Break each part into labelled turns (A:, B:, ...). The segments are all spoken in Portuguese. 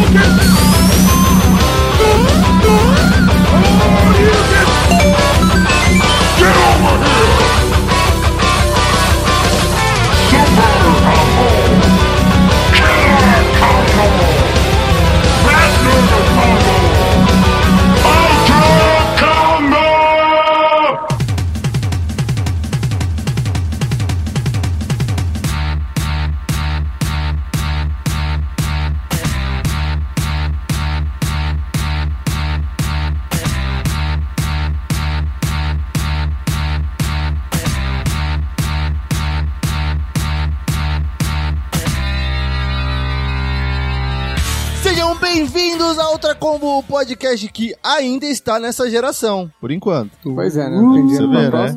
A: Sejam podcast que ainda está nessa geração, por enquanto.
B: Pois é, né? Aprendi
A: Você
B: no
A: vê, né?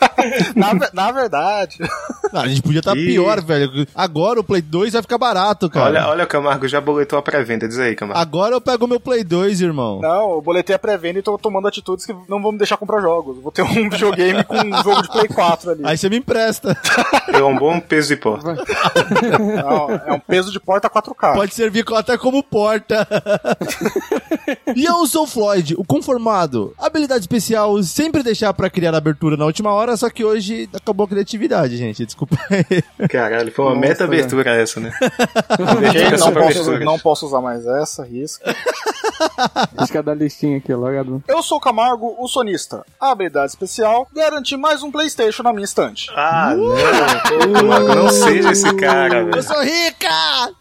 C: Na, na verdade,
A: Ah, a gente podia estar
D: Ih.
A: pior, velho. Agora o Play 2 vai ficar barato, cara.
D: Olha, olha, Camargo já boletou a pré-venda. Diz aí, Camargo.
A: Agora eu pego meu Play 2, irmão.
C: não, eu boletei a pré-venda e tô tomando atitudes que não vão me deixar comprar jogos. Vou ter um videogame com um jogo de Play 4 ali.
A: Aí você me empresta.
D: É um bom peso de porta.
C: Não, é um peso de porta 4K.
A: Pode servir até como porta. e eu sou o Floyd, o conformado. Habilidade especial, sempre deixar pra criar a abertura na última hora, só que hoje acabou a criatividade, gente. Desculpa aí.
D: Caralho, foi uma
B: Nossa,
D: essa, né?
C: Ok,
D: Identificação
C: não,
D: pra
C: posso,
D: abertura.
C: não posso usar mais essa, risca.
B: Risca da listinha aqui, logo.
C: Eu sou o Camargo, o sonista. A habilidade especial, garantir mais um Playstation na minha estante.
D: Ah, não. Pô, Camargo, não seja esse cara,
A: Eu
D: velho.
A: sou rica!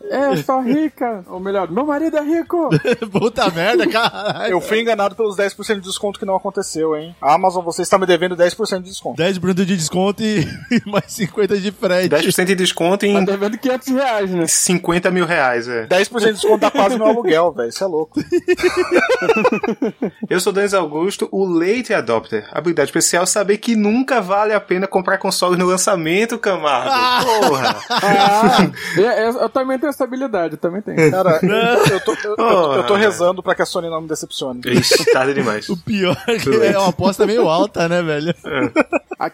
B: É, só rica. Ou melhor, meu marido é rico.
A: Puta merda, caralho.
C: Eu fui enganado pelos 10% de desconto que não aconteceu, hein? A Amazon, você está me devendo 10% de desconto.
A: 10% de desconto e mais 50 de frete.
D: 10% de desconto
B: Tá
D: em
B: devendo 500 reais, né?
D: 50 mil reais, é.
C: 10% de desconto dá quase meu aluguel, velho. Isso é louco.
D: Eu sou Denis Augusto, o Late Adopter. Habilidade especial saber que nunca vale a pena comprar console no lançamento, Camargo. Porra.
B: Ah, é, é, eu também tenho essa habilidade, eu também tenho.
C: Cara, eu tô, eu, eu- eu tô rezando pra que a Sony não me decepcione.
D: Ixi, tarde demais.
A: O pior é que é uma aposta meio alta, né, velho?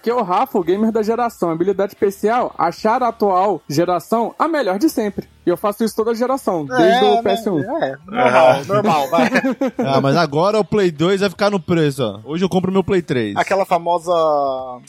B: Aqui é o Rafa, o gamer da geração. Habilidade especial, achar a atual geração a melhor de sempre. E eu faço isso toda geração, desde o
C: né?
B: PS1.
C: É, normal, normal, vai.
A: Ah, mas agora o Play 2 vai ficar no preço, ó. Hoje eu compro meu Play 3.
C: Aquela famosa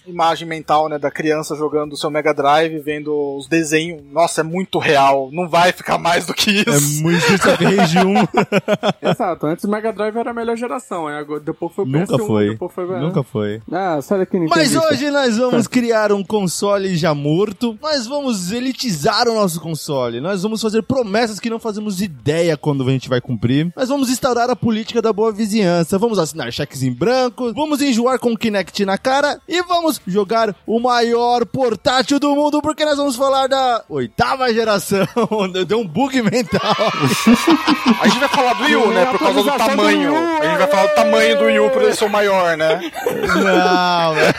C: imagem mental, né, da criança jogando o seu Mega Drive, vendo os desenhos. Nossa, é muito real. Não vai ficar mais do que
A: É
C: isso.
A: muito Streets of Rage 1.
B: Exato, antes o Mega Drive era a melhor geração, agora, depois foi o
A: Nunca
B: PS1,
A: foi.
B: depois foi...
A: Nunca foi.
B: Ah, sai daqui, Nintendo.
A: Mas hoje nós vamos criar um console já morto. Nós vamos elitizar o nosso console. Nós vamos fazer promessas que não fazemos ideia quando a gente vai cumprir. Nós vamos instaurar a política da boa vizinhança. Vamos assinar cheques em branco. Vamos enjoar com o Kinect na cara. E vamos jogar o maior portátil do mundo. Porque nós vamos falar da oitava geração. Deu um bug mental.
C: A gente vai falar do Wii U, né, por causa do tamanho. A gente vai falar do tamanho do Wii U por ele ser o maior, né?
A: Não, velho.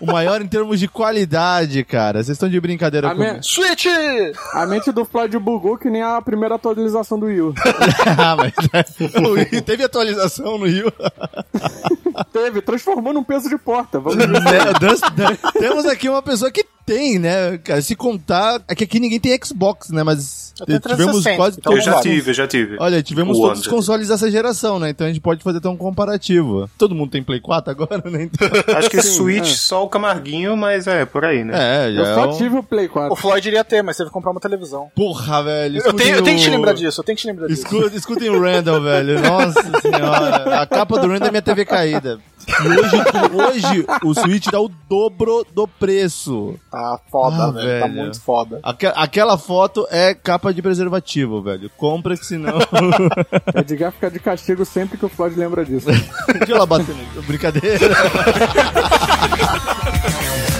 A: O maior em termos de qualidade, cara. Vocês estão de brincadeira
B: A
A: comigo.
B: minha-
C: Switch!
B: A mente do Floyd bugou que nem a primeira atualização do Wii
A: ah, mas o Wii teve atualização no Rio.
B: Teve, transformou num peso de porta. Vamos ver.
A: Temos aqui uma pessoa que tem, né, cara? Se contar, é que aqui ninguém tem Xbox, né? Mas tivemos
C: 360,
A: quase
C: então
D: Eu já tive, eu já tive.
A: Olha, tivemos
D: O
A: todos os consoles dessa geração, né? Então a gente pode fazer até um comparativo. Todo mundo tem Play 4 agora, né? Então...
D: Acho que
B: Sim,
D: Switch
B: é.
D: só o Camarguinho, mas é, por aí, né?
A: É, já
B: Eu
A: é
B: só
A: um-
B: tive o Play
C: O
B: 4.
C: Floyd iria ter, mas teve que comprar uma televisão.
A: Porra, velho.
C: Eu tenho, eu tenho que te
A: o-
C: lembrar disso, eu tenho que te lembrar disso.
A: Escutem o Randall, velho. Nossa senhora. A capa do Randall é minha TV caída. E hoje, hoje o Switch dá o dobro do preço.
C: Tá foda,
A: Ah,
C: velho. Tá muito foda.
A: Aque- aquela foto é capa de preservativo, velho. Compra que senão.
B: Edgar fica de castigo sempre que o Floyd lembra disso.
A: Deixa eu lá bater. Brincadeira.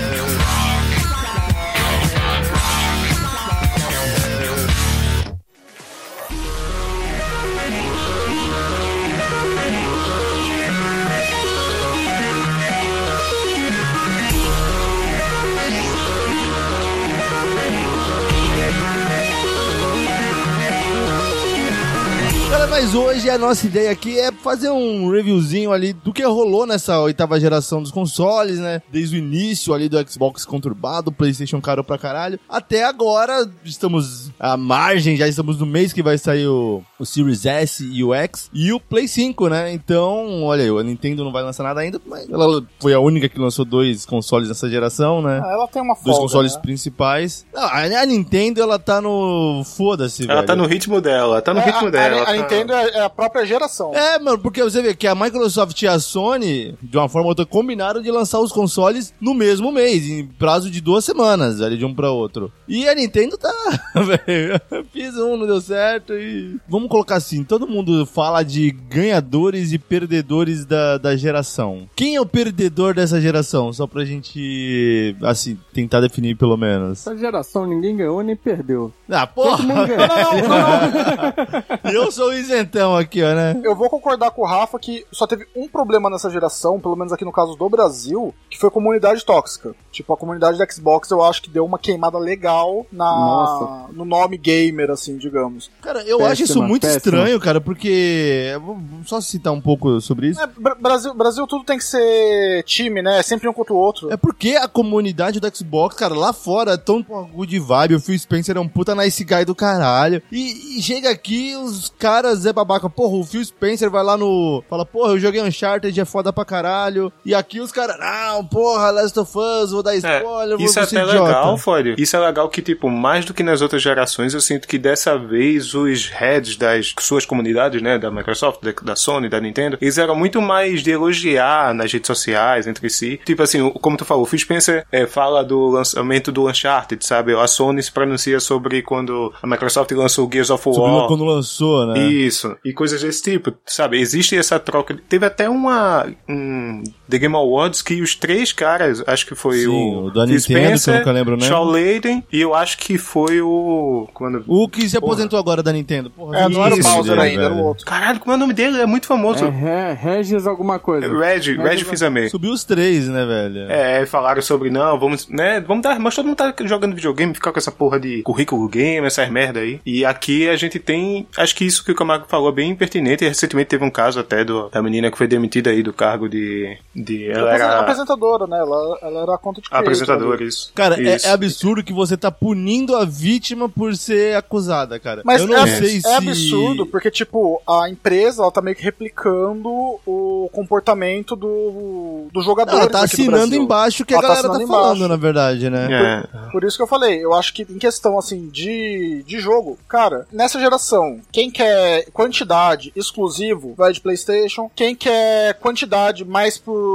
A: mas hoje a nossa ideia aqui é fazer um reviewzinho ali do que rolou nessa oitava geração dos consoles, né? Desde o início ali do Xbox conturbado, PlayStation caro pra caralho. Até agora, estamos a margem, já estamos no mês que vai sair o, o Series S e o X e o Play 5, né? Então, olha aí, a Nintendo não vai lançar nada ainda, mas ela foi a única que lançou dois consoles nessa geração, né?
C: Ah, ela tem uma
A: Dois
C: folga,
A: consoles
C: né?
A: principais. Não, a Nintendo, ela tá no. Foda-se,
D: Ela
A: velho.
D: tá no ritmo dela, tá no
C: É,
D: ritmo
C: a,
D: dela.
C: a, a
D: tá-
C: Nintendo é, é a própria geração.
A: É, mano, porque você vê que a Microsoft e a Sony, de uma forma ou outra, combinaram de lançar os consoles no mesmo mês, em prazo de duas semanas, ali de um pra outro. E a Nintendo tá, fiz um, não deu certo e... Vamos colocar assim, todo mundo fala de ganhadores e perdedores da, da geração. Quem é o perdedor dessa geração? Só pra gente, assim, tentar definir pelo menos.
B: Essa geração ninguém ganhou nem perdeu.
A: Ah, porra!
B: ganhou.
C: Não, não, não.
A: Eu sou o isentão aqui, ó, né?
C: Eu vou concordar com o Rafa que só teve um problema nessa geração, pelo menos aqui no caso do Brasil, que foi a comunidade tóxica. Tipo, a comunidade da Xbox eu acho que deu uma queimada legal na,
B: Nossa.
C: no nome gamer, assim, digamos.
A: Cara, eu
B: Péssima,
A: acho isso muito
B: péssima.
A: estranho, cara, porque. Vou só citar um pouco sobre isso.
C: É, Bra- Brasil, Brasil tudo tem que ser time, né? Sempre um contra o outro.
A: É porque a comunidade do Xbox, cara, lá fora é tão good vibe. O Phil Spencer é um puta nice guy do caralho. E, e chega aqui, os caras é babaca. Porra, o Phil Spencer vai lá no. Fala, porra, eu joguei Uncharted, é foda pra caralho. E aqui os caras, não, porra, Last of Us, vou dar
D: É,
A: spoiler, vou
D: isso é até
A: idiota.
D: legal, Fório. Isso é legal que, tipo, mais do que nas outras gerações, eu sinto que dessa vez os heads das suas comunidades, né, da Microsoft, da, da Sony, da Nintendo, eles eram muito mais de elogiar nas redes sociais, entre si. Tipo assim, como tu falou, o Phil Spencer é, fala do lançamento do Uncharted, sabe? A Sony se pronuncia sobre quando a Microsoft lançou o Gears of
A: Sobre
D: War.
A: quando lançou, né?
D: Isso, e coisas desse tipo, sabe? Existe essa troca. Teve até uma. Um, The Game Awards que os três caras, acho que foi
A: Sim,
D: o.
A: o da Nintendo, que eu nunca lembro nome.
D: Shaw Layden, e eu acho que foi o. Quando...
A: O que se aposentou agora da Nintendo. Porra,
C: É, não era o Bowser
A: dele,
C: ainda, era o outro.
D: Caralho, como é o nome dele? É muito famoso.
B: É Re- Regis alguma coisa.
D: Red, Red Fizame.
A: Subiu os três, né, velho?
D: É, falaram sobre, não, vamos, né, vamos dar, mas todo mundo tá jogando videogame, ficar com essa porra de currículo game, essas merda aí. E aqui a gente tem, acho que isso que o Camargo falou é bem pertinente, e recentemente teve um caso até do, da menina que foi demitida aí do cargo de, de ela era
C: Apresentadora, né? Ela, ela era a conta de
D: a apresentadora, isso.
A: Cara, é,
D: Isso.
A: é absurdo que você tá punindo a vítima por ser acusada, cara.
C: Mas
A: eu não
C: é,
A: sei
C: é
A: se...
C: absurdo, porque, tipo, a empresa ela tá meio que replicando o comportamento do, do jogador.
A: Ela tá assinando embaixo o que a
C: Ela tá
A: galera tá,
C: assinando
A: falando,
C: embaixo.
A: na verdade, né?
D: É.
C: Por isso que eu falei, eu acho que em questão assim de, de jogo, cara, nessa geração, quem quer quantidade exclusivo vai de PlayStation, quem quer quantidade mais por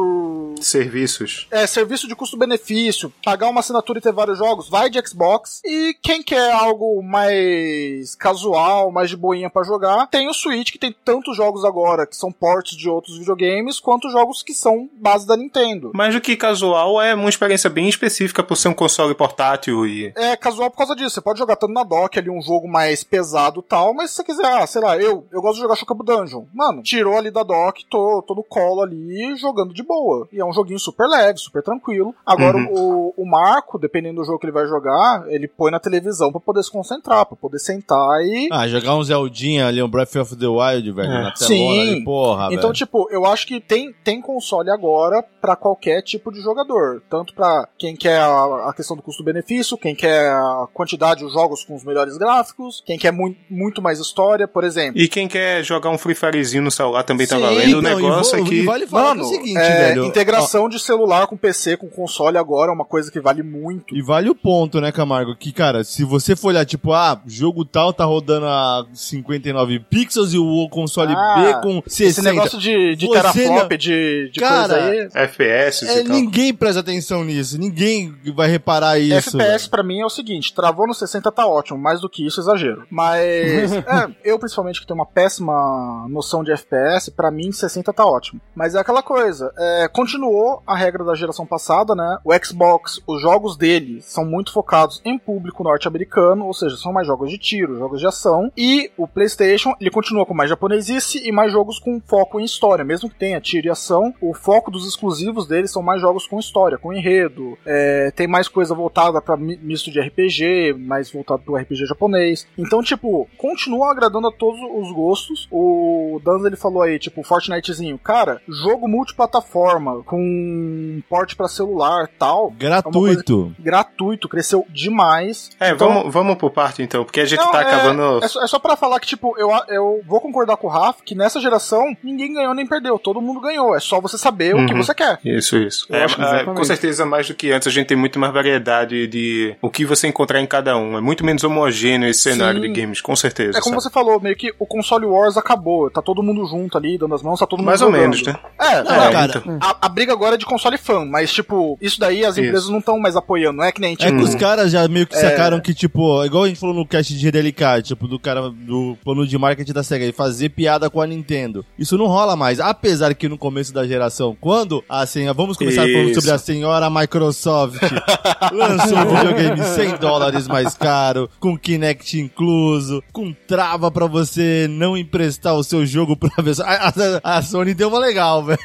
D: Serviços.
C: é, serviço de custo-benefício, pagar uma assinatura e ter vários jogos, vai de Xbox. E quem quer algo mais casual, mais de boinha pra jogar, tem o Switch, que tem tantos jogos agora que são ports de outros videogames, quanto jogos que são base da Nintendo.
D: Mais do que casual, é uma experiência bem específica por ser um console portátil e.
C: É casual por causa disso. Você pode jogar tanto na dock ali um jogo mais pesado e tal, mas se você quiser, ah, sei lá, eu, eu gosto de jogar Chocobo Dungeon. Mano, tirou ali da dock, tô, tô no colo ali jogando de boa. E é um joguinho super leve, super tranquilo. Agora o, o Marco, dependendo do jogo que ele vai jogar, ele põe na televisão pra poder se concentrar, pra poder sentar e.
A: Ah, jogar um Zeldinha ali, um Breath of the Wild, velho,
D: É.
A: na telona
C: Sim.
A: ali, porra,
C: Então,
A: velho.
C: tipo, eu acho que tem, tem console agora pra qualquer tipo de jogador. Tanto pra quem quer a, a questão do custo-benefício, quem quer a quantidade de jogos com os melhores gráficos, quem quer mu muito mais história, por exemplo.
D: E quem quer jogar um Free Firezinho no celular também tá
C: Sim,
D: valendo. O
A: Não, e
D: negócio
A: vo-
D: é que.
A: e vale falar
C: Mano,
A: que é o seguinte,
C: é,
A: velho.
C: integração de celular com PC, com console agora é uma coisa que vale muito.
A: ó, e vale o ponto, né, Camargo? Que, cara, se você for olhar, tipo, ah, jogo tal tá rodando a 59 pixels e o console
C: Ah,
A: B com 60.
C: Esse negócio de, de teraflop,
A: não-
C: de, de
A: Cara,
C: coisa aí.
D: FPS
A: É,
D: e tal.
A: ninguém presta atenção nisso, ninguém vai reparar isso.
C: FPS pra mim é o seguinte, travou no 60 tá ótimo, mais do que isso exagero. Mas é, eu principalmente que tenho uma péssima noção de FPS, pra mim 60 tá ótimo. Mas é aquela coisa, é, continuou a regra da geração passada, né? O Xbox, os jogos dele são muito focados em público norte-americano, ou seja, são mais jogos de tiro, jogos de ação. E o PlayStation, ele continua com mais japonesice e mais jogos com foco em história, mesmo que tenha tiro e ação, o foco dos exclusivos dele são mais jogos com história, com enredo, é, tem mais coisa voltada para misto de RPG, mais voltado pro RPG japonês. Então, tipo, continua agradando a todos os gostos. O Danz ele falou aí, tipo, Fortnitezinho, cara, jogo multiplataforma com porte para celular, tal,
A: Gratuito.
C: gratuito, cresceu demais.
D: É,
C: Então,
D: vamos, vamos por parte então, porque a gente
C: Não,
D: tá
C: é,
D: acabando.
C: É, só, é só pra falar que, tipo, eu, eu vou concordar com o Rafa que nessa geração ninguém ganhou nem perdeu. Todo mundo ganhou. É só você saber o que
D: Uhum.
C: você quer.
D: Isso, isso. É, é, com certeza, mais do que antes, a gente tem muito mais variedade de o que você encontrar em cada um. É muito menos homogêneo esse cenário
C: Sim.
D: de games, com certeza.
C: É como
D: sabe?
C: você falou, meio que o console Wars acabou. Tá todo mundo junto ali, dando as mãos, tá todo mundo
D: Mais ou
C: jogando.
D: menos, né?
C: É,
A: Não,
C: é,
A: cara,
D: então.
C: A, a briga agora é de console fã, mas, tipo, isso daí as
D: Isso.
C: empresas não estão mais apoiando. Não é que nem,
A: É
C: tipo,
A: que os caras já meio que sacaram que, tipo, igual a gente falou no cast de Delicat, tipo, do cara do plano de marketing da SEGA, fazer piada com a Nintendo. Isso não rola mais. Apesar que no começo da geração, quando a senhora. Vamos começar falando
D: Isso.
A: sobre a senhora Microsoft lançou um videogame 100 dólares mais caro, com Kinect incluso, com trava pra você não emprestar o seu jogo pra pessoa. A, a- a Sony deu uma legal, velho.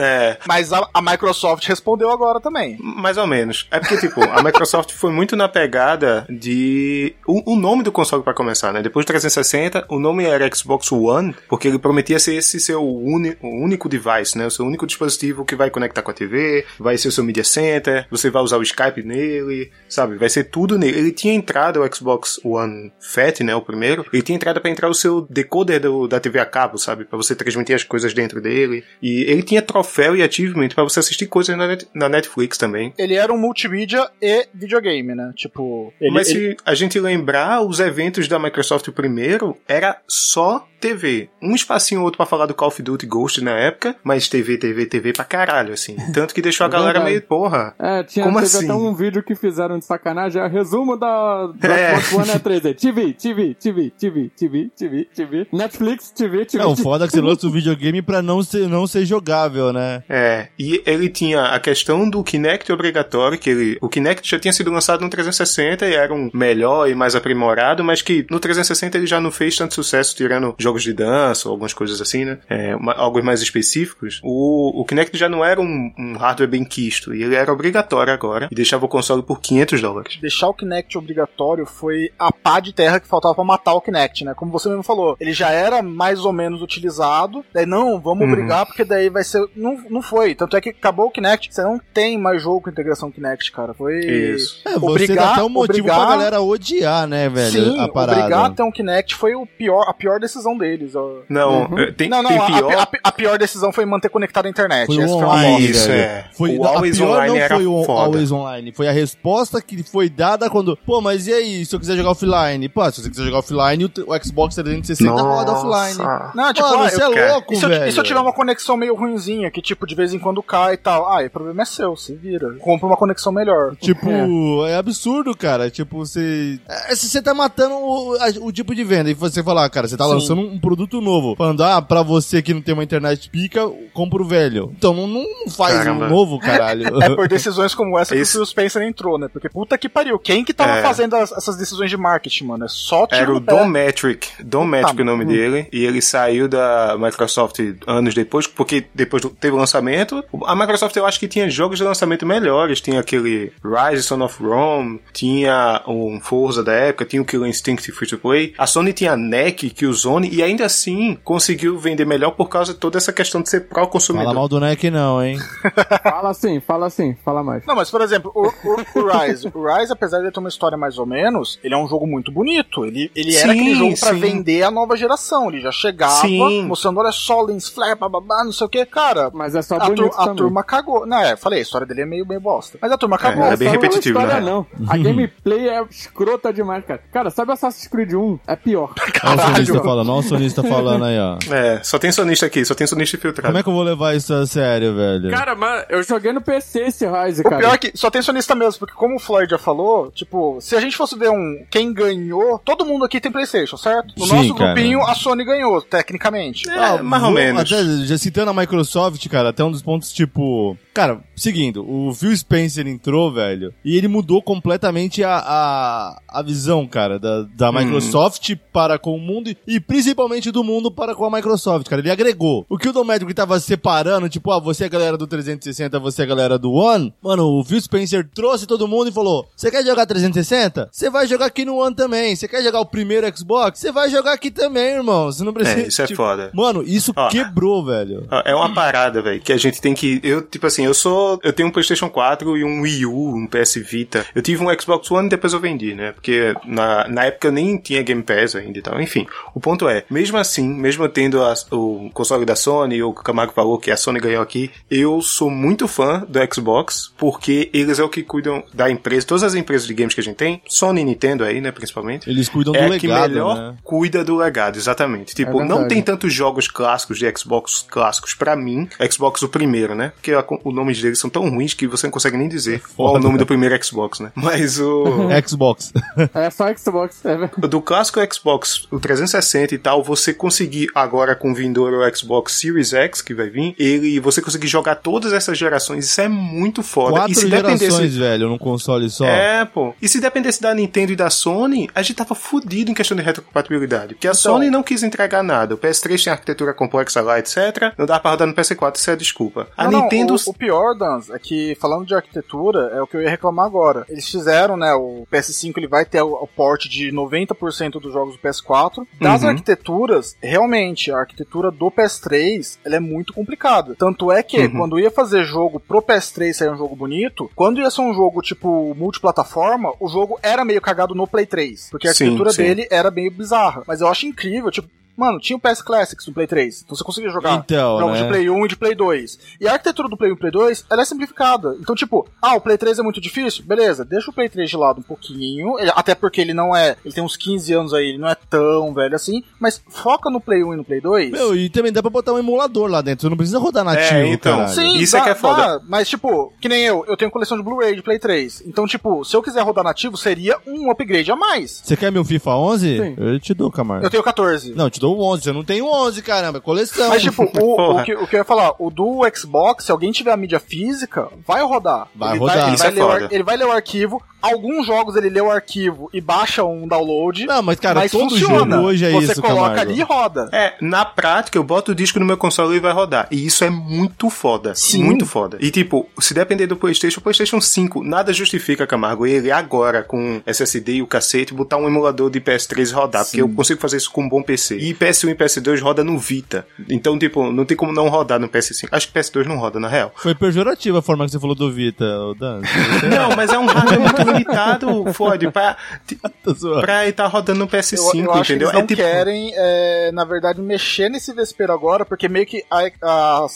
D: É,
C: mas a, a Microsoft respondeu agora também.
D: mais ou menos. É porque, tipo, a Microsoft foi muito na pegada de. O, o nome do console, pra começar, né? Depois do 360, o nome era Xbox One, porque ele prometia ser esse seu uni, único device, né? O seu único dispositivo que vai conectar com a TV, vai ser o seu Media Center, você vai usar o Skype nele, sabe? Vai ser tudo nele. Ele tinha entrada o Xbox One Fat, né? O primeiro. Ele tinha entrada pra entrar o seu decoder do, da TV a cabo, sabe? Pra você transmitir as coisas dentro dele. E ele tinha troféu e achievement pra você assistir coisas na, net- na Netflix também.
C: Ele era um multimídia e videogame, né? Tipo, ele,
D: Mas
C: ele-
D: se a gente lembrar, os eventos da Microsoft primeiro era só TV. Um espacinho ou outro pra falar do Call of Duty Ghost na época, mas TV, TV, TV pra caralho, assim. Tanto que deixou a
B: É
D: galera
B: verdade.
D: meio, porra.
B: É, tinha,
D: Como
B: teve
D: assim?
B: até um vídeo que fizeram de sacanagem, é resumo da, da
D: É.
B: Xbox One é 3D. TV, TV, TV, TV, TV, TV, TV, Netflix, TV, TV.
A: É, o foda é que você lança o videogame pra não ser, não ser jogável, né?
D: É, e ele tinha a questão do Kinect obrigatório, que ele, o Kinect já tinha sido lançado no 360 e era um melhor e mais aprimorado, mas que no 360 ele já não fez tanto sucesso, tirando jogos de dança ou algumas coisas assim, né? É, uma- algo mais específicos. O, o Kinect já não era um, um hardware bem quisto, e ele era obrigatório agora, e deixava o console por 500 dólares.
C: deixar o Kinect obrigatório foi a pá de terra que faltava pra matar o Kinect, né? Como você mesmo falou, ele já era mais ou menos utilizado, daí não, vamos
D: Uhum.
C: obrigar porque daí vai ser. Não, não foi. Tanto é que acabou o Kinect, você não tem mais jogo com integração Kinect, cara. Foi.
D: Isso.
A: É, você
C: Obrigar-
A: dá até um motivo
C: obrigar-
A: pra galera odiar, né, velho?
C: Sim,
A: a parada.
C: obrigar a ter um Kinect foi o pior, a pior decisão deles. ó.
D: Não,
B: Uhum.
D: é, tem,
C: não, não,
D: tem
C: a,
D: pior.
C: a- a- a pior decisão foi manter conectado à internet.
A: Foi
C: Essa
A: online.
D: Isso, é.
A: Foi,
D: O Always
A: pior
D: Online
A: não
D: era
A: foi o
D: foda.
A: Always Online, foi a resposta que foi dada quando, pô, mas e aí, se eu quiser jogar offline? Pô, se você quiser jogar offline, o, o Xbox 360 roda offline.
C: Não, tipo,
A: Mano,
C: ah,
A: você
C: eu-
A: é
D: quero.
A: louco,
C: E se, eu,
A: velho.
C: e se eu tiver uma conexão meio ruinzinha, que tipo, de vez em quando cai e tal? Ah, o problema é seu, se vira. Compra uma conexão melhor.
A: Tipo, é. absurdo, cara. Tipo, você. É, se você tá matando o, a- o tipo de venda. E você falar, ah, cara, você tá
C: Sim.
A: lançando um produto novo. Falando, ah, pra você que não tem uma internet pica, compra o velho. Então não, não faz
D: Caramba.
A: um novo, caralho.
C: É por decisões como essa que
D: Esse-
C: o Spencer entrou, né? Porque puta que pariu. Quem que tava
D: É.
C: fazendo as- essas decisões de marketing, mano? É só
D: Era o. Don Metric. Don Metric
C: Tá,
D: o nome
C: hum.
D: dele. E ele saiu da Microsoft anos depois, porque depois teve lançamento. A Microsoft eu acho que tinha jogos de lançamento melhores. Tinha aquele Rise Son of Rome, tinha um Forza da época, tinha o Killer Instinct Free to Play. A Sony tinha a NEC, que o Zone, e ainda assim conseguiu vender melhor por causa de toda essa questão de ser
A: Fala
D: pró-consumidor.
A: mal do NEC não, hein?
B: Fala assim, fala assim, fala mais.
C: Não, mas por exemplo, o, o- o Rise. O Rise, apesar de ter uma história mais ou menos, ele é um jogo muito bonito. Ele, ele era
D: Sim,
C: aquele jogo pra
D: sim.
C: vender a nova geração. Ele já chegava
D: Sim.
C: mostrando, olha só, lens flare, bababá, não sei o que. Cara,
B: Mas é só
C: a,
B: bonito
C: a
B: também.
C: turma cagou. Não, é, falei, a história dele é meio, meio bosta. Mas a turma cagou.
D: É,
B: Não,
D: bem repetitivo,
B: história,
D: né?
B: não. A gameplay é escrota demais, cara. Cara, sabe Assassin's Creed 1? É pior.
A: Olha o sonista
C: Caralho.
A: falando, olha o sonista falando aí, ó.
D: É, só tem sonista aqui, só tem sonista infiltrado.
A: Como é que eu vou levar isso a sério, velho?
B: Cara, mas eu joguei no PC esse Rise,
C: O
B: cara.
C: pior é que só tem sonista mesmo, porque como o Floyd já falou, tipo, se a gente fosse ver um quem ganhou, todo mundo aqui tem Playstation, certo? No
A: Sim,
C: nosso
A: cara.
C: grupinho, a Sony ganhou, tecnicamente.
D: É, mais ou menos.
A: Até, já citando a Microsoft, cara, até um dos pontos, tipo. Cara, seguindo, o Phil Spencer entrou, velho, e ele mudou completamente a, a, a visão, cara, da, da Microsoft para com o mundo e, e principalmente do mundo para com a Microsoft, cara. Ele agregou. O que o Domédico tava separando, tipo, ah, você é a galera do 360, você é a galera do One, mano, o Phil Spencer trouxe todo mundo e falou: Você quer jogar 360? Você vai jogar aqui no One também. Você quer jogar o primeiro Xbox? Você vai jogar aqui também, irmão. Você não precisa.
D: É, isso é
A: tipo,
D: foda.
A: Mano, isso
D: Ó.
A: quebrou, velho.
D: Ó, É uma parada, velho, que a gente tem que. Eu, tipo assim, eu sou. Eu tenho um PlayStation 4 e um Wii U, um PS Vita. Eu tive um Xbox One e depois eu vendi, né? Porque na, na época eu nem tinha Game Pass ainda e tal. Enfim, o ponto é, mesmo assim, mesmo tendo a, o console da Sony, o Camargo falou que a Sony ganhou aqui, eu sou muito fã do Xbox, porque eles é o que cuidam da empresa, todas as empresas de games que a gente tem, Sony e Nintendo aí, né, principalmente.
A: Eles cuidam
D: é
A: do
D: a que
A: legado,
D: melhor
A: né?
D: cuida do legado, exatamente. Tipo,
B: É
D: não tem tantos jogos clássicos de Xbox clássicos pra mim, Xbox o primeiro, né? Porque a- o nome deles são tão ruins que você não consegue nem dizer qual é o nome
A: né?
D: do primeiro Xbox, né? Mas o
A: Xbox.
B: É só Xbox. É verdade.
D: do clássico Xbox, o 360 e tal, você conseguir agora com o vindouro Xbox Series X que vai vir, ele você conseguir jogar todas essas gerações, isso é muito foda.
A: Quatro
D: e se
A: gerações,
D: dependesse
A: velho, num console só.
D: é, pô. E se dependesse da Nintendo e da Sony, a gente tava fudido em questão de retrocompatibilidade. Porque a Sony não quis entregar nada. O PS3 tinha arquitetura complexa lá, etc. Não dava pra rodar no PS4, isso é a desculpa. A
C: Não, não,
D: Nintendo.
C: o, o pior, Dans, é que falando de arquitetura, é o que eu ia reclamar agora. Eles fizeram, né, o PS5 ele vai ter o, o porte de 90% dos jogos do PS4. Das
D: Uhum.
C: arquiteturas, realmente, a arquitetura do PS3, ela é muito complicada. Tanto é que,
D: Uhum.
C: quando ia fazer jogo pro PS3 sair um jogo bonito, quando ia ser um jogo, tipo, multiplataforma, o jogo era meio cagado no Play 3. Porque a
D: Sim,
C: arquitetura
D: sim.
C: dele era meio bizarra. Mas eu acho incrível, tipo, Mano, tinha o PS Classics no Play 3, então você conseguia jogar
A: Então,
C: jogos
A: né?
C: de Play 1 e de Play 2. E a arquitetura do Play 1 e Play 2, ela é simplificada. Então, tipo, ah, o Play 3 é muito difícil? Beleza, deixa o Play 3 de lado um pouquinho, ele- até porque ele não é, ele tem uns 15 anos aí, ele não é tão velho assim, mas foca no Play 1 e no Play 2.
A: Meu, e também dá pra botar um emulador lá dentro. Você não precisa rodar nativo,
D: É, então.
A: caralho.
C: Sim,
D: Isso é
C: dá-
D: que é foda.
C: dá, mas, tipo, que nem eu, eu tenho coleção de Blu-ray de Play 3. Então, tipo, se eu quiser rodar nativo, seria um upgrade a mais.
A: Você quer meu FIFA 11?
B: Sim.
A: Eu te dou, Camargo.
C: Eu tenho 14.
A: Não, eu te dou o 11. Você não tem o 11, caramba. É coleção.
C: Mas, tipo, o, o, que, o que eu ia falar, o do Xbox, se alguém tiver a mídia física, vai rodar.
A: Vai
C: ele
A: rodar.
C: Vai, ele,
D: Isso
C: vai
D: é
C: ar- ele vai ler o arquivo. Alguns jogos ele lê o arquivo e baixa um download.
A: Não, mas, cara,
C: mas
A: todo
C: funciona.
A: jogo hoje é
C: Você
A: isso,
C: coloca
A: Camargo.
C: ali e roda.
D: É, na prática, eu boto o disco no meu console e vai rodar. E isso é muito foda.
C: Sim.
D: Muito foda. E tipo, se depender do PlayStation, o PlayStation 5, nada justifica, Camargo, ele agora com SSD e o cacete, botar um emulador de PS3 e rodar. Porque eu consigo fazer isso com um bom PC. E PS1 e PS2 roda no Vita. Então, tipo, não tem como não rodar no PS5. Acho que PS2 não roda, na real.
A: Foi pejorativa a forma que você falou do Vita, o Dan.
D: Não, mas é um hardware muito limitado, Ford, pra, pra ele tá rodando no
C: Eu,
D: PS5,
C: eu acho
D: entendeu?
C: que eles não
D: é tipo.
C: querem, é, na verdade, mexer nesse vespeiro agora, porque meio que a, a,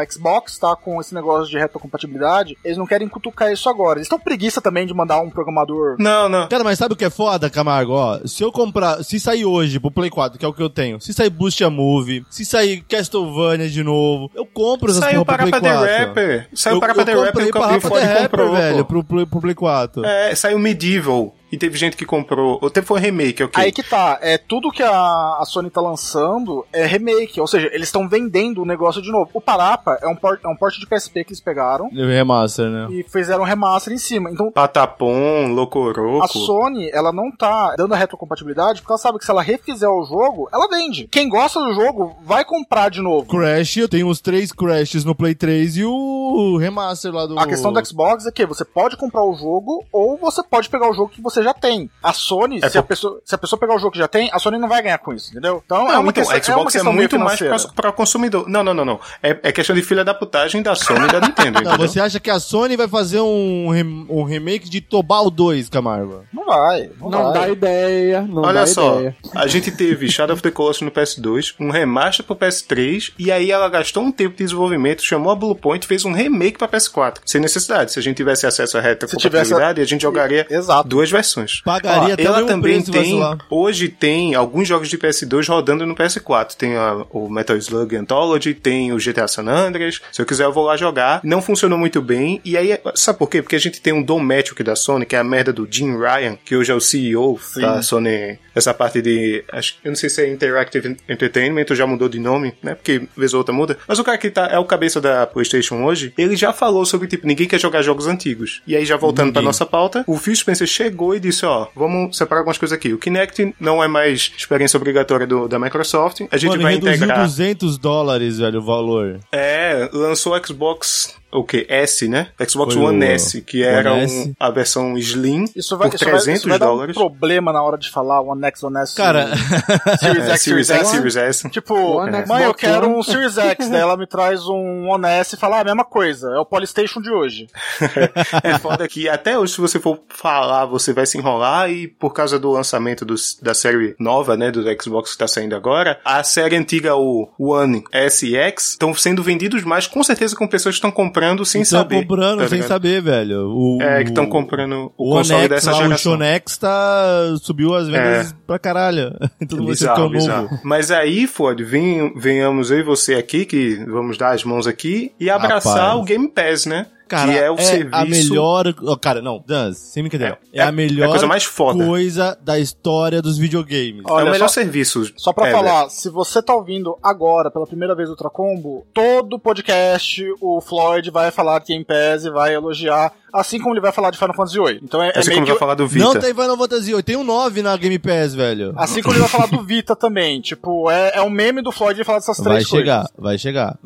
C: a Xbox tá com esse negócio de retrocompatibilidade, eles não querem cutucar isso agora. Eles estão preguiça também de mandar um programador.
D: Não, não.
A: Cara, mas sabe o que é foda, Camargo? Ó, se eu comprar, se sair hoje pro Play 4, que é o que eu tenho, se sair Boost a Movie, se sair Castlevania de novo, eu compro essas
D: Saiu
A: pro
D: para
A: Play
D: pra
A: 4.
D: The Rapper. Saiu
A: eu,
D: para pra
A: eu
D: The Rapper
A: comprei
D: e o
A: pra
D: Capri
A: Rapper
D: Ford
A: The Rapper, velho, pro, Play- pro Play 4.
D: É, saiu Medieval. E teve gente que comprou. Ou teve foi remake, ok.
C: Aí que tá, é tudo que a, a Sony tá lançando é remake, ou seja, eles estão vendendo o negócio de novo. O Parapa é um, port, é um porte de PSP que eles pegaram
A: Remaster, né?
C: e fizeram um remaster em cima. Então,
D: Patapom, Locoroco.
C: a Sony, ela não tá dando a retrocompatibilidade porque ela sabe que se ela refizer o jogo, ela vende. Quem gosta do jogo vai comprar de novo.
A: Crash, eu tenho os três Crashes no Play 3 e o remaster lá do...
C: A questão do Xbox é que você pode comprar o jogo ou você pode pegar o jogo que você já tem. A Sony,
D: É
C: se, a
D: por-
C: pessoa, se a pessoa pegar o jogo que já tem, a Sony não vai ganhar com isso, entendeu? Então
D: Não,
C: é uma
D: então,
C: questão,
D: a Xbox
C: é uma
D: é, muito mais pra, pra consumidor. Não, não, não, não. É, é questão de filha da putagem da Sony e da Nintendo.
A: Não, você acha que a Sony vai fazer um, rem- um remake de Tobal 2, Camargo?
C: Não vai, não,
B: Não
C: vai.
B: dá ideia, não
D: Olha
B: dá
D: só,
B: ideia.
D: a gente teve Shadow of the Colossus no PS2, um remaster pro PS3, e aí ela gastou um tempo de desenvolvimento, chamou a Bluepoint e fez um remake pra PS4. Sem necessidade. Se a gente tivesse acesso à retrocompatibilidade, a gente jogaria
C: Exato.
D: duas versões.
A: Pagaria
D: Ó, ela
A: mesmo
D: também
A: preço,
D: tem, hoje tem alguns jogos de PS2 rodando no PS4. Tem a- o Metal Slug Anthology, tem o GTA San Andreas. Se eu quiser, eu vou lá jogar. Não funcionou muito bem. E aí, sabe por quê? Porque a gente tem um Dom da Sony, que é a merda do Jim Ryan, que hoje é o CEO da Sony. Essa parte de. Acho, eu não sei se é Interactive Entertainment ou já mudou de nome, né? Porque vez ou outra muda. Mas o cara que tá, é o cabeça da PlayStation hoje, ele já falou sobre, tipo, ninguém quer jogar jogos antigos. E aí, já voltando pra
A: Ninguém.
D: nossa pauta, o Phil Spencer chegou e disse: Ó, vamos separar algumas coisas aqui. O Kinect não é mais experiência obrigatória do, da Microsoft. A gente
A: Mano,
D: vai integrar.
A: 200 dólares, velho, o valor.
D: É, lançou o Xbox o que? S, né? Xbox
A: Foi
D: One
A: o-
D: S, que era um-
A: S.
D: a versão Slim
C: Isso vai,
D: por
C: isso vai,
D: 300
C: isso vai dar um
D: dólares.
C: problema na hora de falar One X, One S.
A: Cara,
C: Series
D: É,
C: X,
D: Series X. Series S.
C: Tipo,
B: One
C: mãe, eu quero um Series X, daí ela me traz um One S e fala "Ah, a mesma coisa, é o Polystation de hoje.
D: É foda que até hoje, se você for falar, você vai se enrolar e por causa do lançamento dos- da série nova, né, do Xbox que tá saindo agora, a série antiga, o One S e X, estão sendo vendidos mais, com certeza com pessoas que estão comprando sem
A: estão
D: saber.
A: comprando
D: tá
A: sem
D: ligado?
A: saber, velho. O,
D: É, que estão
A: o-
D: comprando o,
A: O
D: console
A: X
D: dessa
A: lá, o
D: geração.
A: Shonex tá, subiu as vendas pra caralho. Que é o
D: Bizarro,
A: novo.
D: Mas aí, Ford, venhamos eu e você aqui, que vamos dar as mãos aqui, e abraçar
A: Rapaz.
D: o Game Pass, né?
A: Cara,
D: que é o serviço.
A: a melhor... oh, cara, não, Dan, sem brincadeira. É,
D: É-
A: a melhor
D: é a coisa mais foda.
A: coisa da história dos videogames.
D: é o
C: Olha,
D: melhor
C: só-
D: serviço.
C: Só pra falar, se você tá ouvindo agora, pela primeira vez, o Ultracombo, todo podcast o Floyd vai falar de Game Pass e vai elogiar, assim como ele vai falar de Final Fantasy VIII. Então é, é
D: Assim
C: meio
D: como
C: que...
D: vai falar do Vita.
A: Não tem Final Fantasy VIII, tem um 9 na Game Pass, velho.
C: Assim como ele vai falar do Vita também. Tipo, é, é um meme do Floyd de falar dessas
A: Vai
C: três coisas.
A: chegar, vai chegar.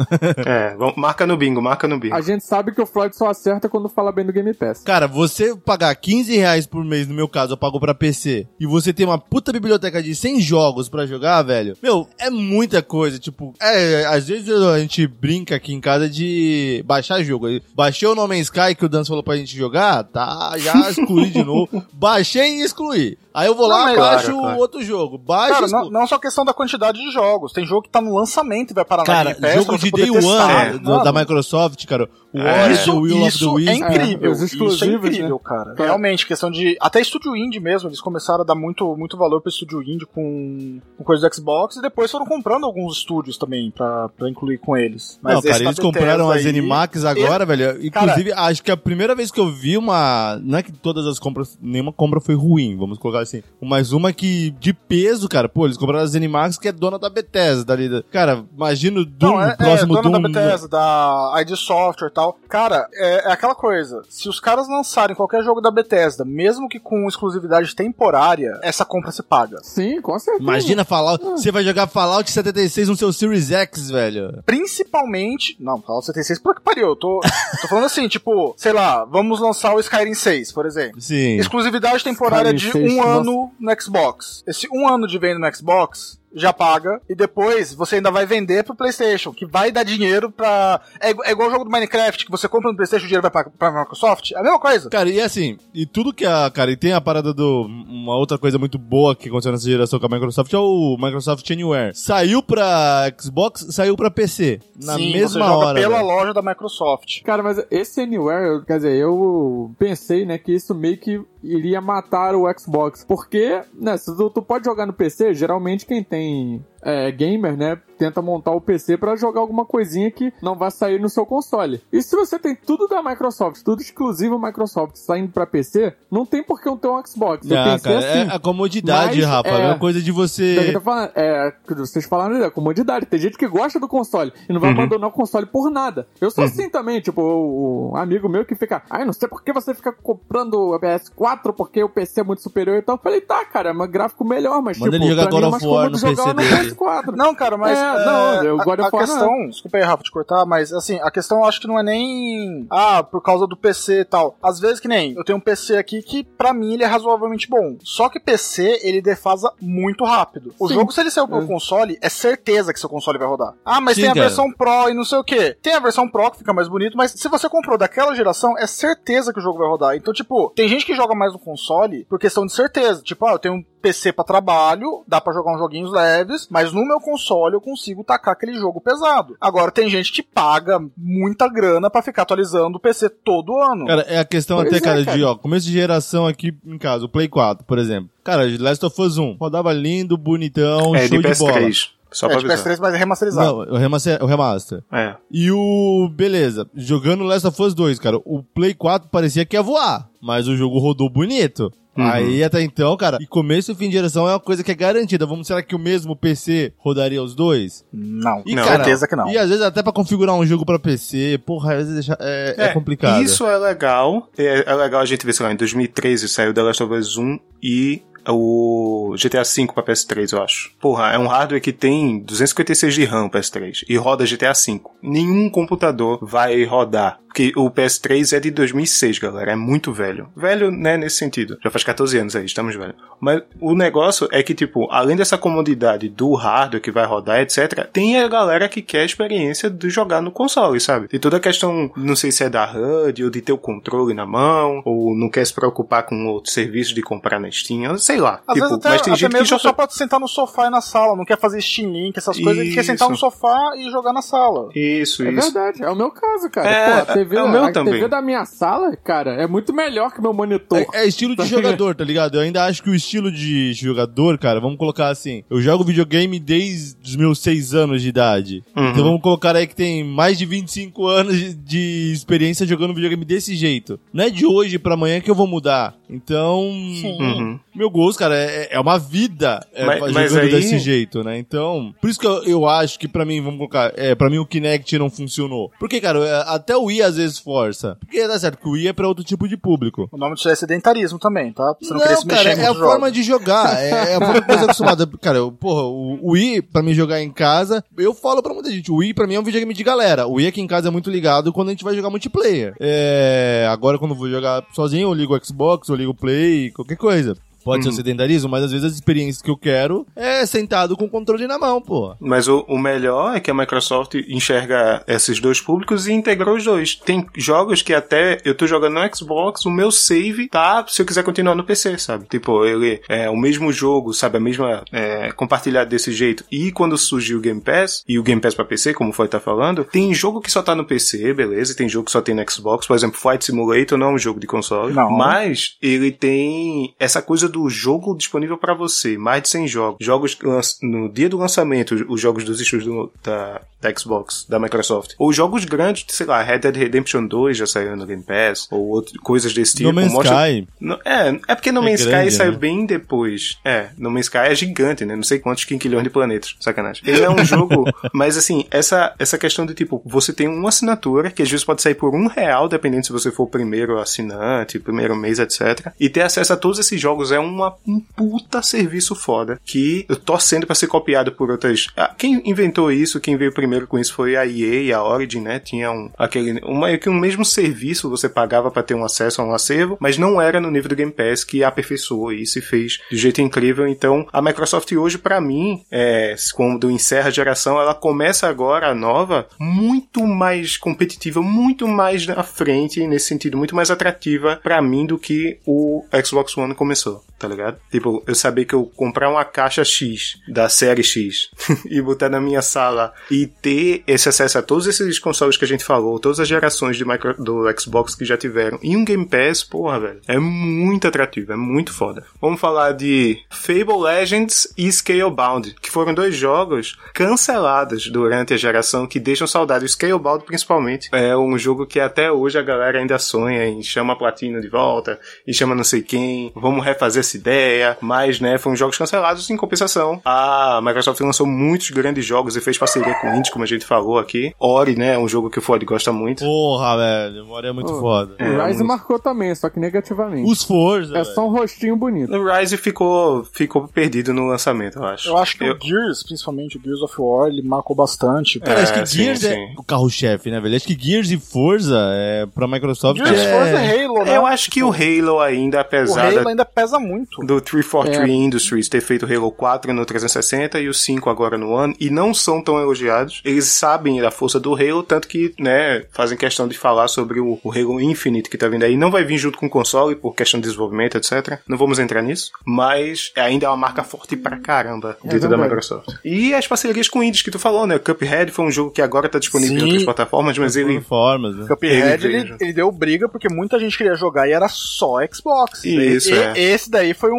D: É, vamos- marca no bingo, marca no bingo.
B: A gente sabe que o Floyd só acerta quando fala bem do Game Pass.
A: Cara, você pagar 15 reais por mês, no meu caso, eu pago pra PC, e você tem uma puta biblioteca de 100 jogos pra jogar, velho, meu, é muita coisa. Tipo, é, às vezes a gente brinca aqui em casa de baixar jogo. Baixei o No Man's Sky que o Dan falou pra gente jogar, tá, já excluí de novo. Baixei e excluí. Aí eu vou lá,
C: mas-
A: baixo
D: Claro, claro.
A: outro jogo. Baixo
C: Cara,
A: e
C: não, não só questão da quantidade de jogos. Tem jogo que tá no lançamento e vai parar na
A: Cara,
C: Game Pass
A: jogo de Day
C: testar.
A: One
D: É,
A: da Microsoft, cara. O
D: É.
C: Isso,
A: o Will of the
C: isso é
A: Wisps.
C: incrível.
B: É, os
C: isso é
B: exclusivos,
C: incrível,
B: né?
C: cara.
B: Tá.
C: Realmente, questão de. Até estúdio indie mesmo, eles começaram a dar muito, muito valor pro estúdio indie com, com coisa do Xbox e depois foram comprando alguns estúdios também pra, pra incluir com eles. Mas
A: não, cara, eles compraram
C: Bethesda
A: as
C: aí-
A: Animax agora, velho. Inclusive, acho que a primeira vez que eu vi uma. Não é que todas as compras. Nenhuma compra foi ruim, vamos colocar assim. Mas uma que, de peso, cara, pô, eles compraram as Animax, que é dona da Bethesda ali. da- Cara, imagina o Doom,
C: Não, é,
A: próximo
C: é, dona
A: Doom.
C: da Bethesda, da ID Software e tal. Cara, é, é aquela coisa. Se os caras lançarem qualquer jogo da Bethesda, mesmo que com exclusividade temporária, essa compra se paga.
B: Sim, com certeza.
A: Imagina Fallout. Você vai jogar Fallout 76 no seu Series X, velho.
C: Principalmente. Não, Fallout 76, por que pariu? Eu tô, tô falando assim, tipo, sei lá, vamos lançar o Skyrim 6, por exemplo.
A: Sim.
C: Exclusividade temporária de
B: Skyrim 6,
C: um
B: nossa.
C: ano no Xbox. Esse um ano de venda no Xbox já paga e depois você ainda vai vender pro PlayStation, que vai dar dinheiro pra. É, é igual o jogo do Minecraft, que você compra no PlayStation e o dinheiro vai pra, pra Microsoft. É a mesma coisa.
A: Cara, e assim, e tudo que a. Cara, e tem a parada do. Uma outra coisa muito boa que aconteceu nessa geração com a Microsoft é o Microsoft Anywhere. Saiu pra Xbox, saiu pra PC. Na
C: Sim,
A: mesma
C: você joga
A: hora.
C: pela
A: velho.
C: loja da Microsoft.
B: Cara, mas esse Anywhere, quer dizer, eu pensei, né, que isso meio que iria matar o Xbox. Porque, né, se tu, tu pode jogar no PC, geralmente quem tem é, gamer, né, tenta montar o PC pra jogar alguma coisinha que não vai sair no seu console. E se você tem tudo da Microsoft, tudo exclusivo Microsoft saindo pra PC, não tem por que eu ter um Xbox. Eu
A: Ah,
B: pensei
A: cara,
B: assim.
A: é a comodidade,
B: Mas,
A: Rafa.
B: é,
A: É uma coisa de você.
B: eu tô falando, é, que vocês falaram da comodidade. Tem gente que gosta do console e não vai abandonar o console por nada. Eu sou assim também, tipo, o, o amigo meu que fica, ai, não sei por que você fica comprando o PS4 porque o PC é muito superior e tal. Eu falei, tá, cara, é um gráfico melhor, mas
A: Manda
B: tipo,
A: ele jogar
B: é
A: God
B: mais
A: of War no
B: jogar
A: PC
B: no
A: dele.
B: PS4.
C: Não, cara, mas.
B: É, não, eu
C: a,
B: God of
C: a
B: War
C: questão. Desculpa aí, Rafa, te cortar, mas assim, a questão eu acho que não é nem. Ah, por causa do PC e tal. Às vezes que nem. Eu tenho um PC aqui que, pra mim, ele é razoavelmente bom. Só que PC, ele defasa muito rápido. O
B: Sim.
C: jogo, se ele saiu pro
B: É.
C: console, é certeza que seu console vai rodar. Ah, mas
A: Sim,
C: tem a
A: cara.
C: versão Pro e não sei o que. Tem a versão Pro que fica mais bonito, mas se você comprou daquela geração, é certeza que o jogo vai rodar. Então, tipo, tem gente que joga mais no console por questão de certeza. Tipo, ah, eu tenho um PC pra trabalho, dá pra jogar uns joguinhos leves, mas no meu console eu consigo tacar aquele jogo pesado. Agora, tem gente que paga muita grana pra ficar atualizando o PC todo ano.
A: Cara, é a questão
B: Pois
A: até,
B: é,
A: cara,
B: cara.
A: de, ó, começo de geração aqui em casa, o Play 4, por exemplo. Cara, Last of Us 1, rodava lindo, bonitão,
D: É,
A: show
D: de
A: de, bola.
D: PS3. Só
C: é
D: pra
C: de
D: avisar.
C: PS3, mas é remasterizado.
A: Não, o remaster, o remaster.
D: É.
A: E o. Beleza, jogando Last of Us 2, cara, o Play 4 parecia que ia voar, mas o jogo rodou bonito.
D: Uhum.
A: Aí até então, cara, e começo e fim de geração é uma coisa que é garantida. Vamos será que o mesmo PC rodaria os dois?
C: Não,
A: E,
D: Não,
A: cara,
C: certeza que não.
A: E às vezes até pra configurar um jogo pra PC, porra, às vezes deixa- é, é complicado.
D: Isso é legal. É, é legal a gente ver, sei lá, em 2013 saiu The Last of Us 1 e o GTA V pra PS3, eu acho. Porra, é um hardware que tem 256 de RAM PS3 e roda GTA V. Nenhum computador vai rodar Porque o PS3 é de 2006, galera. É muito velho. Velho, né, nesse sentido. Já faz 14 anos aí, estamos velhos. Mas o negócio é que, tipo, além dessa comodidade do hardware que vai rodar, etc., tem a galera que quer a experiência de jogar no console, sabe? E toda a questão, não sei se é da HUD ou de ter o controle na mão, ou não quer se preocupar com outro serviço de comprar na Steam, sei lá.
C: Às
D: tipo,
C: vezes até,
D: mas tem
C: até
D: gente
C: mesmo
D: que já
C: só pra sentar no sofá e na sala, não quer fazer Steam Link, essas coisas, ele quer sentar no sofá e jogar na sala.
D: Isso,
B: É
D: isso.
B: verdade, é o meu caso, cara.
D: É,
B: Pô, a TV,
D: é o meu
B: a
D: também.
B: TV da minha sala, cara, é muito melhor que meu monitor.
A: É, é estilo de jogador, tá ligado? Eu ainda acho que o estilo de jogador, cara, vamos colocar assim. Eu jogo videogame desde os meus 6 anos de idade.
D: Uhum.
A: Então vamos colocar aí que tem mais de 25 anos de- de experiência jogando videogame desse jeito. Não é de hoje pra amanhã que eu vou mudar. Então,
D: Uhum.
A: meu gosto, cara, é, é uma vida é,
D: Mas-
A: jogando
D: mas aí-
A: desse jeito, né? Então, por isso que eu, eu acho que pra mim, vamos colocar, é, pra mim o Kinect não funcionou. Porque, cara, é, até o Wii às vezes força. Porque dá certo que o Wii é pra outro tipo de público.
C: O nome disso é sedentarismo também, tá? Você não,
A: Não,
C: se
A: cara,
C: mexer
A: é a
C: nos
A: forma de jogar. É, é a forma que você é acostumado. Cara, eu- porra, o o Wii, pra mim jogar em casa, eu falo pra muita gente, o Wii pra mim é um videogame de galera. O Wii aqui em casa é muito ligado quando a gente vai jogar multiplayer. É, agora quando eu vou jogar sozinho, eu ligo o Xbox, eu ligo o Play, qualquer coisa. Pode ser o sedentarismo, mas às vezes as experiências que eu quero é sentado com o controle na mão, pô.
D: Mas o, o melhor é que a Microsoft enxerga esses dois públicos e integrou os dois. Tem jogos que até eu tô jogando no Xbox, o meu save tá se eu quiser continuar no PC, sabe? Tipo, ele é o mesmo jogo, sabe? A mesma é, compartilhado desse jeito. E quando surgiu o Game Pass, e o Game Pass pra PC, como foi tá falando, tem jogo que só tá no PC, beleza? E tem jogo que só tem no Xbox. Por exemplo, Flight Simulator não é um jogo de console.
C: Não.
D: Mas ele tem essa coisa do jogo disponível pra você, mais de 100 jogos. Jogos no dia do lançamento, os jogos dos estúdios do- da, da Xbox, da Microsoft. Ou jogos grandes, sei lá, Red Dead Redemption 2 já saiu no Game Pass, ou outro, coisas desse tipo.
A: No Man's
D: Mostra-
A: Sky.
D: No- é, é porque No
A: É
D: Man's
A: grande,
D: Sky saiu
A: né?
D: bem depois. É, No Man's Sky é gigante, né? Não sei quantos quinquilhões de planetas. Sacanagem. Ele é um jogo, mas assim, essa, essa questão de tipo, você tem uma assinatura que às vezes pode sair por um real, dependendo se você for o primeiro assinante, primeiro mês, etc. E ter acesso a todos esses jogos é uma, um puta serviço foda que eu torcendo pra ser copiado por outras. Ah, quem inventou isso, quem veio primeiro com isso foi a EA e a Origin, né? Tinha um, aquele, um, meio que um mesmo serviço, você pagava pra ter um acesso a um acervo, mas não era no nível do Game Pass que aperfeiçoou isso e fez de jeito incrível. Então, a Microsoft hoje, pra mim, é, quando encerra a geração, ela começa agora a nova muito mais competitiva, muito mais na frente, nesse sentido, muito mais atrativa pra mim do que o Xbox One começou, tá ligado? Tipo, eu saber que eu comprar uma caixa X da série X e botar na minha sala e ter esse acesso a todos esses consoles que a gente falou, todas as gerações de micro, do Xbox que já tiveram, e um Game Pass, porra, velho, é muito atrativo, é muito foda. Vamos falar de Fable Legends e Scalebound, que foram dois jogos cancelados durante a geração que deixam saudade. O Scalebound, principalmente, é um jogo que até hoje a galera ainda sonha em chama Platino de volta e chama não sei quem, vamos refazer essa ideia, mas, né, foram jogos cancelados em compensação. A Microsoft lançou muitos grandes jogos e fez parceria com indies, como a gente falou aqui. Ori, né, é um jogo que o Ford gosta muito.
A: Porra, velho. Memória é muito
B: Pô.
A: foda.
D: É,
B: o Rise
D: muito.
B: marcou também, só que negativamente.
A: Os Forza.
B: É
A: velho.
B: só um rostinho bonito.
D: O Rise ficou, ficou perdido no lançamento, eu acho.
C: Eu acho que
D: Eu-
C: o Gears, principalmente o Gears of War, ele marcou bastante.
A: Cara, acho
D: É,
A: que
D: sim,
A: Gears é
D: sim.
A: o carro-chefe, né, velho? Acho que Gears e Forza é pra Microsoft
C: Gears,
A: é...
C: Forza e Halo, né?
D: Eu acho que o Halo ainda,
C: o
D: apesar da-
C: Halo ainda pesa muito.
D: Do 343
B: É.
D: Industries ter feito o Halo 4 no 360 e o 5 agora no One, e não são tão elogiados. Eles sabem da força do Halo, tanto que, né, fazem questão de falar sobre o, o Halo Infinite que tá vindo aí. Não vai vir junto com o console por questão de desenvolvimento, etc. Não vamos entrar nisso, mas ainda é uma marca forte pra caramba dentro da. Microsoft. E as parcerias com indies que tu falou, né? Cuphead foi um jogo que agora tá disponível em
C: Sim.
D: outras plataformas, mas ele
A: Formas, né?
C: Cuphead,
D: Ele
C: ele, ele deu briga porque muita gente queria jogar e era só Xbox.
D: Isso,
C: e,
D: é.
C: Esse daí foi um,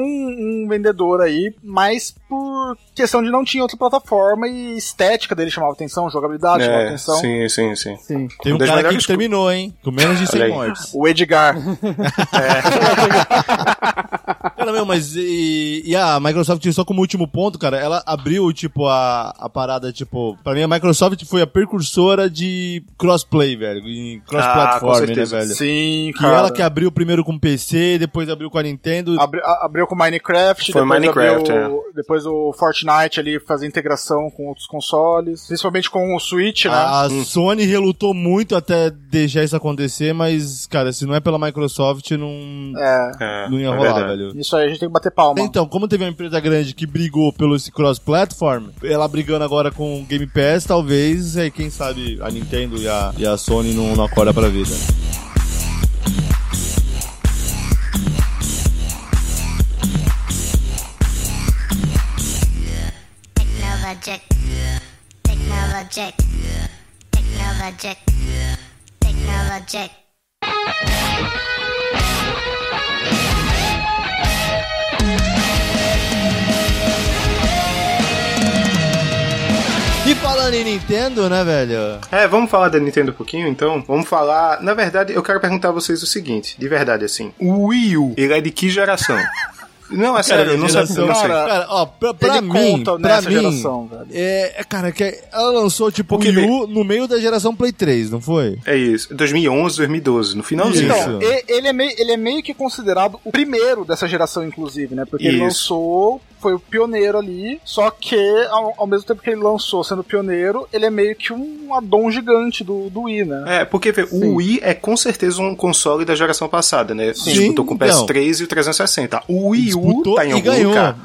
C: um vendedor aí, mais por questão de não tinha outra plataforma e estética dele chamava atenção, jogabilidade chamava
D: é,
C: atenção.
D: sim, sim, sim.
B: Sim.
A: Tem um cara que terminou, hein? Com menos de 100
D: Olha aí.
A: mortes.
C: O Edgar.
A: Cara, meu, mas e, e a Microsoft, só como último ponto, cara, ela abriu, tipo, a, a parada, tipo... Pra mim, a Microsoft foi a precursora de crossplay, velho. Em
D: Ah,
A: cross-platform,
D: com
A: né, velho?
C: Sim,
A: Que
C: cara.
A: ela que abriu primeiro com PC, depois abriu com a Nintendo.
C: Abri- a- abriu com Minecraft,
D: Foi
C: depois
D: Minecraft, é.
C: abriu, depois o Fortnite ali fazer integração com outros consoles, principalmente com o Switch, né?
A: A Sony relutou muito até deixar isso acontecer, mas, cara, se não é pela Microsoft, não,
C: É.
D: É,
A: não ia
D: é
A: rolar,
D: verdade.
A: velho.
C: Isso aí a gente tem que bater palma.
A: Então, como teve uma empresa grande que brigou pelo esse cross-platform, ela brigando agora com o Game Pass, talvez, aí, quem sabe, a Nintendo e a, e a Sony não, não acordam pra vida.
E: Technologic. Technologic. Technologic. Technologic.
A: E falando em Nintendo, né, velho?
D: É, vamos falar da Nintendo um pouquinho, então? Vamos falar... Na verdade, eu quero perguntar a vocês o seguinte, de verdade, assim. O Wii U, ele é de que geração? Não, é sério, eu não, sei,
A: geração-
D: não sei.
C: Cara,
A: Cara, ó, pra, pra
C: ele
A: mim,
C: conta
A: pra
C: nessa
A: mim,
C: geração, velho.
A: é, é, cara, que ela lançou tipo o
D: Porque
A: Wii U no meio da geração Play 3, não foi?
D: É isso, 2011, 2012, no finalzinho.
A: Isso.
C: Então, ele é, meio, ele é meio que considerado o primeiro dessa geração, inclusive, né? Porque ele
D: Isso.
C: lançou, foi o pioneiro ali, só que ao, ao mesmo tempo que ele lançou sendo pioneiro, ele é meio que um addon gigante do, do Wii, né?
D: É, porque vê, o Wii é com certeza um console da geração passada, né?
A: Sim,
D: Disputou com o
A: então.
D: PS3 e o 360. O Wii U
A: Disputou
D: tá em
A: e
D: algum
A: ganhou.
D: lugar.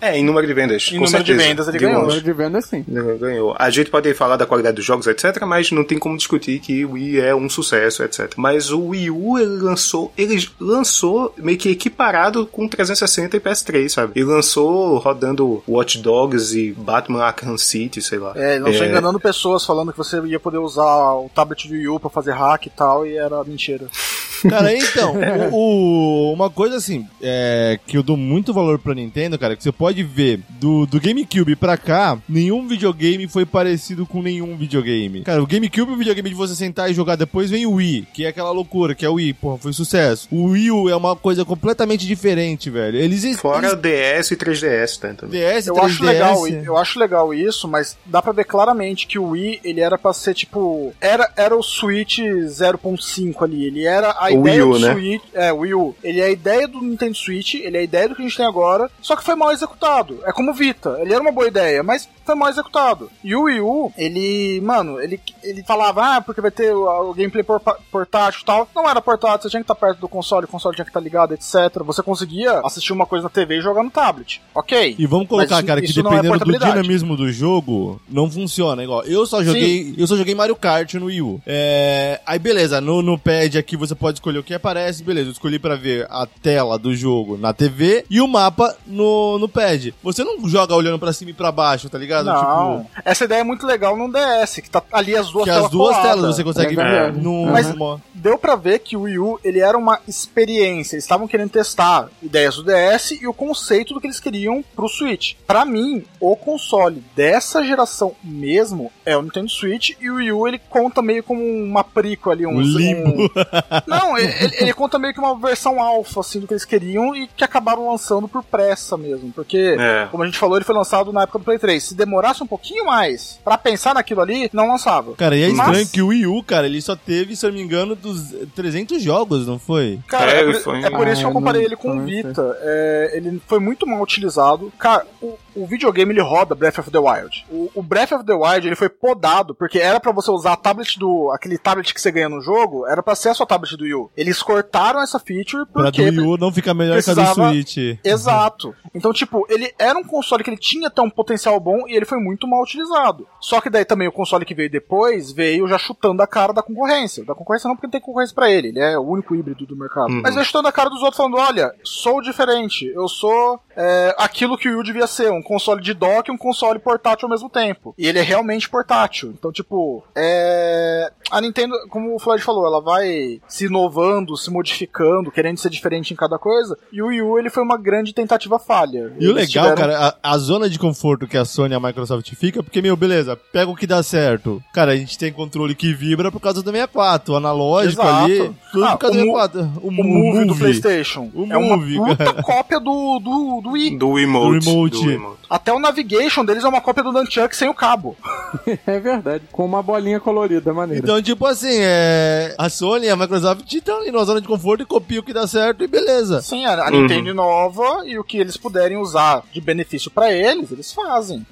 D: É, em número de vendas.
C: Em
D: com
C: número de
D: certeza.
C: vendas, ele
D: De
C: ganhou.
D: longe.
B: Número de venda, sim.
D: Ganhou. A gente pode falar da qualidade dos jogos, etc, mas não tem como discutir que o Wii é um sucesso, etc. Mas o Wii U, ele lançou, ele lançou meio que equiparado com 360 e PS3, sabe? Ele lançou rodando Watch Dogs e Batman Arkham City, sei lá.
C: É, ele lançou enganando pessoas, falando que você ia poder usar o tablet do Wii U pra fazer hack e tal, e era mentira.
A: Cara, então, o, o- uma coisa assim, é, que eu dou muito valor pra Nintendo, cara, que você pode ver do, do GameCube pra cá, nenhum videogame foi parecido com nenhum videogame. Cara, o GameCube é um videogame de você sentar e jogar, depois vem o Wii, que é aquela loucura, que é o Wii, porra, foi sucesso. O Wii U é uma coisa completamente diferente, velho. Eles
D: Fora o DS e 3DS, tá? Também.
A: DS,
C: Eu
A: 3DS.
C: acho legal, eu acho legal isso, mas dá pra ver claramente que o Wii, ele era pra ser tipo, era era o Switch 0.5 ali, ele era a
D: O
C: ideia
D: Wii U,
C: do
D: né?
C: Switch, é, o Wii U. Ele é a ideia do Nintendo Switch, ele é a ideia do que a gente tem agora, só que foi mal executado. É como o Vita, ele era uma boa ideia, mas foi mal executado. E o Wii U, ele, mano, ele ele falava, ah, porque vai ter o, o gameplay por- portátil e tal. Não era portátil, você tinha que estar perto do console, o console tinha que estar ligado, etc. Você conseguia assistir uma coisa na TV e jogar no tablet. OK.
A: E vamos colocar,
C: Mas
A: cara, que
C: é
A: dependendo do
C: portabilidade.
A: dinamismo do jogo, não funciona. Igual, eu só joguei, eu só joguei Mario Kart no Wii U. É, aí beleza, no, no pad aqui você pode escolher o que aparece, beleza, eu escolhi pra ver a tela do jogo na TV e o mapa no, no pad. Você não joga olhando pra cima e pra baixo, tá ligado?
C: Não, essa ideia é muito legal no DS, que tá ali as duas
A: Tipo, que
C: telas
A: as duas
C: coladas.
A: telas você consegue
B: É
A: ver no,
C: Mas-
A: no-
C: Deu pra ver que o Wii U, ele era uma experiência, eles estavam querendo testar ideias do DS e o conceito do que eles queriam pro Switch. Pra mim, o console dessa geração mesmo é o Nintendo Switch e o Wii U ele conta meio como uma prequel ali, um,
A: Um limbo.
C: um- Não, ele, ele- ele conta meio que uma versão alfa assim do que eles queriam e que acabaram lançando por pressa mesmo, porque
D: É.
C: como a gente falou, ele foi lançado na época do Play 3. Se demorasse um pouquinho mais pra pensar naquilo ali, não lançava.
A: Cara, e é
C: Mas-
A: estranho que o Wii U, cara, ele só teve, se eu não me engano, dos 300 jogos, não foi?
C: Cara,
D: É,
C: é, por,
D: foi-
C: é por isso que
B: Ah,
C: eu comparei
B: não-
C: ele com o Vita. É, ele foi muito mal utilizado. Cara, o, o videogame ele roda Breath of the Wild. O, o Breath of the Wild ele foi podado porque era pra você usar a tablet do. aquele tablet que você ganha no jogo, era pra ser a sua tablet do Wii U. Eles cortaram essa feature
A: Pra do
C: porque.
A: Wii U não ficar melhor que a do
C: precisava-
A: Switch.
C: Exato. Então, tipo, ele era um console que ele tinha até um potencial bom e ele foi muito mal utilizado. Só que daí também o console que veio depois veio já chutando a cara da concorrência. Da concorrência não porque não tem concorrência pra ele, ele é o único híbrido do mercado.
D: Uhum.
C: Mas veio chutando a cara dos outros falando: olha, sou diferente, eu sou é, aquilo que o Wii devia ser, um console de dock e um console portátil ao mesmo tempo. E ele é realmente portátil. Então, tipo, é... a Nintendo, como o Floyd falou, ela vai se inovando, se modificando, querendo ser diferente em cada coisa. E o Wii U, ele foi uma grande tentativa falha.
A: E o
C: Eles
A: legal,
C: tiveram-
A: cara, a, a zona de conforto que a Sony e a Microsoft fica, porque, meu, beleza, pega o que dá certo. Cara, a gente tem controle que vibra por causa do 64, o analógico
C: Exato.
A: ali, tudo
C: Ah,
A: por causa
C: o
A: do
C: Mo-
A: 64. O,
C: O Move, do
A: Move.
C: PlayStation
A: O
C: é uma
A: Move,
C: puta
A: cara.
C: cópia do, do, do Wii.
D: Do Emote.
A: Do Emote.
C: Até o Navigation deles é uma cópia do Nunchuck sem o cabo.
B: é verdade. Com uma bolinha colorida, maneira.
A: Então, tipo assim, é... a Sony e a Microsoft estão ali numa zona de conforto e copiam o que dá certo e beleza.
C: Sim, a, a Nintendo inova e o que eles puderem usar de benefício pra eles, eles fazem.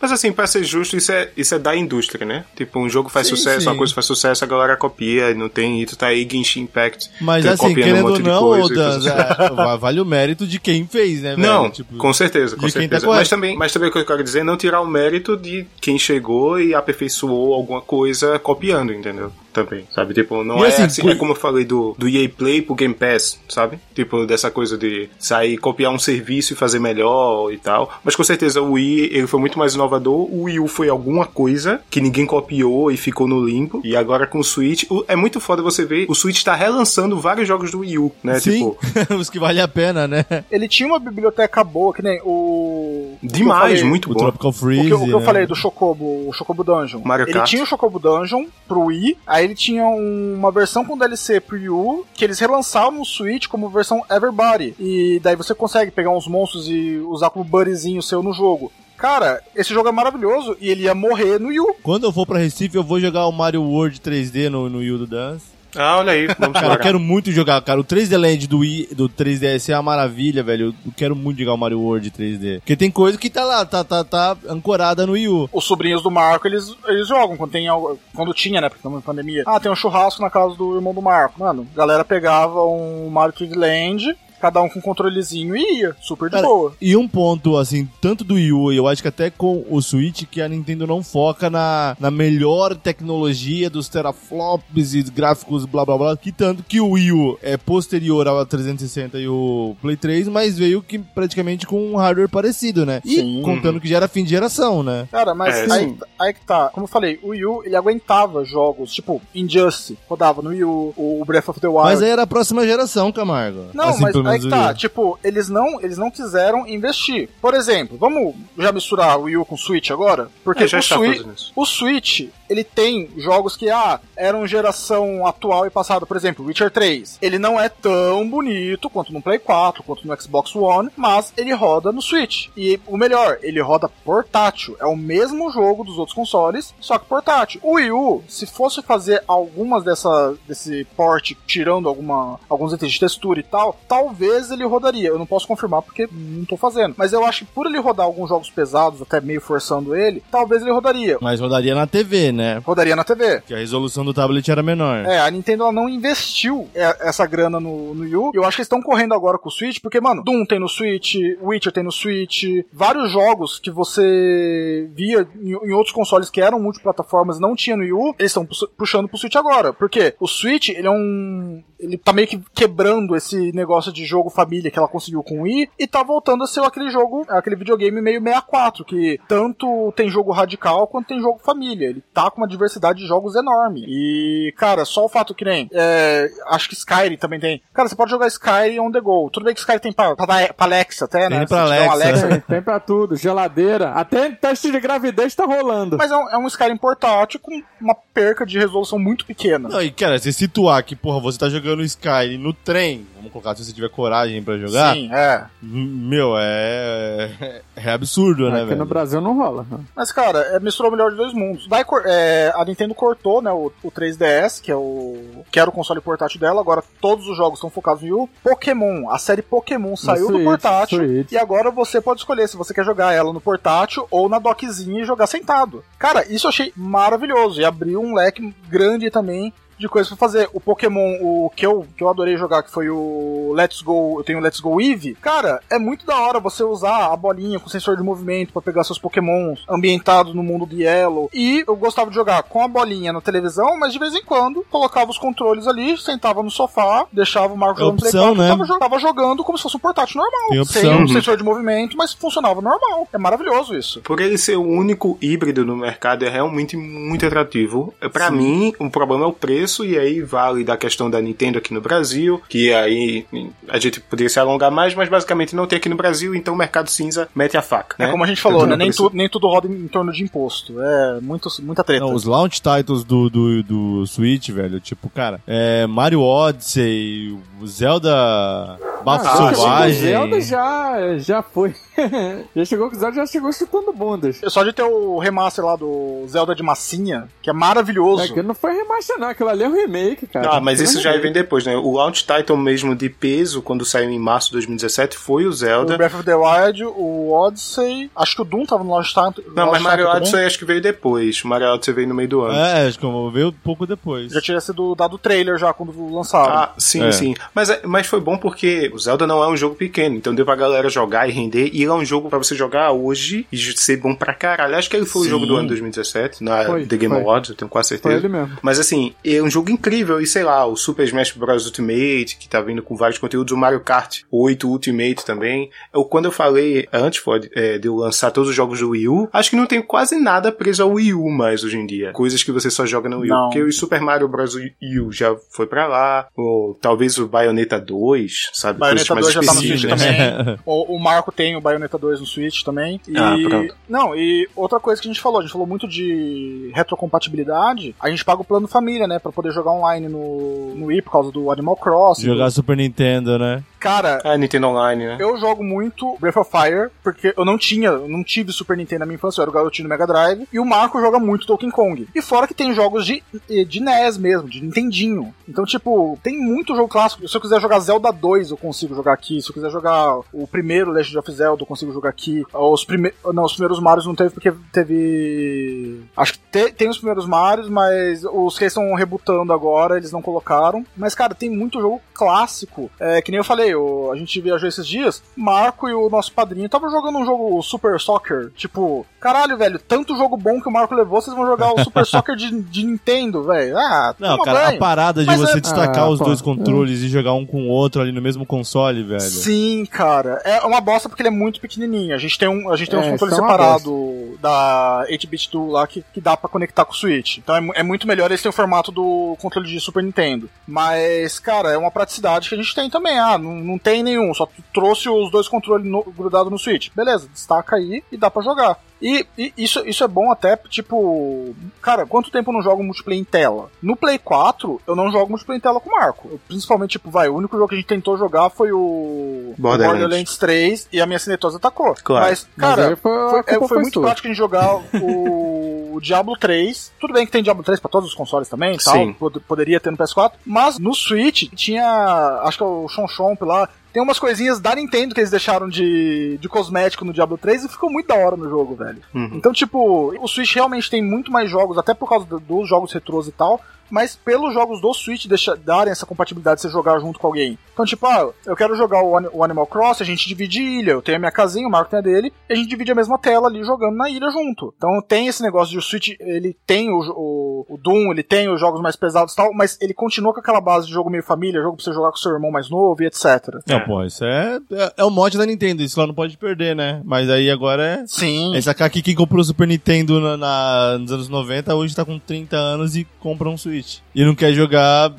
D: Mas assim, pra ser justo, isso é, isso é da indústria, né? Tipo, um jogo faz
A: Sim,
D: sucesso,
A: sim.
D: uma coisa faz sucesso, a galera copia, e não tem, e tu tá aí Genshin Impact.
A: Mas
D: tá
A: assim,
D: copiando um
A: querendo ou não,
D: coisa
A: Dan, é, va- vale o mérito de quem fez, né, velho?
D: Não,
A: Tipo,
D: com certeza, com
A: de quem tá
D: certeza. Mas, também, mas também o que eu quero dizer é não tirar o mérito de quem chegou e aperfeiçoou alguma coisa copiando, entendeu? Também, sabe? Tipo, não
A: E
D: é
A: assim,
D: assim, é como eu falei do, do EA Play pro Game Pass, sabe? Tipo, dessa coisa de sair, copiar um serviço e fazer melhor e tal. Mas com certeza o Wii, ele foi muito mais inovador. O Wii U foi alguma coisa que ninguém copiou e ficou no limpo. E agora com o Switch, o- é muito foda você ver, o Switch tá relançando vários jogos do Wii U, né?
A: Sim,
D: Tipo,
A: os que valem a pena, né?
C: Ele tinha uma biblioteca boa, que nem o. o que eu
D: demais,
C: falei-
A: O
D: muito bom.
A: Tropical
C: O
A: Freeze.
C: que, eu- o que eu
A: né?
C: falei do Chocobo, o Chocobo Dungeon.
D: Mario
C: ele
D: Kart.
C: tinha o Chocobo Dungeon pro Wii, aí ele tinha um- uma versão com DLC U, que eles relançaram no Switch como versão Everybody. E daí você consegue pegar uns monstros e usar como buddyzinho seu no jogo. Cara, esse jogo é maravilhoso e ele ia morrer no Wii U.
A: Quando eu for pra Recife, eu vou jogar o Mario World 3D no, no Wii do Dance.
D: Ah, olha aí, vamos
A: Cara, eu quero muito jogar, cara. O 3D Land do, Wii, do 3DS é uma maravilha, velho. Eu quero muito jogar o Mario World 3D. Porque tem coisa que tá lá, tá, tá, tá ancorada no Wii U.
C: Os sobrinhos do Marco, eles, eles jogam quando tem algo- quando tinha, né, porque estamos em pandemia. Ah, tem um churrasco na casa do irmão do Marco. Mano, a galera pegava um Mario 3D Land, cada um com um controlezinho e ia, super de
A: Cara,
C: boa.
A: E um ponto, assim, tanto do Wii U, e eu acho que até com o Switch, que a Nintendo não foca na, na melhor tecnologia dos teraflops e gráficos blá blá blá, que tanto que o Wii U é posterior ao 360 e o Play 3, mas veio que praticamente com um hardware parecido, né? E
C: Sim.
A: contando que já era fim de geração, né?
C: Cara, mas
D: É,
C: aí,
B: sim.
C: aí que tá. Como eu falei, o Wii U, ele aguentava jogos, tipo, Injustice, rodava no Wii U, o Breath of the Wild.
A: Mas aí era a próxima geração, Camargo.
C: Não,
A: Assim,
C: mas aí
A: menos
C: que tá, tipo, eles não, eles não quiseram investir. Por exemplo, vamos já misturar o Wii U com o Switch agora? Porque
D: É, já
C: o,
D: está
C: Switch, o Switch, ele tem jogos que, ah, eram geração atual e passada. Por exemplo, Witcher 3. Ele não é tão bonito quanto no Play 4, quanto no Xbox One, mas ele roda no Switch. E o melhor, ele roda portátil. É o mesmo jogo dos outros consoles, só que portátil. O Wii U, se fosse fazer algumas dessa, desse port, tirando alguma, alguns itens de textura e tal, talvez ele rodaria. Eu não posso confirmar porque não tô fazendo. Mas eu acho que por ele rodar alguns jogos pesados, até meio forçando ele, talvez ele rodaria.
A: Mas rodaria na TV, né?
C: Rodaria na TV.
A: Que a resolução do tablet era menor.
C: É, a Nintendo ela não investiu é, essa grana no, no Wii U. Eu acho que eles estão correndo agora com o Switch, porque, mano, Doom tem no Switch, Witcher tem no Switch, vários jogos que você via em, em outros consoles que eram multiplataformas não tinha no Wii U, eles estão puxando pro Switch agora. Porque o Switch, ele é um. Ele tá meio que quebrando esse negócio de jogo família que ela conseguiu com o Wii e tá voltando a ser aquele jogo, aquele videogame meio 64, que tanto tem jogo radical quanto tem jogo família. Ele tá com uma diversidade de jogos enorme. E, cara, só o fato que nem. é, acho que Skyrim também tem. Cara, você pode jogar Skyrim on the go. Tudo bem que Skyrim tem pra, pra, pra Alexa até, né?
A: Tem pra
C: Se um
A: Alexa.
B: Tem, tem pra tudo, geladeira, até teste de gravidez tá rolando.
C: Mas é um, é um Skyrim portátil com uma perca de resolução muito pequena.
A: Não, e cara, você situar que, porra, você tá jogando Skyrim no trem, vamos colocar se você tiver coragem pra jogar,
C: Sim, é.
A: meu, é. É absurdo, né,
B: Aqui
A: velho?
B: no Brasil não rola. né?
C: Mas, cara, é, misturou o melhor de dois mundos. Cor- é, a Nintendo cortou, né, o, o 3DS, que é o que era o console portátil dela. Agora todos os jogos estão focados em U. Pokémon, a série Pokémon saiu do
B: Switch,
C: portátil.
B: Switch.
C: E agora você pode escolher se você quer jogar ela no portátil ou na dockzinha e jogar sentado. Cara, isso eu achei maravilhoso. E abriu um leque grande também de coisas pra fazer. O Pokémon, o que eu, que eu adorei jogar, que foi o Let's Go, eu tenho o Let's Go Eevee. Cara, é muito da hora você usar a bolinha com sensor de movimento pra pegar seus Pokémons ambientados no mundo de Yellow. E eu gostava de jogar com a bolinha na televisão, mas de vez em quando colocava os controles ali, sentava no sofá, deixava o Marco
A: É
C: jogando Play
A: opção,
C: 4,
A: né?
C: tava, tava jogando como se fosse um portátil normal.
A: Tem
C: Sem
A: opção.
C: um sensor de movimento, mas funcionava normal. É maravilhoso isso.
D: Por ele ser o único híbrido no mercado, é realmente muito atrativo. Pra mim, o problema é o preço preço, e aí vale da questão da Nintendo aqui no Brasil, que aí a gente poderia se alongar mais, mas basicamente não tem aqui no Brasil, então o mercado cinza mete a faca.
C: É
D: né?
C: como a gente falou,
D: Então,
C: né? Nem, tu- nem tudo roda em torno de imposto. É muito, muita treta.
A: Não, os launch titles do, do, do Switch, velho, tipo, cara, é Mario Odyssey, o Zelda Bafo
B: Ah, O
A: Selvagem.
B: Zelda já, já foi. já chegou com o Zelda, já chegou chutando bundas.
C: Só de ter o remaster lá do Zelda de massinha, que é maravilhoso.
B: É que não foi remaster, não. Aquilo ali é um remake, cara.
D: Ah, mas isso
B: é um
D: já vem depois, né? O launch title mesmo de peso, quando saiu em março de 2017, foi o
C: O
D: Zelda.
C: Breath of the Wild, o Odyssey, acho que o Doom tava no launch title.
D: Não, mas Mario
C: title também.
D: Odyssey acho que veio depois. Mario Odyssey veio no meio do ano.
A: É, acho que veio pouco depois.
C: Já tinha sido dado trailer já quando lançaram.
D: Ah, sim,
A: É.
D: sim. Mas, é- mas foi bom porque o Zelda não é um jogo pequeno, então deu pra galera jogar e render. E ele é um jogo pra você jogar hoje e ser bom pra caralho. Acho que ele foi
A: Sim.
D: o jogo do ano 2017, na
B: Foi,
D: The Game
B: foi.
D: Awards, eu tenho quase
B: Foi
D: certeza.
B: ele mesmo.
D: Mas assim, é um jogo incrível. E sei lá, o Super Smash Bros. Ultimate, que tá vindo com vários conteúdos, o Mario Kart 8 Ultimate também. Eu, quando eu falei antes, Ford, é, de eu lançar todos os jogos do Wii U, acho que não tem quase nada preso ao Wii U mais hoje em dia. Coisas que você só joga no Wii U.
C: Não.
D: Porque o Super Mario Bros. Wii U já foi pra lá. Ou talvez o Bayonetta 2, sabe?
C: Bayonetta
D: Coisas
C: 2 já tá no. Switch
A: né?
C: também. O, o Marco tem o Bayonetta 2 no Switch também. E,
D: Ah, pronto.
C: não, e outra coisa que a gente falou, a gente falou muito de retrocompatibilidade. A gente paga o plano família, né? Pra poder jogar online no, no Wii por causa do Animal Crossing.
A: Jogar Super Nintendo, né?
C: Cara,
D: Ah, Nintendo Online, né?
C: eu jogo muito Breath of Fire, porque eu não tinha, eu não tive Super Nintendo na minha infância, eu era o garotinho do Mega Drive, e o Marco joga muito Donkey Kong. E fora que tem jogos de, de NES mesmo, de Nintendinho. Então, tipo, tem muito jogo clássico. Se eu quiser jogar Zelda 2, eu consigo jogar aqui. Se eu quiser jogar o primeiro Legend of Zelda, eu consigo jogar aqui. Os prime... Não, os primeiros Marios não teve porque teve. Acho que te- tem os primeiros Marios, mas os que estão rebutando agora, eles não colocaram. Mas, cara, tem muito jogo clássico. É, que nem eu falei, o- a gente viajou esses dias. Marco e o nosso padrinho estavam jogando um jogo Super Soccer. Tipo, caralho, velho, tanto jogo bom que o Marco levou, vocês vão jogar o Super Soccer de, de Nintendo, velho. Ah,
A: Não, cara,
C: banho.
A: a parada de
C: Mas
A: você
C: é-
A: destacar
B: Ah,
A: os
B: pô,
A: dois
B: é.
A: controles e jogar um com o outro ali no mesmo console, velho.
C: Sim, cara. É uma bosta porque ele é muito pequenininho. A gente tem, um, a gente tem
B: É,
C: uns controles
B: isso é uma
C: separados da 8-bit Duo lá que, que dá pra conectar com o Switch. Então é, é muito melhor eles têm o formato do controle de Super Nintendo. Mas, cara, é uma praticidade que a gente tem também. Ah, não, não tem nenhum, só trouxe os dois controles grudados no Switch. Beleza, destaca aí e dá pra jogar. E, e isso, isso é bom até, tipo. Cara, quanto tempo eu não jogo multiplayer em tela? No Play 4, eu não jogo multiplayer em tela com o Marco. Eu, principalmente, tipo, vai, o único jogo que a gente tentou jogar foi o
D: Borderlands.
C: Borderlands 3 e a minha cinetosa atacou.
D: Claro.
C: Mas,
B: Mas
C: cara,
B: aí foi,
C: foi, é, foi
B: foi
C: muito prático a gente jogar o, o Diablo 3. Tudo bem que tem Diablo 3 pra todos os consoles também e tal.
D: Sim.
C: pod- Poderia ter no PS4. Mas no Switch tinha. Acho que é o Chon Chomp lá. Tem umas coisinhas da Nintendo que eles deixaram de, de cosmético no Diablo 3 e ficou muito da hora no jogo, velho.
D: Uhum.
C: Então, tipo, o Switch realmente tem muito mais jogos, até por causa do- dos jogos retrôs e tal, mas pelos jogos do Switch deixa, darem essa compatibilidade de você jogar junto com alguém. Então, tipo, ah, eu quero jogar o, o Animal Cross, a gente divide ilha, eu tenho a minha casinha, o Marco tem a dele, e a gente divide a mesma tela ali jogando na ilha junto. Então tem esse negócio de o Switch, ele tem o, o, o Doom, ele tem os jogos mais pesados e tal, mas ele continua com aquela base de jogo meio família, jogo pra você jogar com seu irmão mais novo e etc.
A: Não, pô, isso é, é, é o mote da Nintendo, isso lá não pode perder, né? Mas aí agora é.
C: Sim.
A: É sacar que quem comprou o Super Nintendo na, na- nos anos 90 hoje tá com 30 anos e compra um Switch. E não quer jogar.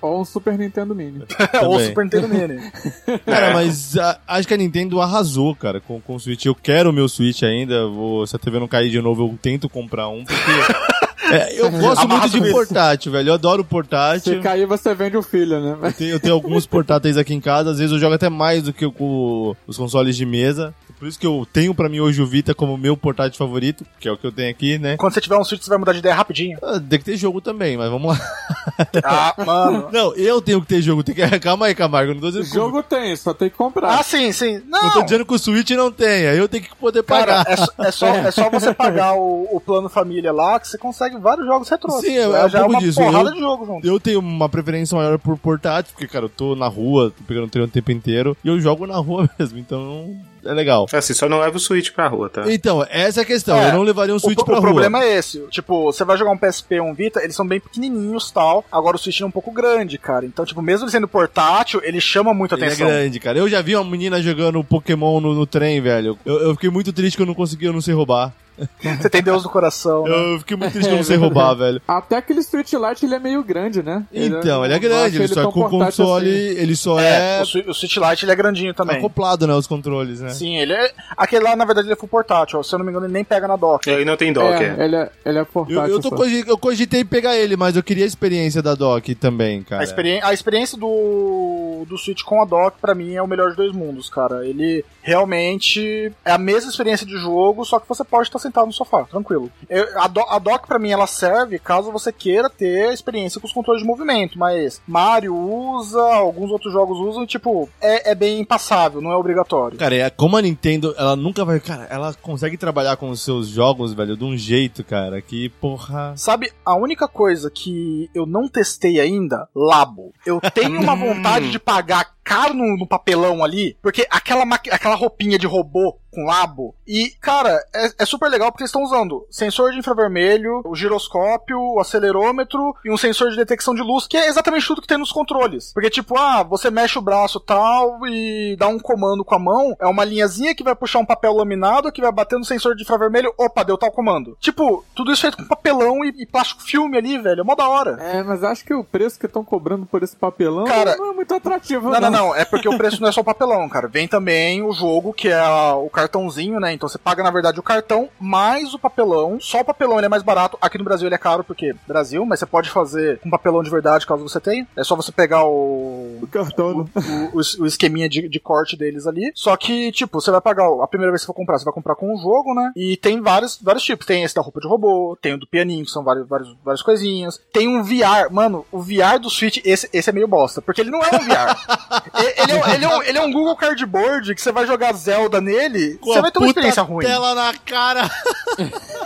B: Ou um Super Nintendo Mini.
C: Ou
A: também.
C: Super Nintendo Mini.
A: Cara, mas a- acho que a Nintendo arrasou, cara, com, com o Switch. Eu quero o meu Switch ainda. Vou, se a TV não cair de novo, eu tento comprar um, porque. é, eu gosto muito de portátil, velho. Eu adoro portátil.
B: Se cair, você vende o filho, né?
A: Eu tenho, eu tenho alguns portáteis aqui em casa, às vezes eu jogo até mais do que com os consoles de mesa. Por isso que eu tenho pra mim hoje o Vita como meu portátil favorito, que é o que eu tenho aqui, né?
C: Quando você tiver um Switch, você vai mudar de ideia rapidinho.
A: Ah, Tem que ter jogo também, mas vamos lá.
C: Ah, mano.
A: Não, eu tenho que ter jogo. Tem que... Calma aí, Camargo. Não tô dizendo que o-
B: Jogo tem, só tem que comprar.
C: Ah, sim, sim. Não,
A: Não tô dizendo que o Switch não tenha. Eu tenho que poder
C: Cara,
A: pagar.
C: é, só- é só, é só você pagar o, o plano família lá que você consegue vários jogos retrô.
A: Sim, é- é um
C: já é
A: pouco
C: uma
A: disso.
C: porrada
A: Eu-
C: de jogo junto.
A: Eu tenho uma preferência maior por portátil, porque, cara, eu tô na rua, tô pegando treino o tempo inteiro, e eu jogo na rua mesmo, então é legal.
D: Assim, só não leva o Switch pra rua, tá?
A: Então, essa é a questão.
C: É,
A: eu não levaria um
C: O,
A: Switch
C: pro-
A: pra
C: o
A: rua.
C: problema é esse. Tipo, você vai jogar um PSP ou um Vita, eles são bem pequenininhos tal. Agora o Switch é um pouco grande, cara. Então, tipo, mesmo ele sendo portátil, ele chama muita
A: Ele é
C: atenção.
A: grande, cara. Eu já vi uma menina jogando Pokémon no, no trem, velho. Eu, eu fiquei muito triste que eu não consegui, eu não sei roubar.
C: Você tem Deus no coração, né?
A: Eu fiquei muito triste de não sei roubar, velho.
B: Até aquele Street Light ele é meio grande, né?
A: Então, ele é grande, ele só é com o console,
B: assim.
A: ele só
C: É,
A: é,
C: o, o Switch Lite ele é grandinho também.
A: acoplado, né, os controles, né?
C: Sim, ele é. Aquele lá, na verdade, ele é full portátil. Se eu não me engano, ele nem pega na dock.
D: Ele não tem dock, é.
B: É, ele é, ele é
A: Eu,
B: portátil.
A: eu, tô
B: só.
A: cogi- eu cogitei pegar ele, mas eu queria a experiência da dock também, cara.
C: A, experi- a experiência do, do Switch com a dock, pra mim, é o melhor de dois mundos, cara. Ele realmente é a mesma experiência de jogo, só que você pode estar sentado no sofá, tranquilo. Eu- a, do- a dock, pra mim, ela serve caso você queira ter experiência com os controles de movimento, mas Mario usa, alguns outros jogos usam, e, tipo, é, é bem passável, não é obrigatório.
A: Cara, é, como a Nintendo, ela nunca vai. Cara, ela consegue trabalhar com os seus jogos, velho, de um jeito, cara, que porra.
C: Sabe, a única coisa que eu não testei ainda, Labo. Eu tenho uma vontade de pagar caro no, no papelão ali, porque aquela, aquela roupinha de robô com labo. E, cara, é, é super legal porque eles estão usando sensor de infravermelho, o giroscópio, o acelerômetro e um sensor de detecção de luz, que é exatamente tudo que tem nos controles. Porque, tipo, ah, você mexe o braço tal e dá um comando com a mão, é uma linhazinha que vai puxar um papel laminado que vai bater no sensor de infravermelho, opa, deu tal comando. Tipo, tudo isso feito com papelão e, e plástico filme ali, velho, é mó da hora.
B: É, mas acho que o preço que estão cobrando por esse papelão
C: Cara,
B: não é muito atrativo,
C: Não, não, não. É porque o preço não é só papelão, cara. Vem também o jogo, que é a- o cartãozinho, né? Então você paga, na verdade, o cartão mais o papelão. Só o papelão ele é mais barato. Aqui no Brasil ele é caro, porque Brasil, mas você pode fazer com papelão de verdade, caso você tenha. É só você pegar o.
B: O cartão. né?
C: O, o- o esqueminha de, de corte deles ali. Só que, tipo, você vai pagar. o- A primeira vez que você for comprar, você vai comprar com o jogo, né? E tem vários, vários tipos. Tem esse da roupa de robô, tem o do pianinho, que são vários, vários, várias coisinhas. Tem um VR. Mano, o VR do Switch, esse, esse é meio bosta. Porque ele não é um VR. Ele, é, um- ele, é um, ele é um Google Cardboard que você vai jogar Zelda nele.
A: Com
C: você vai ter uma
A: puta
C: experiência ruim.
A: tela na cara.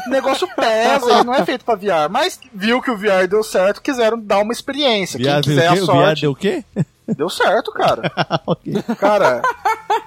C: O negócio pesa, ele não é feito pra VR. Mas viu que o VR deu certo, quiseram dar uma experiência. Quem
A: Viado,
C: quiser
A: o
C: a sorte.
A: deu o quê?
C: Deu certo, cara. Cara.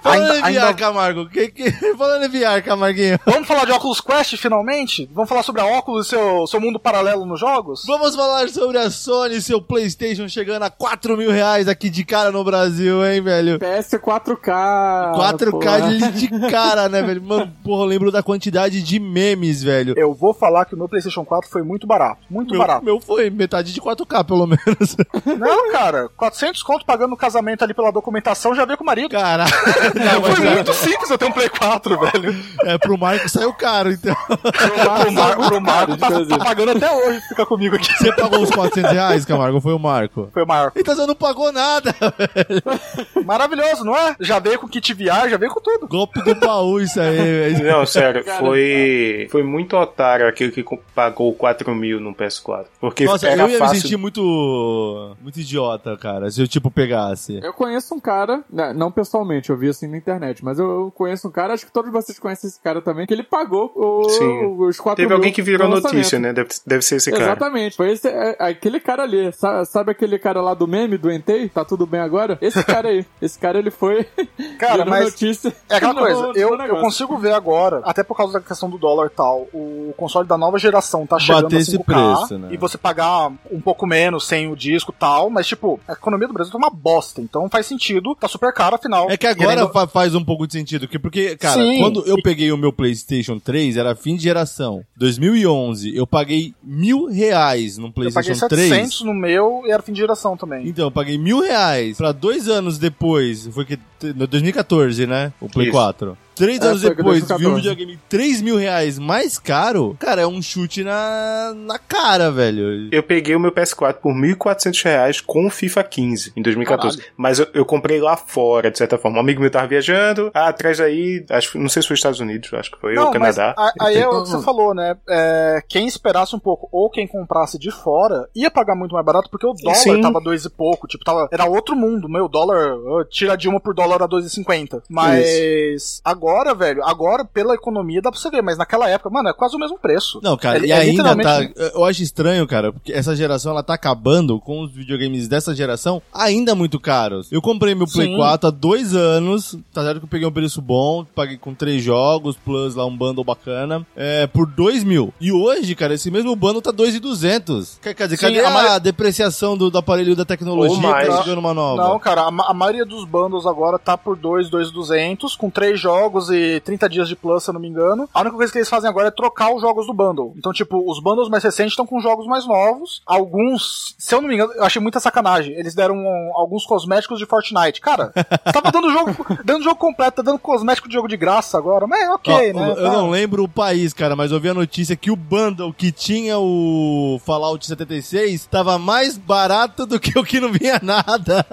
A: Falando
C: ainda-
A: em VR,
C: ainda-
A: Camargo, que, que... falando em VR, Camarguinho.
C: Vamos falar de Oculus Quest finalmente? Vamos falar sobre a Oculus e seu, seu mundo paralelo nos jogos?
A: Vamos falar sobre a Sony e seu Playstation chegando a 4 mil reais aqui de cara no Brasil, hein, velho?
B: PS 4K.
A: 4K
B: porra.
A: de, de cara, né, velho? Mano, porra, eu lembro da quantidade de memes, velho.
C: Eu vou falar que o meu PlayStation 4 foi muito barato. Muito
A: Meu,
C: barato.
A: meu foi metade de 4K, pelo menos.
C: Não, cara. 400 conto pagando o casamento ali pela documentação já veio com o marido.
A: Caralho.
C: Foi
A: é-
C: muito simples eu ter um Play 4, velho.
A: é, pro Marco saiu caro, então.
C: pro, Mar, pro Marco tá, tá pagando até hoje ficar comigo aqui.
A: Você pagou os 400 reais, Camargo? Foi o Marco?
C: Foi o Marco.
A: Então você não pagou nada, velho.
C: Maravilhoso, não é? Já veio com kit VR, já veio com tudo.
A: Golpe do baú isso aí, velho.
D: Não, sério, foi, foi muito otário aquele que pagou 4 mil no PS4. Porque
A: Nossa, eu ia me
D: fácil.
A: sentir muito. muito idiota, cara, se eu, tipo, pegasse.
B: Eu conheço um cara, né, não pessoalmente, eu vi assim na internet, mas eu, eu conheço um cara, acho que todos vocês conhecem esse cara também, que ele pagou o-
D: Sim.
B: os 4
D: Teve
B: mil
D: alguém que virou
B: no
D: notícia, né? Deve, deve ser esse cara.
B: Exatamente. Foi esse, é, aquele cara ali. Sa- Sabe, aquele cara lá do meme, do Entei? Tá tudo bem agora? Esse cara aí. Esse cara, ele foi.
C: Cara,
B: virou
C: mas
B: notícia.
C: É aquela
B: no-
C: coisa,
B: no
C: eu, eu
B: negócio.
C: consigo ver agora, até por causa da questão do dólar e tal, o console da nova geração tá chegando
A: Bater
C: a
A: esse
C: 5K
A: preço, né?
C: e você pagar um pouco menos sem o disco e tal, mas tipo, a economia do Brasil tá uma bosta, então faz sentido, tá super caro afinal.
A: É que agora
C: Querendo-
A: fa- faz um pouco de sentido, que- porque, cara,
C: Sim.
A: quando eu peguei o meu PlayStation 3, era fim de geração. 2011, eu paguei mil reais no
C: eu paguei
A: PlayStation
C: 700
A: 3.
C: no meu e era fim de geração também.
A: Então, eu paguei mil reais pra dois anos depois, foi que, no 2014, né? O Play
D: Isso.
A: 4. Três
B: É,
A: anos depois,
B: 2014.
A: viu um videogame 3 mil reais mais caro, cara, é um chute na, na cara, velho.
D: Eu peguei o meu PS4 por 1.400 reais com o FIFA 15 em 2014. Mas eu, eu comprei lá fora, de certa forma. Um amigo meu tava viajando. Ah, atrás aí, acho, que- não sei se foi Estados Unidos, acho que foi, ou
C: mas
D: Canadá.
C: a- aí é o que você falou, né? É, quem esperasse um pouco, ou quem comprasse de fora, ia pagar muito mais barato, porque o dólar
D: Sim.
C: tava dois e pouco, tipo, tava, era outro mundo, meu, dólar, tira de uma por dólar a 2,50. Mas agora, velho, agora pela economia dá pra você ver, mas naquela época, mano, é quase o mesmo preço.
A: Não, cara,
C: É-
A: e
C: é
A: ainda tá.
C: literalmente-
A: Eu acho estranho, cara, porque essa geração ela tá acabando com os videogames dessa geração ainda muito caros. Eu comprei meu Play
C: Sim.
A: 4 há dois anos, tá certo que eu peguei um preço bom, paguei com três jogos, plus lá um bundle bacana, é, por dois mil. E hoje, cara, esse mesmo bundle tá dois e duzentos. Quer, quer dizer,
C: Sim,
A: cadê
C: a
A: a,
C: maioria-
A: depreciação do, do aparelho da tecnologia que tá uma nova?
C: Não, cara, a, a maioria dos bundles agora tá por 2, 2,200, com três jogos jogos e 30 dias de plus, se eu não me engano. A única coisa que eles fazem agora é trocar os jogos do bundle. Então, tipo, os bundles mais recentes estão com jogos mais novos. Alguns, se eu não me engano, eu achei muita sacanagem. Eles deram um- alguns cosméticos de Fortnite. Cara, tava dando jogo, dando jogo completo, tá dando cosmético de jogo de graça agora. Mas ok,
A: Ó,
C: né?
A: eu, eu
C: Tá.
A: não lembro o país, cara, mas eu vi a notícia que o bundle que tinha o Fallout 76 tava mais barato do que o que não vinha nada.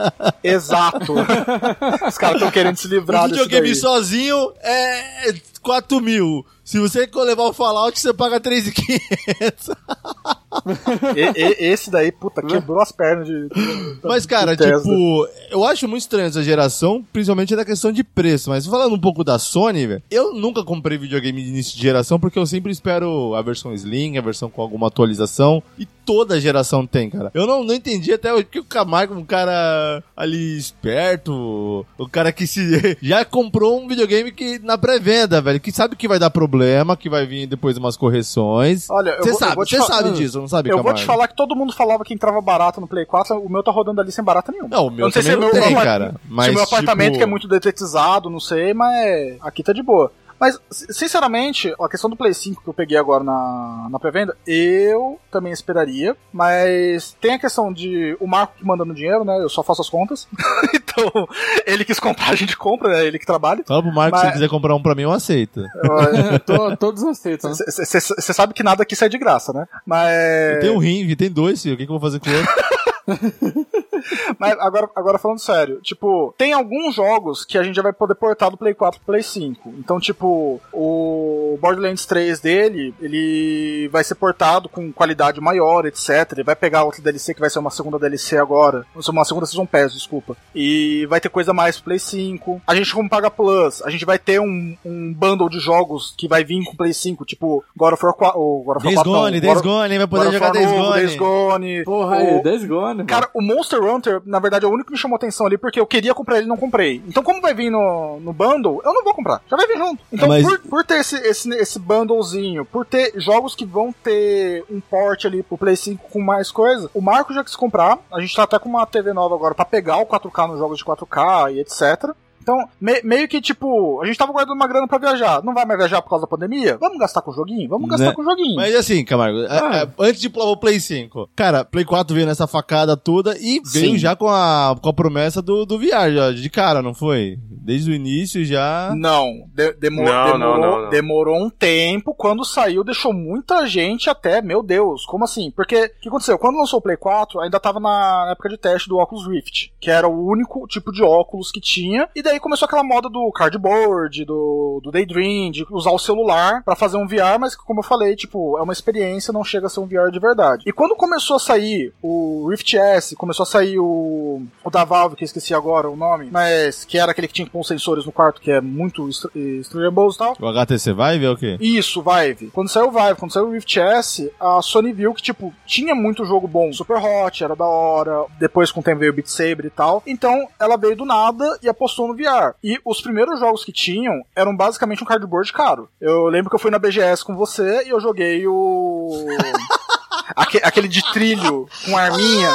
C: Exato. Os caras estão querendo se livrar
A: O
C: disso
A: videogame
C: daí.
A: É 4 mil. Se você levar o Fallout, você paga 3,500.
C: E- e- esse daí, puta, quebrou as pernas de.
A: Mas, cara,
C: Tesla.
A: tipo, eu acho muito estranho essa geração, principalmente na questão de preço. Mas falando um pouco da Sony, velho, eu nunca comprei videogame de início de geração porque eu sempre espero a versão Slim, a versão com alguma atualização. E toda geração tem, cara. Eu não, não entendi até hoje que o Camargo, um cara ali esperto, o cara que se já comprou um videogame que na pré-venda, velho, que sabe que vai dar problema, que vai vir depois umas correções.
C: Olha, eu
A: Você sabe, você sabe
C: Hum.
A: Não sabe,
C: Eu vou te falar que todo mundo falava que entrava barato no Play 4, o meu tá rodando ali sem barata nenhuma.
A: Não, o meu
C: Eu não sei se é meu
A: tem, cara. Mas,
C: se o meu apartamento
A: tipo-
C: que é muito detetizado, não sei, mas aqui tá de boa. Mas, sinceramente, a questão do Play 5 que eu peguei agora na, na pré-venda, eu também esperaria. Mas tem a questão de o Marco que manda no dinheiro, né? Eu só faço as contas. então, ele quis comprar, a gente compra, né? Ele que trabalha.
A: Fala pro Marco, se
C: Mas-
A: ele quiser comprar um pra mim, eu aceito.
B: To- todos aceitam. né?
C: Você sabe que nada aqui sai de graça, né? Mas.
A: Tem um rim, tem dois, filho. O que, que eu vou fazer com outro?
C: Mas agora, agora falando sério, tipo, tem alguns jogos que a gente já vai poder portar do Play 4 pro Play 5. Então, tipo, o Borderlands 3 dele, ele vai ser portado com qualidade maior, etc. Ele vai pegar outra DLC que vai ser uma segunda DLC agora. Uma segunda Season Pass, desculpa. E vai ter coisa mais pro Play 5. A gente, como paga Plus, a gente vai ter um, um bundle de jogos que vai vir com o Play 5, tipo God of War 4. o God of War
A: Days
C: 4 não,
A: Gone, Days Gone, vai poder jogar Days Gone.
C: Days Gone.
B: Porra,
C: o-
B: Days Gone. Mano.
C: Cara, o Monster Hunter, na verdade, é o único que me chamou atenção ali, porque eu queria comprar ele e não comprei. Então, como vai vir no, no bundle, eu não vou comprar. Já vai vir junto. Então,
A: Mas-
C: por, por ter esse, esse, esse bundlezinho, por ter jogos que vão ter um port ali pro Play 5 com mais coisa, o Marco já quis comprar. A gente tá até com uma TV nova agora pra pegar o 4K nos jogos de 4K e etc. Então, me- meio que tipo, a gente tava guardando uma grana pra viajar. Não vai mais viajar por causa da pandemia? Vamos gastar com o joguinho? Vamos gastar
A: Né?
C: com o joguinho.
A: Mas assim, Camargo, a-
C: Ah.
A: a- antes de pular o Play 5, cara, Play 4 veio nessa facada toda e veio
C: Sim.
A: já com a, com a promessa do, do VR, já, de cara, não foi? Desde o início já.
C: Não, de- demo-
D: Não,
C: demorou,
D: não, não, não.
C: demorou um tempo. Quando saiu, deixou muita gente até, meu Deus, como assim? Porque o que aconteceu? Quando lançou o Play 4, ainda tava na época de teste do Oculus Rift, que era o único tipo de óculos que tinha. E daí começou aquela moda do cardboard, do, do Daydream, de usar o celular pra fazer um VR, mas como eu falei, tipo, é uma experiência, não chega a ser um VR de verdade. E quando começou a sair o Rift S, começou a sair o, o da Valve, que eu esqueci agora o nome, mas que era aquele que tinha com sensores no quarto, que é muito estranhoso e tal.
A: O HTC Vive é o quê?
C: Isso, Vive. Quando saiu o Vive, quando saiu o Rift S, a Sony viu que, tipo, tinha muito jogo bom. Super Hot, era da hora. Depois, com o tempo, veio o Beat Saber e tal. Então, ela veio do nada e apostou no VR. E os primeiros jogos que tinham eram basicamente um cardboard caro. Eu lembro que eu fui na BGS com você e eu joguei o... Aque- aquele de trilho com arminha.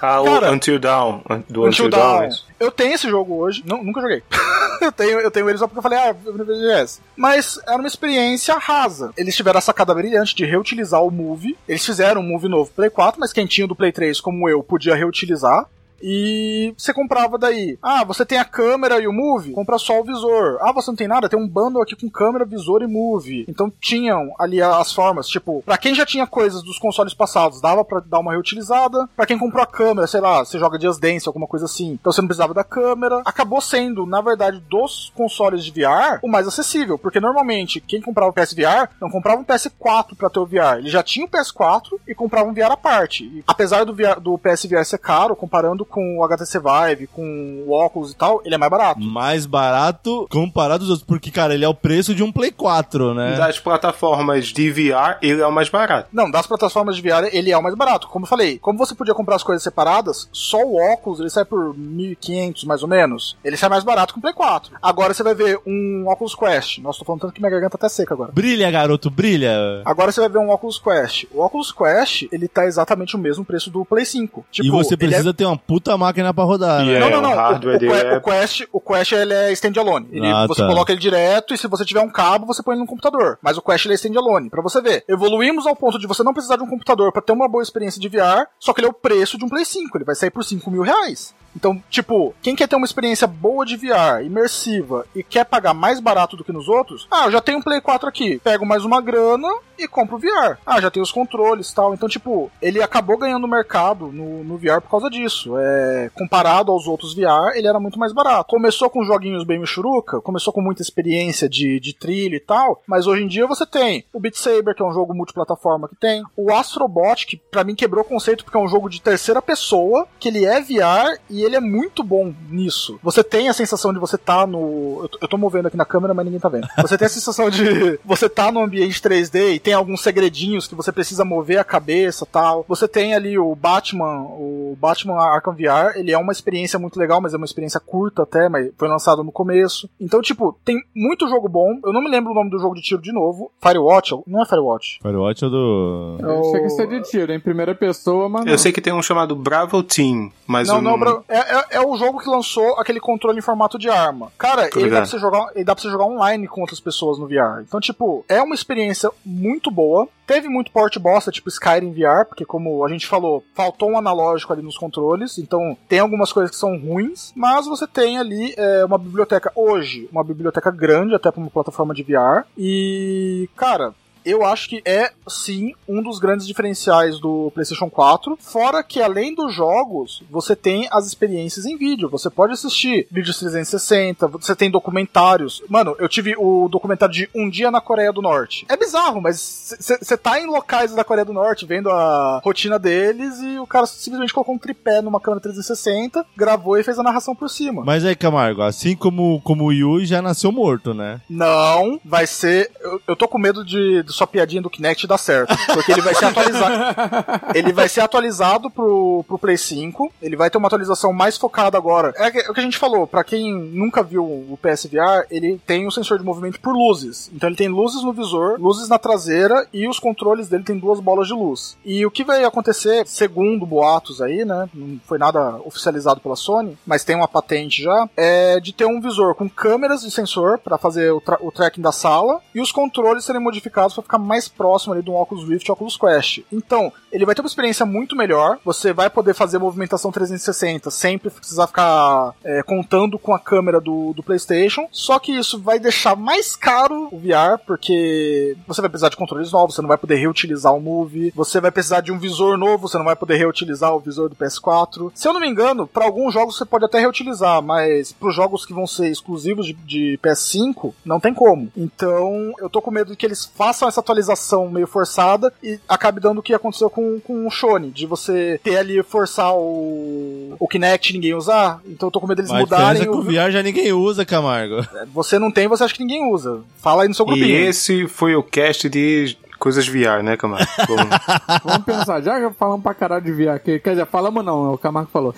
D: Ah, o
C: Cara,
D: Until Dawn. Do
C: Until
D: Until. Dawn. isso.
C: Eu tenho esse jogo hoje, não, nunca joguei. eu, tenho, eu tenho ele só porque eu falei, ah, eu vou no BGS. Mas era uma experiência rasa. Eles tiveram a sacada brilhante de reutilizar o Move. Eles fizeram um Move novo Play 4, mas quem tinha do Play 3, como eu, podia reutilizar. E você comprava daí. Ah, você tem a câmera e o Move? Compra só o visor. Ah, você não tem nada? Tem um bundle aqui com câmera, visor e Move. Então tinham ali as formas, tipo, pra quem já tinha coisas dos consoles passados, dava pra dar uma reutilizada. Pra quem comprou a câmera, sei lá, você joga Just Dance, alguma coisa assim. Então você não precisava da câmera. Acabou sendo, na verdade, dos consoles de VR, o mais acessível. Porque normalmente, quem comprava o PSVR, não comprava um PS4 pra ter o VR. Ele já tinha o PS4 e comprava um VR à parte. E, apesar do, VR, do ser caro, comparando com o HTC Vive, com o óculos e tal, ele é mais barato.
A: Mais barato comparado aos outros, porque, cara, ele é o preço de um Play 4, né?
D: Das plataformas de VR, ele é o mais barato.
C: Não, das plataformas de VR, ele é o mais barato. Como eu falei, como você podia comprar as coisas separadas, só o óculos ele sai por 1.500 mais ou menos. Ele sai mais barato que o Play 4. Agora você vai ver um Oculus Quest. Nossa, tô falando tanto que minha garganta tá seca agora.
A: Brilha, garoto, brilha.
C: Agora você vai ver um Oculus Quest. O Oculus Quest, ele tá exatamente o mesmo preço do Play 5. Tipo,
A: e você
C: é-
A: precisa ter uma puta puta máquina pra rodar, né?
D: É,
C: não, não,
D: o
C: não. O,
D: hardware
C: o, Que-
D: é-
C: o Quest, o Quest ele é standalone. Ele,
A: Ah,
C: você
A: tá.
C: coloca ele direto e se você tiver um cabo, você põe ele no computador. Mas o Quest ele é standalone. Pra você ver, evoluímos ao ponto de você não precisar de um computador pra ter uma boa experiência de VR, só que ele é o preço de um Play 5. Ele vai sair por 5 mil reais. Então, tipo, quem quer ter uma experiência boa de VR, imersiva, e quer pagar mais barato do que nos outros, ah, eu já tenho um Play 4 aqui, pego mais uma grana e compro o VR. Ah, já tenho os controles tal. Então, tipo, ele acabou ganhando mercado no, no VR por causa disso. É, comparado aos outros VR, ele era muito mais barato. Começou com joguinhos bem michuruca, começou com muita experiência de, de trilha e tal, mas hoje em dia você tem o Beat Saber, que é um jogo multiplataforma que tem, o Astrobot, que pra mim quebrou o conceito porque é um jogo de terceira pessoa, que ele é VR e ele é muito bom nisso. Você tem a sensação de você tá no. Eu tô, eu tô movendo aqui na câmera, mas ninguém tá vendo. Você tem a sensação de você tá no ambiente 3D e tem alguns segredinhos que você precisa mover a cabeça tal. Você tem ali o Batman, o Batman Arkham VR, ele é uma experiência muito legal, mas é uma experiência curta até, mas foi lançado no começo. Então, tipo, tem muito jogo bom. Eu não me lembro o nome do jogo de tiro de novo. Firewatch? Não é Firewatch.
A: Firewatch é do...
B: É, Chega a ser de tiro, em primeira pessoa, mas não.
D: Eu sei que tem um chamado Bravo Team, mas
C: Não,
D: eu
C: não, Bra- é, é, é o jogo que lançou aquele controle em formato de arma. Cara,
D: Tô
C: ele dá, pra você jogar, ele dá pra você jogar online com outras pessoas no VR. Então, tipo, é uma experiência muito boa. Teve muito port bosta, tipo Skyrim VR, porque como a gente falou, faltou um analógico ali nos controles, então tem algumas coisas que são ruins, mas você tem ali é, uma biblioteca hoje, uma biblioteca grande até pra uma plataforma de VR. E, cara, eu acho que é sim um dos grandes diferenciais do PlayStation 4. Fora que além dos jogos, você tem as experiências em vídeo. Você pode assistir vídeos 360, você tem documentários. Mano, eu tive o documentário de Um Dia na Coreia do Norte. É bizarro, mas você tá em locais da Coreia do Norte vendo a rotina deles e o cara simplesmente colocou um tripé numa câmera 360, gravou e fez a narração por cima.
A: Mas aí, Camargo, assim como, como o Yui já nasceu morto, né?
C: Não, vai ser. Eu, eu tô com medo de, de sua piadinha do Kinect dar certo. Porque ele vai ser atualizado. ele vai ser atualizado pro, pro Play 5. Ele vai ter uma atualização mais focada agora. É, é o que a gente falou, pra quem nunca viu o PSVR, ele tem um sensor de movimento por luzes. Então ele tem luzes no visor, luzes na traseira e os controles dele tem duas bolas de luz. E o que vai acontecer, segundo boatos aí, né? Não foi nada oficializado pela Sony, mas tem uma patente já, é de ter um visor com câmeras de sensor pra fazer o, tra- o tracking da sala e os controles serem modificados pra ficar mais próximo ali do Oculus Rift e Oculus Quest. Então, ele vai ter uma experiência muito melhor. Você vai poder fazer movimentação 360 sem precisar ficar é, contando com a câmera do, do PlayStation. Só que isso vai deixar mais caro o VR, porque você vai precisar de controles novos, você não vai poder reutilizar o Move, você vai precisar de um visor novo, você não vai poder reutilizar o visor do PS4. Se eu não me engano, para alguns jogos você pode até reutilizar, mas para os jogos que vão ser exclusivos de, de PS5, não tem como. Então, eu tô com medo de que eles façam essa atualização meio forçada e acabe dando o que aconteceu com, com o Shone, de você ter ali forçar o, o Kinect e ninguém usar. Então eu tô com medo deles
A: Mas
C: mudarem
A: é que o. VR já ninguém usa, Camargo.
C: Você não tem, você acha que ninguém usa. Fala aí no seu
D: E
C: grupinho.
D: esse foi o cast de coisas VR, né, Camargo? Vamos-
B: Vamos pensar, já já falamos pra caralho de VR aqui. Quer dizer, falamos não, o Camargo falou.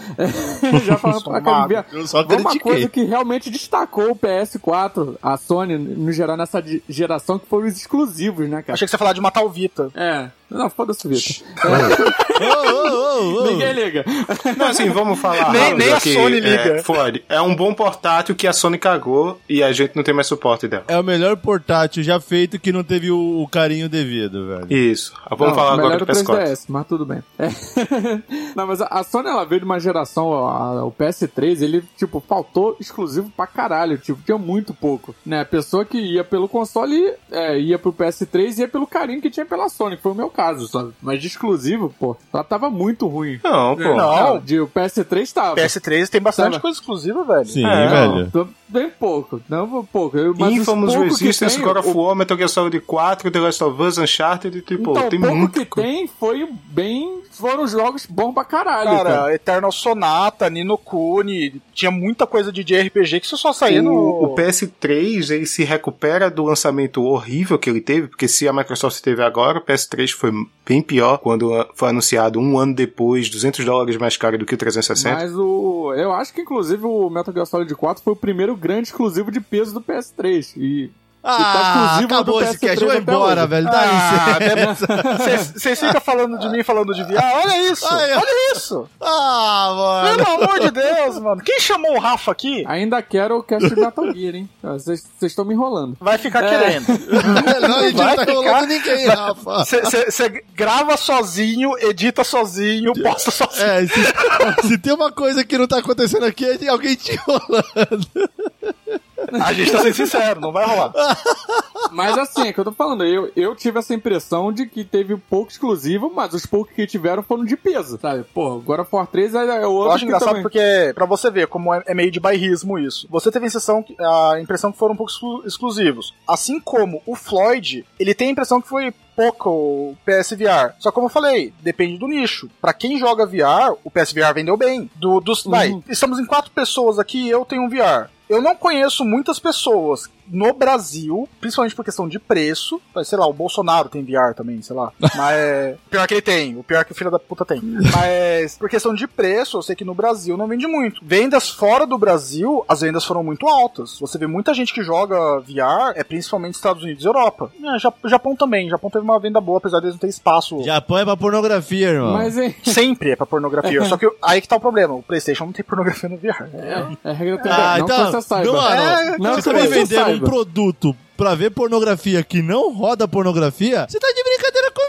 B: já falamos pra caralho de VR.
A: Eu só
B: Vamos uma coisa que realmente destacou o PS4, a Sony, no geral, nessa geração, que foram os exclusivos, né, cara?
C: Achei que você ia falar de matar o Vita.
B: É. Não, foda-se o Vitor.
A: Ô, ô, ô, ô.
B: Ninguém liga.
D: Não, assim, vamos falar.
C: Nem- nem a. Sony liga.
D: É, é um bom portátil que a Sony cagou e a gente não tem mais suporte dela.
A: É o melhor portátil já feito que não teve o, o carinho devido, velho.
D: Isso. Vamos
B: Não,
D: falar agora do
B: o
D: PS4.
B: 3DS, mas tudo bem. É. Não, mas a- a Sony, ela veio de uma geração, a- o PS3, ele, tipo, faltou exclusivo pra caralho, tipo, tinha muito pouco, né? A pessoa que ia pelo console, é, ia pro PS3 e ia pelo carinho que tinha pela Sony, que foi o meu caso, sabe? Mas de exclusivo, pô, ela tava muito ruim.
D: Não, pô.
C: Não.
B: de, o PS3 tava.
C: PS3 tem bastante
B: Tava.
C: coisa exclusiva, velho.
A: Sim,
D: É,
A: velho.
B: Então, bem pouco, não pouco. Mas
D: Infamous
B: pouco
D: Resistance,
B: tem,
D: God of
B: o-
D: War, Metal Gear Solid 4, The Last of Us, Uncharted, tipo,
B: Então,
D: tem
B: o pouco
D: muito.
B: que tem foi bem. Foram jogos bons pra caralho, cara.
C: Cara, Eternal Sonata, Nino Kuni, tinha muita coisa de RPG que você só saía no.
D: O, o PS3 ele se recupera do lançamento horrível que ele teve, porque se a Microsoft teve agora, o PS3 foi bem pior quando foi anunciado um ano depois, 200 dólares mais caro do que o 360.
B: Mas o. Eu acho que inclusive o Metal Gear Solid 4 foi o primeiro grande exclusivo de peso do PS3. E
A: Ah,
B: exclusivo
A: acabou esse
B: PS3
A: cast, vou
B: até
A: embora,
B: hoje.
A: velho. Dá licença.
C: Vocês ficam falando de mim falando de VR? Olha isso!
A: Ai,
C: Olha isso!
A: Ah, mano.
C: Pelo amor de Deus, mano. Quem chamou o Rafa aqui
B: Ainda quero o cast de Metal Gear, hein? Ah, Vocês estão me enrolando.
C: vai ficar
B: É.
C: querendo.
A: Não, a gente não
C: Vai
A: tá enrolando ninguém, Rafa.
C: Você grava sozinho, edita sozinho, posta sozinho.
A: É, se, se tem uma coisa que não tá acontecendo aqui, é de alguém te enrolando.
C: A gente tá sendo sincero, não vai rolar.
B: Mas assim, é que eu tô falando, eu, eu tive essa impressão de que teve pouco exclusivo, mas os poucos que tiveram foram de peso, sabe? Pô, agora For 3 é, é o outro
C: Eu acho
B: que
C: engraçado
B: também...
C: porque, pra você ver como é, é meio de bairrismo isso, você teve a impressão, que- a impressão que foram pouco exclu- exclusivos. Assim como o Floyd, ele tem a impressão que foi pouco PSVR. Só como eu falei, depende do nicho. Pra quem joga VR, o PSVR vendeu bem. Do, dos, vai, estamos em quatro pessoas aqui e eu tenho um VR. Eu não conheço muitas pessoas no Brasil, principalmente por questão de preço. Mas, Sei lá, o Bolsonaro tem VR também, sei lá. Mas pior que ele tem, o pior que o filho da puta tem. Mas por questão de preço, eu sei que no Brasil não vende muito. Vendas fora do Brasil, as vendas foram muito altas. Você vê muita gente que joga VR, é principalmente Estados Unidos e Europa. É, Ja- Japão também. Japão teve uma venda boa, apesar deles não ter espaço.
A: Japão é pra pornografia, irmão.
B: Mas hein,
C: Sempre é pra pornografia. Só que aí que tá o problema. O PlayStation não tem pornografia no VR.
B: é regra do
A: Ah,
B: não
A: então,
B: você saiba.
A: não, mano,
C: É,
B: não
A: você
B: que
A: tá me
B: você
A: vendendo produto pra ver pornografia que não roda pornografia? Você tá de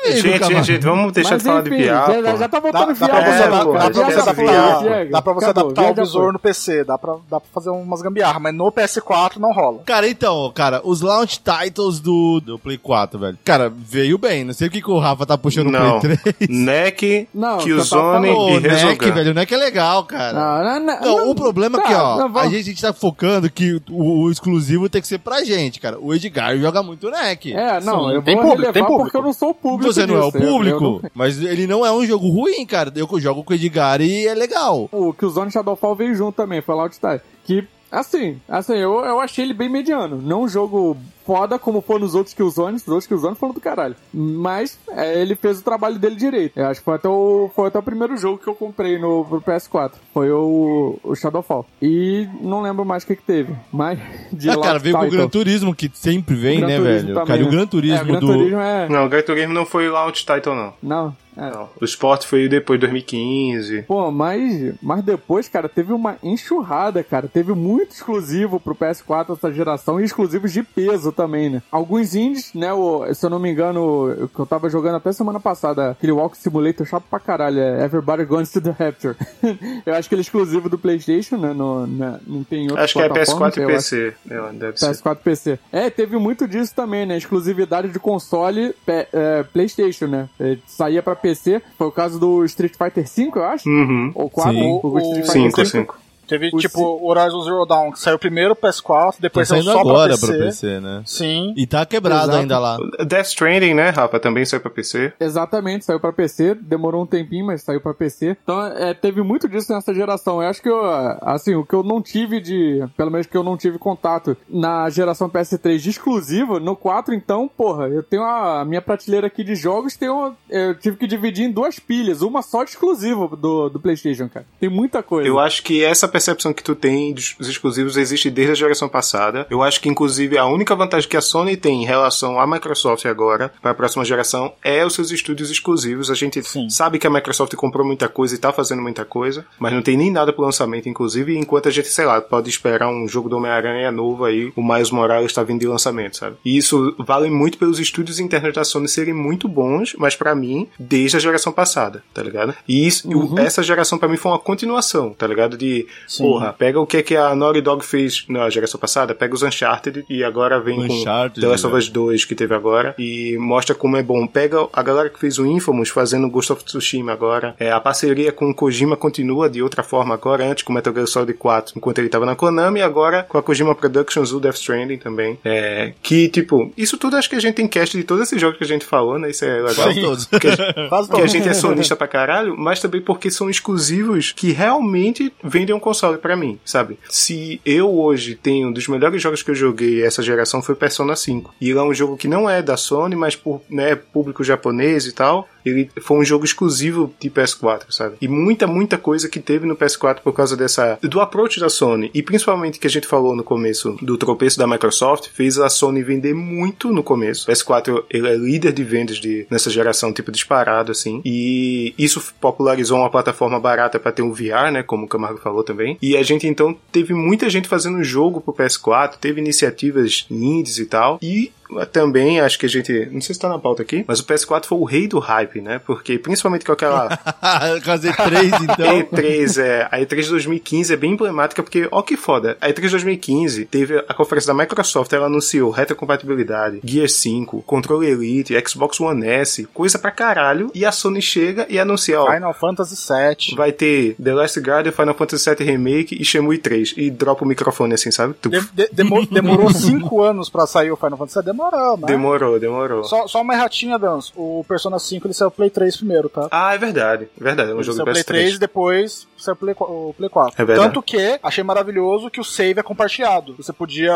A: comigo,
D: Gente, gente, gente, vamos deixar
B: Mas
D: de falar de
B: enfim, já,
D: pô.
B: já tá
C: Dá,
B: voltando
C: dá
B: fiar,
C: pra você,
D: É,
C: adaptar,
D: pô,
C: dá pra você
D: tá
C: adaptar, dá pra você adaptar o
B: já
C: visor no PC, dá pra, dá pra fazer umas gambiarras, mas no PS4 não rola.
A: Cara, então, cara, os launch titles do, do Play 4, velho. Cara, veio bem. Não sei o que, que o Rafa tá puxando no
D: Não.
A: Play 3.
D: NEC,
B: Não,
D: Killzone
A: Ô,
D: e
A: NEC,
D: Resogun.
A: velho, o NEC é legal, cara.
B: Não, não, não,
A: Não,
B: não,
A: o problema é
B: tá,
A: que, ó,
B: não,
A: a gente, a gente tá focando que o, o exclusivo tem que ser pra gente, cara. O Edgar joga muito NEC.
B: É, não,
C: Sim,
B: eu
C: tem
B: vou
C: público, tem público.
B: porque eu não sou o público
A: Você não é o público,
B: não-
A: mas ele não é um jogo ruim, cara. Eu jogo com o Edgar e é legal.
B: O Killzone Shadowfall veio junto também, foi lá o Tide. Que, assim, assim, eu, eu achei ele bem mediano. Não um jogo foda como foi nos outros Killzones. Os outros Killzones foram do caralho. Mas é, ele fez o trabalho dele direito. Eu acho que foi até o, foi até o primeiro jogo que eu comprei no pro PS4. Foi o, o Shadowfall. E não lembro mais o que que teve. Mas de
A: Ah, cara, veio com o. Gran Turismo, que sempre vem,
B: Gran
A: né,
B: Turismo
A: velho?
B: também,
A: cara, e o
B: né?
A: Gran
B: É,
A: Turismo
B: o Gran
A: do...
B: Turismo é...
D: Não, o Gran Turismo não foi launch title, não.
B: Não, é.
D: Não. O Sport foi depois de 2015.
B: Pô, mas, mas depois, cara, teve uma enxurrada, cara. Teve muito exclusivo pro PS4 essa geração e exclusivos de peso também, né? Alguns indies, né? O, se eu não me engano, que eu tava jogando até semana passada, aquele Walk Simulator chato pra caralho, é Everybody Goes to the Rapture. eu acho que ele é exclusivo do PlayStation, né? No, na- não tem outro
D: Acho que é PS4 e PC. Eu, deve ser.
B: PS4 e PC. É, teve muito disso também, né? Exclusividade de console é, PlayStation, né? É, saía pra PC. Foi o caso do Street Fighter V, eu acho.
D: Uhum.
B: Ou 4.
A: Sim.
B: O, Street
C: O-
B: Fighter
D: 5,
B: V.
D: 5.
C: Teve,
B: O
C: tipo, o Horizon Zero Dawn, que saiu primeiro pro PS4,
A: Tá
C: depois saiu
A: saindo
C: só
A: agora
C: pra
A: pra
C: PC.
A: PC, né?
C: Sim.
A: E tá quebrado
B: Exato.
A: ainda lá.
D: Death Stranding, né, Rafa? Também saiu pra PC.
B: Exatamente, saiu pra PC, demorou um tempinho, mas saiu pra PC. Então, é, teve muito disso nessa geração. Eu acho que, eu, assim, o que eu não tive de, pelo menos que eu não tive contato na geração PS3 de exclusivo, no 4, então, porra, eu tenho a, a minha prateleira aqui de jogos, tenho, eu tive que dividir em duas pilhas, uma só de exclusivo do, do PlayStation, cara. Tem muita coisa.
D: Eu acho que essa percepção que tu tem dos exclusivos existe desde a geração passada. Eu acho que, inclusive, a única vantagem que a Sony tem em relação à Microsoft agora, para a próxima geração, é os seus estúdios exclusivos. A gente
C: Sim.
D: sabe que a Microsoft comprou muita coisa e tá fazendo muita coisa, mas não tem nem nada pro lançamento, inclusive, enquanto a gente, sei lá, pode esperar um jogo do Homem-Aranha novo aí, o Miles Morales tá vindo de lançamento, sabe? E isso vale muito pelos estúdios internos da Sony serem muito bons, mas pra mim, desde a geração passada, tá ligado? E isso, o- essa geração pra mim foi uma continuação, tá ligado? De,
C: Sim.
D: porra, pega o que que a Naughty Dog fez na geração passada, pega os Uncharted e agora vem com
A: Uncharted,
D: The Last of
A: né?
D: Us 2 que teve agora e mostra como é bom. Pega a galera que fez o Infamous fazendo Ghost of Tsushima agora. É, a parceria com o Kojima continua de outra forma agora, antes com Metal Gear Solid 4, enquanto ele tava na Konami, e agora com a Kojima Productions, o Death Stranding também. É, que, tipo, isso tudo acho que a gente tem cast de todos esses jogos que a gente falou, né? Isso é legal.
A: Quase todos.
D: Porque a gente é sonista pra caralho, mas também porque são exclusivos que realmente vendem um console pra mim, sabe? Se eu hoje tenho um dos melhores jogos que eu joguei essa geração foi Persona 5. E ele é um jogo que não é da Sony, mas por né, público japonês e tal. Ele foi um jogo exclusivo de PS4, sabe? E muita, muita coisa que teve no PS4 por causa dessa do approach da Sony e principalmente que a gente falou no começo do tropeço da Microsoft, fez a Sony vender muito no começo. O PS4 ele é líder de vendas de nessa geração, tipo disparado assim. E isso popularizou uma plataforma barata para ter um VR, né, como o Camargo falou também. E a gente então teve muita gente fazendo jogo pro PS4, teve iniciativas indies e tal. E também acho que a gente. Não sei se tá na pauta aqui, mas o PS4 foi o rei do hype, né? Porque principalmente com aquela.
A: Quase E3, então.
D: E3, é. A E3 de 2015 é bem emblemática porque, ó que foda. A E3 de 2015 teve a conferência da Microsoft, ela anunciou retrocompatibilidade, Gear 5, controle Elite, Xbox One S, coisa pra caralho. E a Sony chega e anuncia, ó.
C: Final Fantasy VII.
D: Vai ter The Last Guardian, Final Fantasy VII Remake e Shenmue 3. E dropa o microfone assim, sabe?
C: De- de- demo- demorou cinco anos pra sair o Final Fantasy VII? Demorou, né?
D: Demorou, demorou.
C: Só, só uma erratinha, Dans. O Persona 5 ele saiu Play 3 primeiro, tá?
D: Ah, é verdade. É verdade, é um
C: Ele
D: jogo
C: saiu Play
D: PS3.
C: 3 e depois saiu Play, o Play 4.
D: É verdade.
C: Tanto que achei maravilhoso que o save é compartilhado. Você podia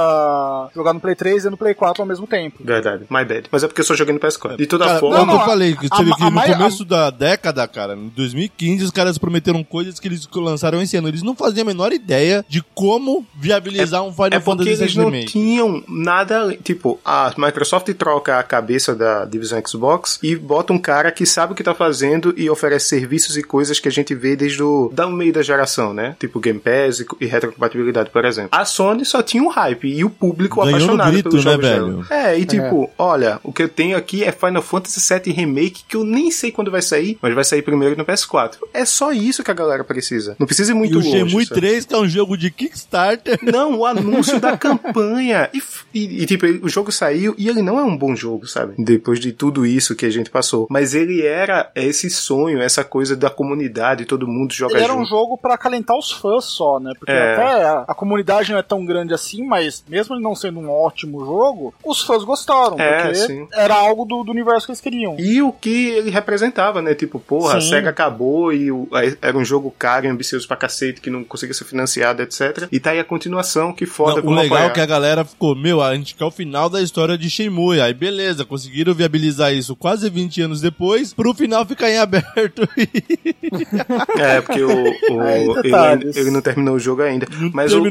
C: jogar no Play 3 e no Play 4 ao mesmo tempo.
D: Verdade, my bad. Mas é porque eu só joguei no PS4. De toda
A: Cara,
D: forma.
A: não,
C: não,
A: eu
C: a-
A: falei que,
C: a-
A: teve
C: a
A: que no começo da década, cara, em 2015, os caras prometeram coisas que eles lançaram esse ano. Eles não faziam a menor ideia de como viabilizar um Final
D: É porque
A: Fantasy
D: eles
A: VII
D: não
A: Remake.
D: tinham nada. Tipo, a Microsoft troca a cabeça da divisão Xbox e bota um cara que sabe o que tá fazendo e oferece serviços e coisas que a gente vê desde o da meio da geração, né? Tipo Game Pass e, e retrocompatibilidade, por exemplo. A Sony só tinha um hype e o público
A: Ganhou
D: apaixonado
A: grito,
D: pelos
A: né,
D: jogos
A: velho?
D: dela. É, e tipo, olha, o que eu tenho aqui é Final Fantasy VII Remake, que eu nem sei quando vai sair, mas vai sair primeiro no PS4. É só isso que a galera precisa. Não precisa ir muito
A: E o
D: longe.
A: Shenmue
D: sabe?
A: 3, que é um jogo de Kickstarter.
D: Não, o anúncio da campanha. E, e- e, tipo, o jogo saiu e ele não é um bom jogo, sabe? Depois de tudo isso que a gente passou. Mas ele era esse sonho, essa coisa da comunidade, todo mundo joga
C: Ele era
D: junto.
C: um jogo pra acalentar os fãs só, né? Porque
D: É.
C: até a, a comunidade não é tão grande assim, mas mesmo ele não sendo um ótimo jogo, os fãs gostaram,
D: É,
C: porque
D: sim.
C: era algo do, do universo que eles queriam.
D: E o que ele representava, né? Tipo, porra, a
C: Sim.
D: SEGA acabou e o- era um jogo caro e ambicioso pra cacete, que não conseguia ser financiado, etc. E tá aí a continuação, que foda,
A: Não, o legal é que a galera ficou, meu, a gente quer o final da história de Shenmue. Aí beleza, conseguiram viabilizar isso quase 20 anos depois, pro final ficar em aberto.
D: É, porque o, o- ele, ele não terminou o jogo ainda. Mas o-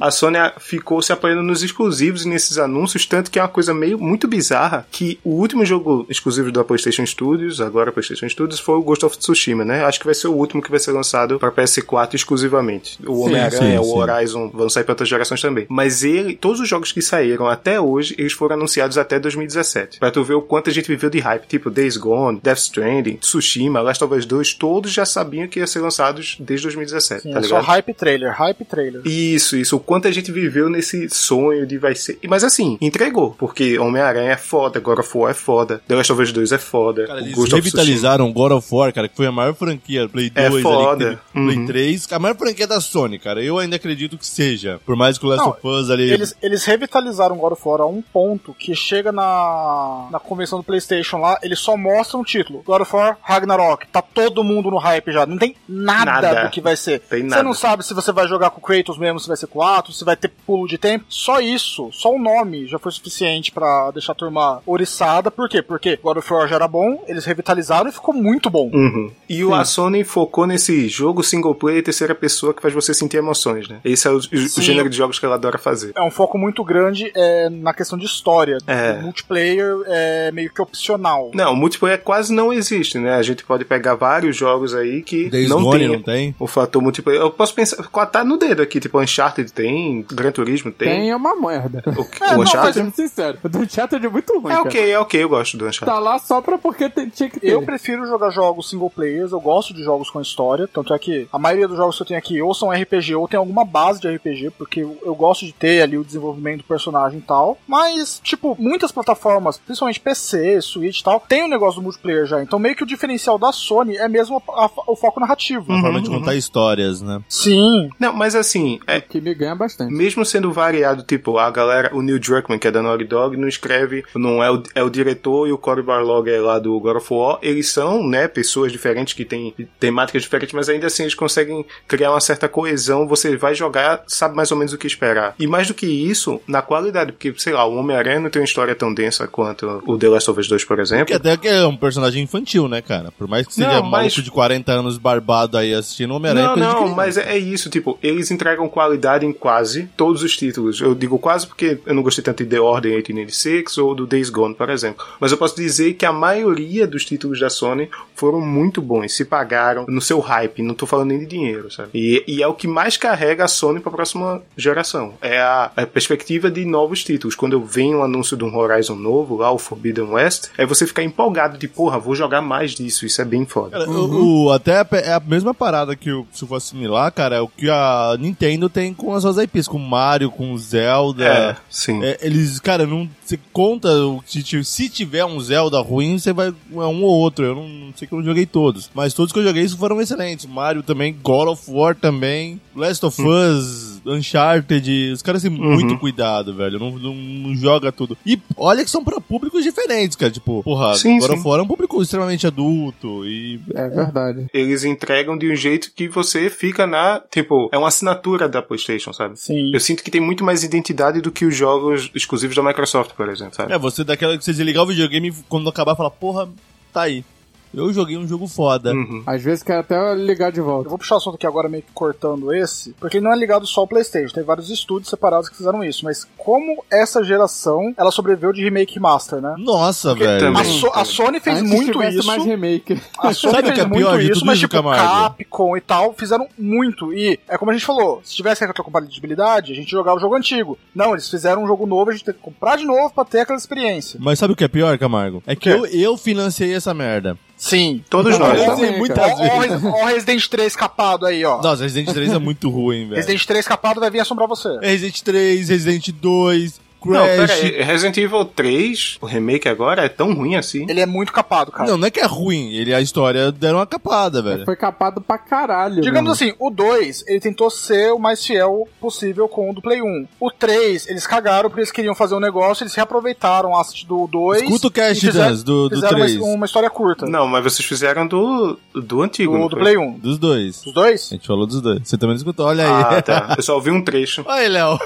D: a, a Sony ficou se apoiando nos exclusivos e nesses anúncios, tanto que é uma coisa meio muito bizarra que o último jogo exclusivo da PlayStation Studios, agora PlayStation Studios, foi o Ghost of Tsushima, né? Acho que vai ser o último que vai ser lançado para PS4 exclusivamente. O Homem-Aranha,
A: sim,
D: o. Horizon vão sair para outras gerações também. Mas ele, todos os jogos que saíram até hoje, eles foram anunciados até 2017. Pra tu ver o quanto a gente viveu de hype, tipo Days Gone, Death Stranding, Tsushima, Last of Us 2, todos já sabiam que ia ser lançados desde 2017,
C: Sim,
D: tá
C: é só hype trailer, hype trailer.
D: Isso, isso. O quanto a gente viveu nesse sonho de vai ser. Mas assim, entregou. Porque Homem-Aranha é foda, God of War é foda, The Last of Us 2 é foda.
A: Cara,
D: o
A: eles
D: Ghost
A: revitalizaram God of War, cara, que foi a maior franquia Play 2,
D: É
A: ali,
D: foda.
A: que teve Play
D: Uhum.
A: 3, a maior franquia da Sony, cara. Eu ainda acredito que seja. Por mais que o Last
C: Não,
A: of Us ali.
C: Eles, eles revitalizaram God of War a um ponto que chega na, na convenção do PlayStation lá, eles só mostram o título: God of War Ragnarok. Tá todo mundo no hype já. Não tem nada,
D: Nada.
C: do que vai ser.
D: Tem
C: Você
D: nada.
C: não sabe se você vai jogar com o Kratos mesmo, se vai ser com o Atlas, se vai ter pulo de tempo. Só isso, só o nome já foi suficiente pra deixar a turma oriçada. Por quê? Porque God of War já era bom, eles revitalizaram e ficou muito bom.
D: Uhum. E o, a Sony focou nesse jogo single player terceira pessoa que faz você sentir emoções, né? Esse é o, o- gênero de jogos que ela adora fazer.
C: É um foco muito grande é, na questão de história.
D: É.
C: O multiplayer é meio que opcional.
D: Não, o multiplayer quase não existe, né? A gente pode pegar vários jogos aí que
A: Days
D: não
A: Gone
D: tem,
A: não tem?
D: o fator multiplayer. Eu posso pensar, tá no dedo aqui, tipo, Uncharted tem, Gran Turismo tem.
B: Tem é uma merda.
D: O,
C: É,
D: o
C: não,
D: Uncharted?
B: Sendo sincero, o Uncharted é muito ruim,
D: É
B: cara.
D: ok, é ok, eu gosto do Uncharted.
B: Tá lá só pra porque tem- tinha que ter.
C: Eu prefiro jogar jogos single players, eu gosto de jogos com história, tanto é que a maioria dos jogos que eu tenho aqui ou são RPG ou tem alguma base de RPG, porque eu, eu gosto de ter ali o desenvolvimento do personagem e tal. Mas, tipo, muitas plataformas, principalmente PC, Switch e tal, tem o negócio do multiplayer já. Então meio que o diferencial da Sony é mesmo a- a- o foco narrativo.
A: Uma forma de contar histórias, né?
C: Sim.
D: Não, mas assim, é,
B: Que me ganha bastante.
D: mesmo sendo variado, tipo, a galera, o Neil Druckmann, que é da Naughty Dog, não escreve, não é o, é o diretor e o Cory Barlog é lá do God of War, eles são, né, pessoas diferentes que têm temáticas diferentes, mas ainda assim eles conseguem criar uma certa coesão, você vai jogar, sabe mais ou menos o que esperar. E mais do que isso, na qualidade, porque, sei lá, o Homem-Aranha Não tem uma história tão densa quanto o The Last of Us 2, por exemplo.
A: Que até que é um personagem infantil, né, cara? Por mais que seja
D: Não,
A: maluco
D: mas-
A: de 40 anos barbado aí assistindo Homem-Aranha.
D: Não, não, mas é, é isso, tipo, eles entregam qualidade em quase todos os títulos. Eu digo quase porque eu não gostei tanto de The Order 1886 ou do Days Gone, por exemplo. Mas eu posso dizer que a maioria dos títulos da Sony foram muito bons, se pagaram no seu hype, não tô falando nem de dinheiro, sabe? E, e é o que mais carrega a Sony pra próxima geração. É a, a perspectiva de novos títulos. Quando eu venho o anúncio de um Horizon novo, lá, o Forbidden West, é você ficar empolgado de, porra, vou jogar mais disso, isso é bem foda.
A: Cara, o, o- até é a mesma parada que o, se eu for assimilar, cara, é o que a Nintendo tem com as suas IPs, com Mario, com Zelda.
D: É, sim.
A: É, eles, cara, não. Você conta. o- Se, se tiver um Zelda ruim, você vai. É um ou outro. Eu não, não sei que eu não joguei todos. Mas todos que eu joguei foram excelentes. Mario também, God of War também, Last of Us, Uncharted. Os caras têm muito cuidado, velho. Não, não, não joga tudo. E olha que são pra públicos diferentes, cara. Tipo, porra,
D: Sim,
A: God
D: sim.
A: of War é um público extremamente adulto. E.
B: É verdade.
D: eles entregam de um jeito que você fica na. Tipo, é uma assinatura da PlayStation, sabe?
C: Sim.
D: Eu sinto que tem muito mais identidade do que os jogos exclusivos da Microsoft, por exemplo, sabe?
A: É, você daquela que você desligar o videogame quando acabar fala, porra, tá aí. Eu joguei um jogo foda.
D: Uhum.
B: Às vezes quer até ligar de
C: Eu
B: volta.
C: vou puxar o assunto aqui agora meio que cortando esse, porque ele não é ligado só ao PlayStation, tem vários estúdios separados que fizeram isso, mas como essa geração ela sobreviveu de remake master, né?
A: Nossa,
C: Porque
A: velho.
C: a. So- a Sony fez
B: Antes
C: muito isso.
B: mais remake.
C: A Sony
A: Sabe
C: fez
A: que é
C: muito
A: pior de
C: isso,
A: tudo
C: mas
A: isso,
C: tipo,
A: Camargo?
C: Capcom e tal fizeram muito. E é como a gente falou, se tivesse aquela compatibilidade, a gente jogava o jogo antigo. Não, eles fizeram um jogo novo, a gente tem que comprar de novo pra ter aquela experiência.
A: Mas sabe o que é pior, Camargo? É que eu, eu financiei essa merda.
C: Sim.
D: Todos
B: Não,
D: nós.
B: Eu também,
A: muitas vezes.
C: Res- ó Resident 3 capado aí, ó.
A: Nossa, Resident 3 é muito ruim, velho.
C: Resident 3 capado vai vir assombrar você.
A: Resident 3, Resident 2,
D: Não,
A: Crash.
D: pera aí. Resident Evil 3, o remake agora, é tão ruim assim?
C: Ele é muito capado, cara.
A: Não, não é que é ruim. Ele, a história deram uma capada, velho.
B: Foi capado pra caralho.
C: Digamos
B: mano.
C: assim, o 2, ele tentou ser o mais fiel possível com o do Play 1. O 3, eles cagaram porque eles queriam fazer um negócio, eles reaproveitaram o asset do 2.
A: Escuta o cast,
C: fizeram-
A: Dans, do- do
C: fizeram uma-
A: 3.
C: Uma, história curta.
D: Não, mas vocês fizeram do, do antigo,
C: do,
D: não
C: do? Play 1.
A: Dos dois.
C: Dos dois?
A: A gente falou dos dois. Você também não escutou, olha aí.
D: Ah, tá. Eu só ouvi um trecho.
A: Olha aí, Léo.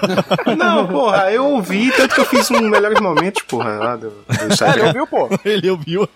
D: Não, porra, eu ouvi, tanto que eu fiz um melhores momentos, porra, lá do, do
C: ele ouviu, pô.
A: Ele ouviu.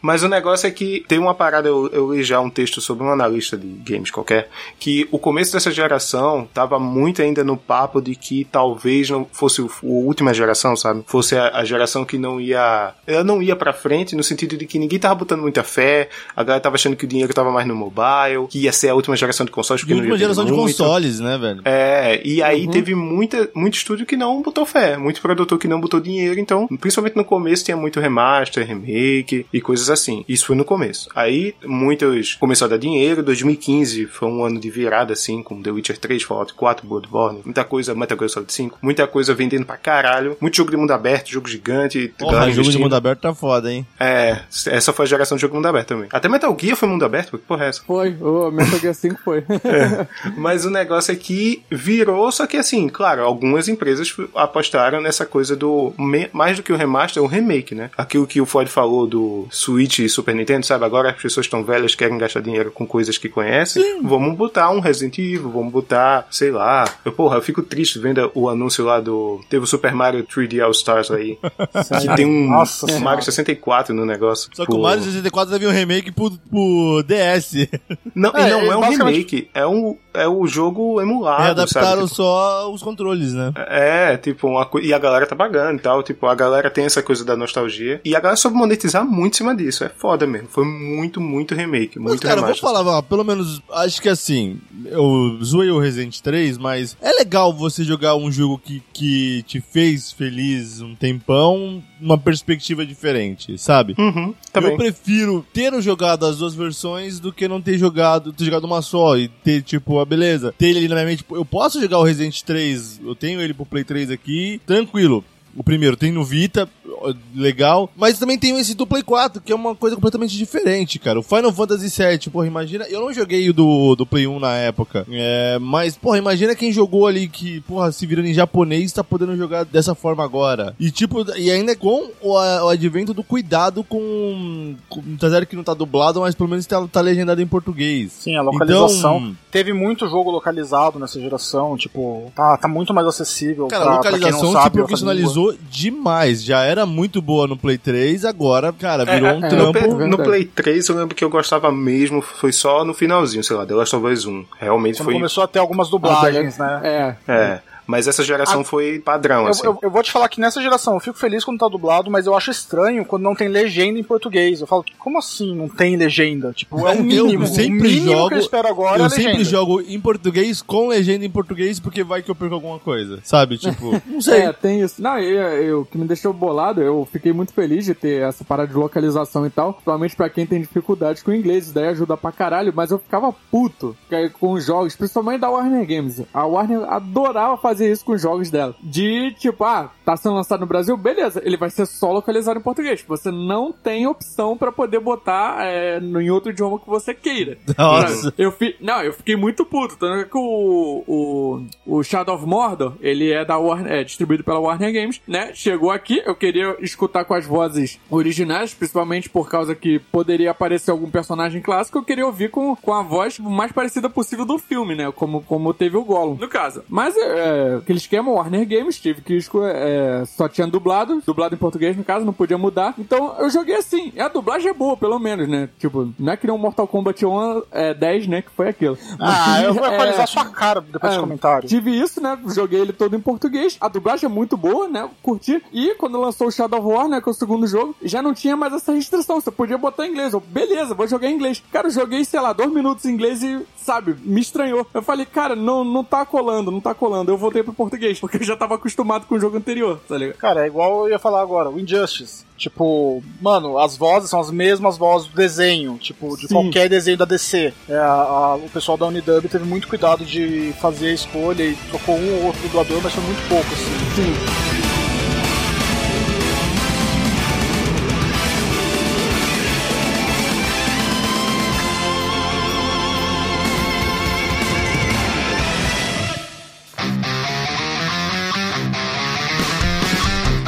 D: Mas o negócio é que tem uma parada, eu, eu li já um texto sobre um analista de games qualquer, que o começo dessa geração tava muito ainda no papo de que talvez não fosse o, a última geração, sabe? Fosse a, a geração que não ia. Ela não ia pra frente, no sentido de que ninguém tava botando muita fé, a galera tava achando que o dinheiro tava mais no mobile, que ia ser a última geração de consoles,
A: E
D: porque não ia
A: última
D: ter
A: geração de
D: muito.
A: consoles, né, velho?
D: É, e aí teve muita, muito estúdio que não botou fé, muito produtor que não botou dinheiro, então, principalmente no começo tinha muito remaster, remake e coisas assim. Isso foi no começo. Aí muitos começaram a dar dinheiro, 2015 foi um ano de virada assim, com The Witcher 3, Fallout 4, Bloodborne, muita coisa, Metal Gear Solid 5, muita coisa vendendo pra caralho, muito jogo de mundo aberto, jogo gigante,
A: Porra, jogo de mundo aberto tá foda, hein?
D: É, essa foi a geração de jogo de mundo aberto também. Até Metal Gear foi mundo aberto, pô, que porra é essa?
B: Foi, o Metal Gear 5 foi.
D: Mas o negócio é que virou, só que assim, claro, algumas empresas apostaram nessa coisa do mais do que o remaster, o remake, né? Aquilo que o Ford falou do Switch e Super Nintendo, sabe? Agora as pessoas estão velhas, querem gastar dinheiro com coisas que conhecem. Vamos botar um Resident Evil, vamos botar, sei lá. Eu, porra, eu fico triste vendo o anúncio lá do. Teve o Super Mario 3D All Stars aí. que tem um
C: Nossa
D: Mario
C: Senhora.
D: 64 no negócio.
A: Só que o
D: Pô.
A: Mario 64 teve um remake pro, pro DS.
D: Não, e
C: É,
D: não é um
C: basicamente-
D: remake, é um, é o jogo emulado.
A: Readaptaram
D: sabe? Tipo,
A: só os controles, né?
D: É, tipo, uma e a galera tá pagando e tal, tipo, a galera tem essa coisa da nostalgia. E a galera soube monetizar muito em cima disso, é foda mesmo. Foi muito, muito remake,
A: Mas,
D: muito
A: cara, eu vou
D: remaster.
A: falar, ó, pelo menos, acho que assim, eu zoei o Resident 3, mas é legal você jogar um jogo que, que te fez feliz um tempão, uma perspectiva diferente, sabe?
D: Uhum, também.
A: Eu prefiro ter jogado as duas versões do que não ter jogado, ter jogado uma só e ter, tipo, a beleza. Ter ele na minha mente. tipo, Eu posso jogar o Resident 3, eu tenho ele pro Play 3 aqui, tranquilo. O primeiro tem no Vita, legal. Mas também tem esse do Play 4, que é uma coisa completamente diferente, cara. O Final Fantasy VII, porra, imagina. Eu não joguei o do, do Play 1 na época. É, mas, porra, imagina quem jogou ali que, porra, se virando em japonês, tá podendo jogar dessa forma agora. E tipo, e ainda com o, o advento do cuidado com. com tá certo que não tá dublado, mas pelo menos tá, tá legendado em português.
C: Sim, a localização.
A: Então,
C: Teve muito jogo localizado nessa geração, tipo, tá, tá muito mais acessível
A: Cara,
C: pra,
A: a
C: pra quem não
A: localização se
C: sabe
A: profissionalizou demais. Já era muito boa no Play 3, agora, cara, virou um
B: é,
D: No,
A: trampo.
D: Play- no
B: verdade.
D: Play 3 eu lembro que eu gostava mesmo, foi só no finalzinho, sei lá, The Last of Us 1. Realmente
C: Quando
D: foi.
C: começou a ter algumas dublagens, né?
B: É.
D: É. Mas essa geração foi padrão,
C: Eu,
D: assim.
C: eu- eu vou te falar que nessa geração eu fico feliz quando tá dublado, mas eu acho estranho quando não tem legenda em português. Eu falo, como assim não tem legenda? Tipo, é o
A: Eu
C: mínimo.
A: sempre
C: o mínimo
A: jogo-
C: que eu espero agora é
A: eu
C: a
A: sempre jogo em português com legenda em português porque vai que eu perco alguma coisa, sabe? Tipo, não sei.
B: É, tem isso. Não, eu, eu- o que me deixou bolado, eu fiquei muito feliz de ter essa parada de localização e tal, principalmente pra quem tem dificuldade com o inglês, isso daí ajuda pra caralho, mas eu ficava puto com os jogos, principalmente da Warner Games. A Warner adorava fazer isso com os jogos dela. De tipo, ah, tá sendo lançado no Brasil, beleza, ele vai ser só localizado em português. Você não tem opção pra poder botar é, em outro idioma que você queira.
A: Nossa.
B: Eu fi... Não, eu fiquei muito puto. Tanto que o, o, o Shadow of Mordor, ele é da Warner, é distribuído pela Warner Games, né? Chegou aqui, eu queria escutar com as vozes originais, principalmente por causa que poderia aparecer algum personagem clássico, eu queria ouvir com, com a voz mais parecida possível do filme, né? Como, como teve o Gollum, no caso. Mas é, aquele esquema, Warner Games, tive que escolher, é, só tinha dublado, dublado em português, no caso, não podia mudar. Então eu joguei assim. E a dublagem é boa, pelo menos, né? Tipo, não é que nem um Mortal Kombat 1 é, 10, né? Que foi aquilo.
C: Ah, eu vou
B: É,
C: equalizar sua cara depois
B: é,
C: dos comentários.
B: Tive isso, né? Joguei ele todo em português. A dublagem é muito boa, né? Curti. E quando lançou o Shadow of War, né? Que é o segundo jogo, já não tinha mais essa restrição. Você podia botar em inglês. Eu, beleza, vou jogar em inglês. Cara, eu joguei, sei lá, dois minutos em inglês e, sabe, me estranhou. Eu falei, cara, não, não tá colando, não tá colando. Eu voltei pro português, porque eu já tava acostumado com o jogo anterior, tá ligado?
C: Cara, é igual eu ia falar agora, o Injustice. Tipo, mano, as vozes são as mesmas vozes do desenho, tipo, de
B: Sim.
C: qualquer desenho da DC. É, a- a- o pessoal da Unidub teve muito cuidado de fazer a escolha e trocou um ou outro dublador, mas foi muito pouco, assim.
B: Sim.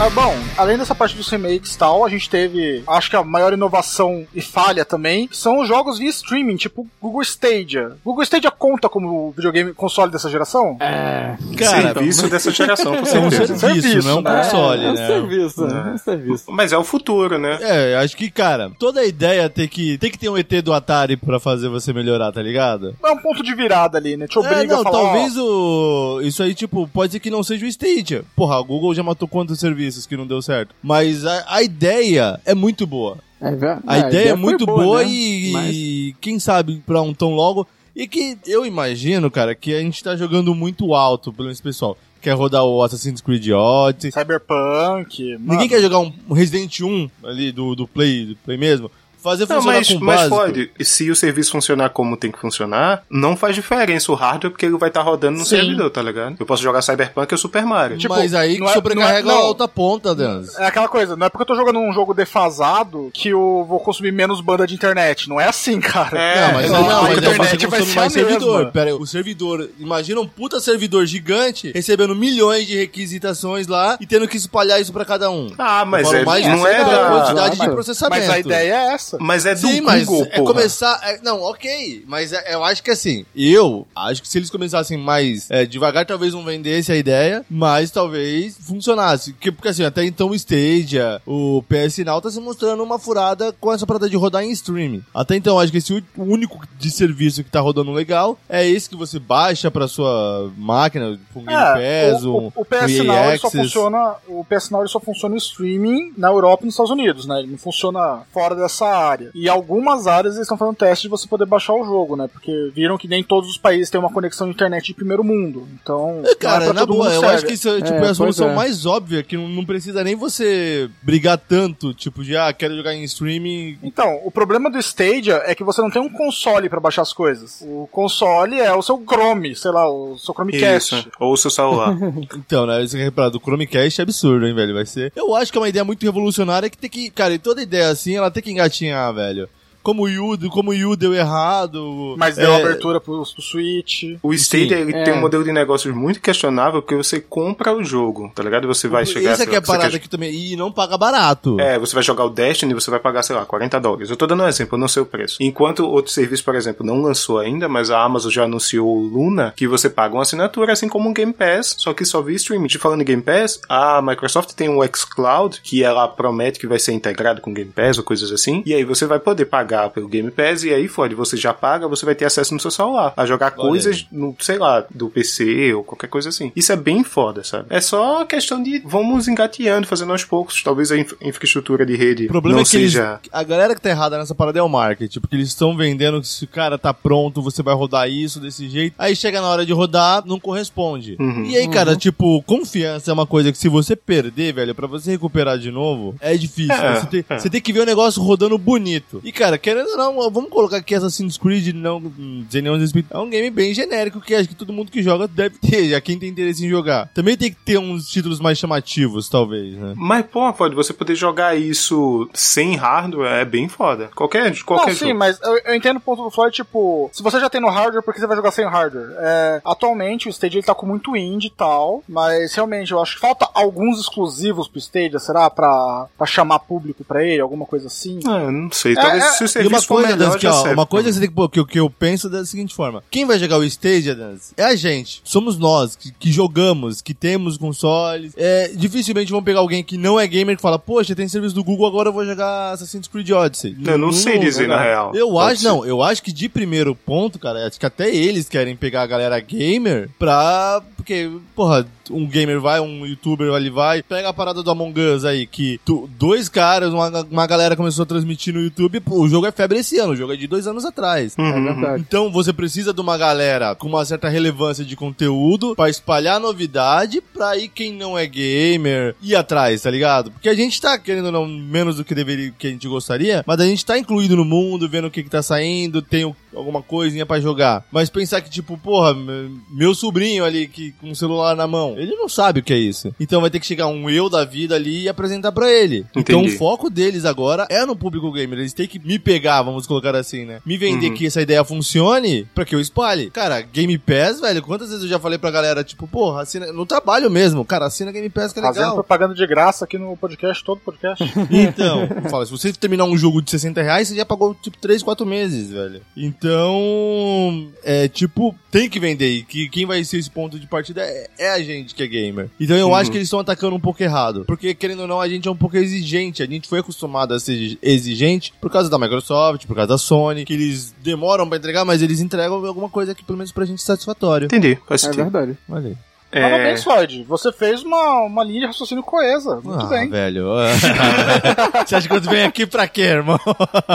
C: Ah, bom, além dessa parte dos remakes e tal, a gente teve, acho que a maior inovação e falha também, são os jogos via streaming, tipo Google Stadia. Google Stadia conta como videogame console dessa geração?
B: É.
A: Cara,
D: serviço dessa geração, com
A: é um
D: certeza.
A: serviço,
C: Serviço,
A: não é um
C: né?
A: console,
B: é um
A: né?
B: serviço, é um serviço.
D: Mas é o futuro, né?
A: É, acho que, cara, toda a ideia é ter que, tem que ter um ET do Atari pra fazer você melhorar, tá ligado?
C: É um ponto de virada ali, né? Te
A: É,
C: obriga
A: não,
C: a falar, ó,
A: talvez o. Isso aí, tipo, pode ser que não seja o Stadia. Porra, a Google já matou quantos serviços que não deu certo. Mas a, a ideia é muito boa.
B: É, ver-
A: A
B: é,
A: ideia é muito boa,
B: né?
A: e,
B: Mas-
A: e quem sabe pra um tão logo. E que eu imagino, cara, que a gente tá jogando muito alto pelo esse pessoal. Quer rodar o Assassin's Creed Odyssey.
C: Cyberpunk. mano.
A: Ninguém quer jogar um Resident 1 ali do, do Play, do Play mesmo. Fazer
D: Não,
A: funcionar
D: mas,
A: com
D: mas pode. E se o serviço funcionar como tem que funcionar, não faz diferença o hardware porque ele vai estar rodando no
C: Sim.
D: servidor, tá ligado? Eu posso jogar Cyberpunk ou Super Mario.
C: Tipo,
A: mas aí que
C: não é-
A: sobrecarrega
C: não é-
A: a
C: não.
A: outra ponta, Dance.
C: É aquela coisa, não é porque eu tô jogando um jogo defasado que eu vou consumir menos banda de internet. Não é assim, cara.
D: É,
A: Não, mas,
C: a
A: não, mas é
C: internet vai ser a
A: mais servidor. Pera aí, o servidor, imagina um puta servidor gigante recebendo milhões de requisitações lá e tendo que espalhar isso pra cada um.
D: Ah, mas é,
A: mais
D: não é da...
A: quantidade de
B: Mas-
A: processamento.
C: Mas a ideia é essa.
D: Mas é do
A: Sim, mas
D: Google,
A: é
D: porra.
A: começar. é- não, ok. Mas é- eu acho que assim, eu acho que se eles começassem mais é, devagar, talvez não vendesse a ideia, mas talvez funcionasse. Que- Porque assim, até então o Stadia, o PS Now tá se mostrando uma furada com essa parada de rodar em streaming. Até então, acho que esse único de serviço que tá rodando legal é esse que você baixa pra sua máquina, um
C: É, o,
A: um,
C: o, o PS
A: um
C: Now só funciona, o PS Now ele só funciona em streaming na Europa e nos Estados Unidos, né? Ele não funciona fora dessa área. E algumas áreas eles estão fazendo teste de você poder baixar o jogo, né? Porque viram que nem todos os países têm uma conexão de internet de primeiro mundo. Então,
A: É, Cara,
C: não é pra
A: na
C: todo
A: boa,
C: mundo
A: eu
C: serve.
A: acho que isso é, tipo,
B: É,
A: é a solução
B: é.
A: mais óbvia, que não, não precisa nem você brigar tanto, tipo, de, ah, quero jogar em streaming.
C: Então, o problema do Stadia é que você não tem um console pra baixar as coisas. O console é o seu Chrome, sei lá, o seu Chromecast.
D: Isso. Ou o seu celular.
A: Então, né, você quer reparar, do Chromecast é absurdo, hein, velho, vai ser... Eu acho que é uma ideia muito revolucionária que tem que, cara, e toda ideia assim, ela tem que engatinhar, velho. Como o Yu, como o Yu deu errado...
C: Mas deu
A: é,
C: abertura pro, pro Switch.
D: O Stadia ele
B: é.
D: tem um modelo de negócios muito questionável porque você compra o jogo, tá ligado? Você vai chegar.
A: Essa
D: sei
A: que é
D: lá,
A: a
D: você
A: parada
D: quer-
A: aqui também, e não paga barato.
D: É, você vai jogar o Destiny, você vai pagar, sei lá, 40 dólares. Eu tô dando um exemplo, eu não sei o preço. Enquanto outro serviço, por exemplo, não lançou ainda, mas a Amazon já anunciou o Luna, que você paga uma assinatura, assim como um Game Pass, só que só via streaming. De falando em Game Pass, a Microsoft tem um xCloud, que ela promete que vai ser integrado com o Game Pass ou coisas assim, e aí você vai poder pagar pelo Game Pass, e aí fode, você já paga, você vai ter acesso no seu celular, a jogar
A: Olha
D: coisas no, sei lá, do PC ou qualquer coisa assim. Isso é bem foda, sabe? É só questão de vamos engateando, fazendo aos poucos. Talvez a inf- infraestrutura de rede
A: O problema
D: não
A: é que eles,
D: seja.
A: a galera que tá errada nessa parada é o marketing, porque eles estão vendendo que se o cara tá pronto, você vai rodar isso desse jeito. Aí chega na hora de rodar, não corresponde.
D: Uhum.
A: E aí, cara, tipo, confiança é uma coisa que se você perder, velho, pra você recuperar de novo, é difícil.
D: É,
A: você, tem,
D: é.
A: você tem que ver o negócio rodando bonito. E, cara, querendo ou não, vamos colocar aqui Assassin's Creed, não dizer nenhum respeito. É um game bem genérico que acho que todo mundo que joga deve ter, já quem tem interesse em jogar. Também tem que ter uns títulos mais chamativos, talvez, né?
D: Mas, pô, pode você poder jogar isso sem hardware é bem foda. Qualquer, qualquer
C: não, sim,
D: jogo.
C: mas eu, eu entendo o ponto do Floyd, tipo, se você já tem no hardware, por que você vai jogar sem hardware? É, atualmente o Stadia ele tá com muito indie e tal, mas realmente eu acho que falta alguns exclusivos pro Stadia, será? Pra, pra chamar público pra ele, alguma coisa assim?
D: Ah, eu não sei. Talvez
C: É, é,
D: se o
A: E
D: serviço
A: uma coisa, Dance, que, ó, uma coisa que tem que que, eu- penso da seguinte forma: quem vai jogar o Stadia Dance é a gente. Somos nós que, que jogamos, que temos consoles. É, dificilmente vão pegar alguém que não é gamer que fala, poxa, tem serviço do Google, agora eu vou jogar Assassin's Creed Odyssey.
D: Eu não sei dizer, na real.
A: Eu
D: Pode
A: acho,
D: ser.
A: não, eu acho que de primeiro ponto, cara, acho que até eles querem pegar a galera gamer pra. Porque, porra, um gamer vai, um youtuber ali vai, pega a parada do Among Us aí, que tu- dois caras, uma, uma galera começou a transmitir no YouTube, pô, o jogo é febre esse ano, o jogo é de dois anos atrás.
B: É verdade.
A: Então você precisa de uma galera com uma certa relevância de conteúdo pra espalhar novidade pra aí quem não é gamer ir atrás, tá ligado? Porque a gente tá querendo não menos do que deveria, que a gente gostaria, mas a gente tá incluído no mundo, vendo o que que tá saindo, tem o- alguma coisinha pra jogar. Mas pensar que tipo, porra, me- meu sobrinho ali que com o celular na mão, ele não sabe o que é isso. Então vai ter que chegar um eu da vida ali e apresentar pra ele. Então o
D: Entendi.
A: foco deles agora é no público gamer. Eles têm que me pegar, vamos colocar assim, né? Me vender
D: Uhum.
A: que essa ideia funcione pra que eu espalhe. Cara, Game Pass, velho, quantas vezes eu já falei pra galera, tipo, porra, assina, no trabalho mesmo, cara, assina Game Pass que é
C: Fazendo
A: legal.
C: propaganda de graça aqui no podcast, todo podcast.
A: Então, fala, se você terminar um jogo de 60 reais, você já pagou, tipo, 3, 4 meses, velho. Então, é, tipo, tem que vender. E que quem vai ser esse ponto de partida é, é a gente que é gamer. Então eu
D: Uhum.
A: acho que eles estão atacando um pouco errado. Porque, querendo ou não, a gente é um pouco exigente. A gente foi acostumado a ser exigente por causa da Microsoft, por causa da Sony, que eles demoram pra entregar, mas eles entregam alguma coisa que pelo menos pra gente é satisfatório.
D: Entendi, faz
B: É verdade.
A: Olha aí.
D: É,
C: Parabéns, Floyd. Você fez uma, uma linha de raciocínio coesa. Muito
A: ah,
C: bem.
A: velho. Você acha que eu venho aqui pra quê, irmão?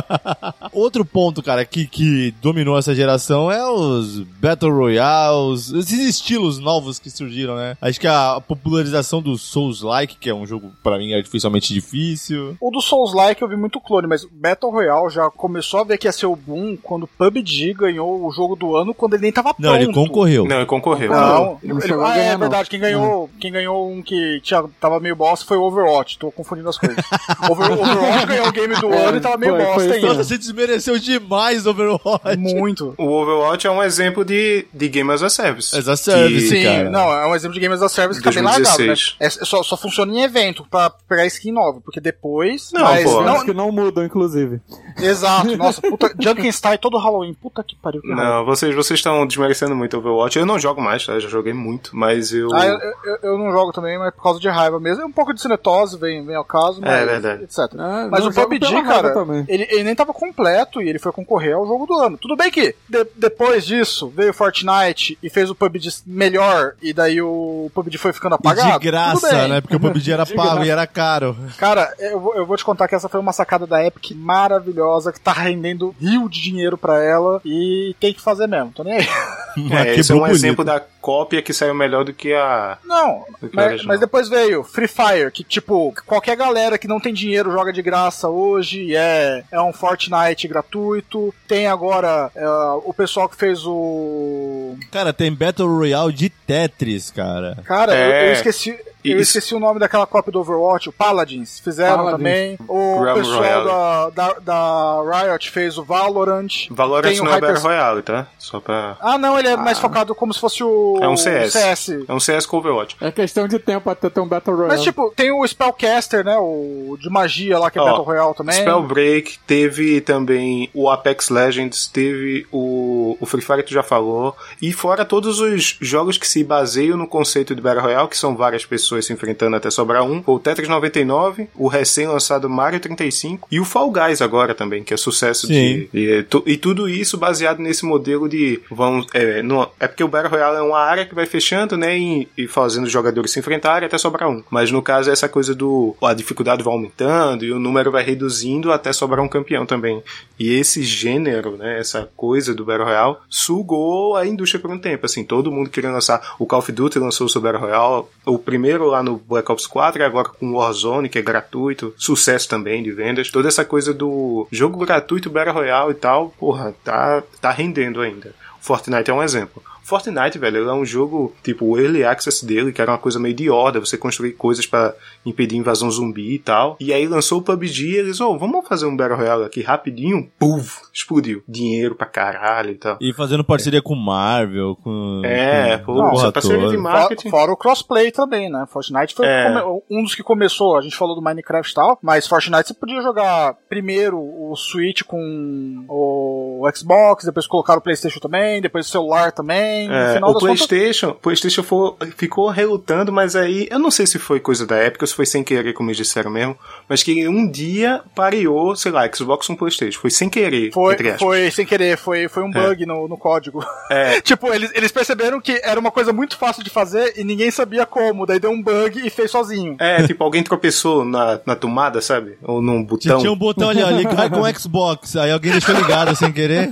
A: Outro ponto, cara, que, que dominou essa geração é os Battle Royales, esses estilos novos que surgiram, né? Acho que a popularização do Souls-like, que é um jogo, pra mim, artificialmente difícil.
C: O do Souls-like eu vi muito clone, mas Battle Royale já começou a ver que ia ser o boom quando PUBG ganhou o jogo do ano quando ele nem tava
A: Não,
C: pronto.
A: ele concorreu.
D: Não, ele concorreu.
C: Não,
B: Não
C: ele-
B: chegou a
C: é verdade. Quem ganhou, quem ganhou um que tinha, tava meio bosta foi o Overwatch. Tô confundindo as coisas. Over- Overwatch ganhou o game do
B: É,
C: ano e tava meio
B: foi-
C: bosta ainda.
A: Nossa, você desmereceu demais Overwatch.
C: Muito.
D: O Overwatch é um exemplo de, de Game as a Service.
A: As a Service,
D: Que-
C: Sim,
A: cara.
C: não, é um exemplo de Games as a Service que tá bem largado, né?
D: 2016.
C: É, só, só funciona em evento pra pegar skin nova, porque depois.
D: Não,
C: mas
D: pô.
C: não,
B: que não mudam, inclusive.
C: Exato, nossa, puta, Junkenstein todo Halloween, puta que pariu. que.
D: Não, vocês vocês estão desmerecendo muito Overwatch. Eu não jogo mais, tá? Eu já joguei muito. Mas Mas eu.
C: Ah, eu, eu, eu não jogo também, mas por causa de raiva mesmo. É um pouco de cinetose, vem, vem ao caso, mas.
D: É verdade.
C: Etc.
B: Ah,
C: mas o PUBG, cara,
B: também.
C: ele, ele nem tava completo e ele foi concorrer ao jogo do ano. Tudo bem que de- depois disso veio o Fortnite e fez o PUBG melhor e daí o PUBG foi ficando
A: E
C: apagado.
A: de
C: Tudo
A: graça, né? Porque o PUBG era
B: De
A: pago e era caro.
C: Cara, eu, vou- eu vou te contar que essa foi uma sacada da Epic maravilhosa, que tá rendendo rio de dinheiro pra ela e tem que fazer mesmo, tô nem aí.
D: É, esse é um
A: bonito.
D: exemplo da cópia que saiu melhor do que a.
C: Não,
D: que
C: mas, mas depois veio Free Fire, que tipo, qualquer galera que não tem dinheiro joga de graça hoje, é, é um Fortnite gratuito. Tem agora é, o pessoal que fez o.
A: Cara, tem Battle Royale de Tetris, cara.
C: Cara, eu,
D: É.
C: eu esqueci. Eu
D: Isso.
C: esqueci o nome daquela cópia do Overwatch, o Paladins, fizeram
B: Paladins.
C: também. O
D: Realm
C: pessoal da, da, da Riot fez o Valorant.
D: Valorant
C: Tem o
D: não é
C: Hyper-
D: Battle Royale, tá? Só pra.
C: Ah, não, ele é mais focado como se fosse o.
D: É um CS.
C: CS.
D: É um CS com Overwatch.
B: É questão de tempo até ter um Battle Royale.
C: Mas, tipo, tem o Spellcaster, né? O de magia lá, que é
D: Ó,
C: Battle Royale também.
D: Spellbreak, teve também o Apex Legends, teve o, o Free Fire que tu já falou, e fora todos os jogos que se baseiam no conceito de Battle Royale, que são várias pessoas se enfrentando até sobrar um, o Tetris 99, o recém-lançado Mario 35 e o Fall Guys agora também, que é sucesso de... E, tu- e tudo isso baseado nesse modelo de... Vamos, é, no- é porque o Battle Royale é uma área que vai fechando, né, e, e fazendo os jogadores se enfrentarem até sobrar um. Mas no caso é essa coisa do... A dificuldade vai aumentando e o número vai reduzindo até sobrar um campeão também. E esse gênero, né, essa coisa do Battle Royale, sugou a indústria por um tempo, assim, todo mundo queria lançar, o Call of Duty lançou o seu Battle Royale, o primeiro lá no Black Ops 4 e agora com Warzone, que é gratuito, sucesso também de vendas, toda essa coisa do jogo gratuito, Battle Royale e tal, porra, tá, tá rendendo ainda. Fortnite é um exemplo. Fortnite, velho, ele é um jogo, tipo, o early access dele, que era uma coisa meio de horda, você construir coisas pra impedir invasão zumbi e tal. E aí lançou o PUBG e eles, ô, vamos fazer um Battle Royale aqui rapidinho, puf, explodiu. Dinheiro pra caralho e tal.
A: E fazendo parceria com Marvel, com.
D: É,
A: com
D: pô,
A: a porra
D: essa parceria de marketing.
C: Fora o crossplay também, né? Fortnite foi
D: É.
C: um dos que começou. A gente falou do Minecraft e tal, mas Fortnite você podia jogar primeiro o Switch com o Xbox, depois colocar o PlayStation também, depois o celular também. No
D: É, o
C: das contas,
D: PlayStation, PlayStation for- ficou relutando, mas aí eu não sei se foi coisa da época, ou se foi sem querer, como eles disseram mesmo, mas que um dia pareou, sei lá, Xbox com PlayStation, foi sem querer,
C: Foi,
D: entre aspas.
C: foi sem querer, foi, foi um bug no, no código.
D: É.
C: tipo, eles, eles perceberam que era uma coisa muito fácil de fazer e ninguém sabia como, daí deu um bug e fez sozinho.
D: É, tipo, alguém tropeçou na, na tomada, sabe? Ou num botão.
A: Tinha um botão ali, ó, ligar com o Xbox. Aí alguém deixou ligado sem querer.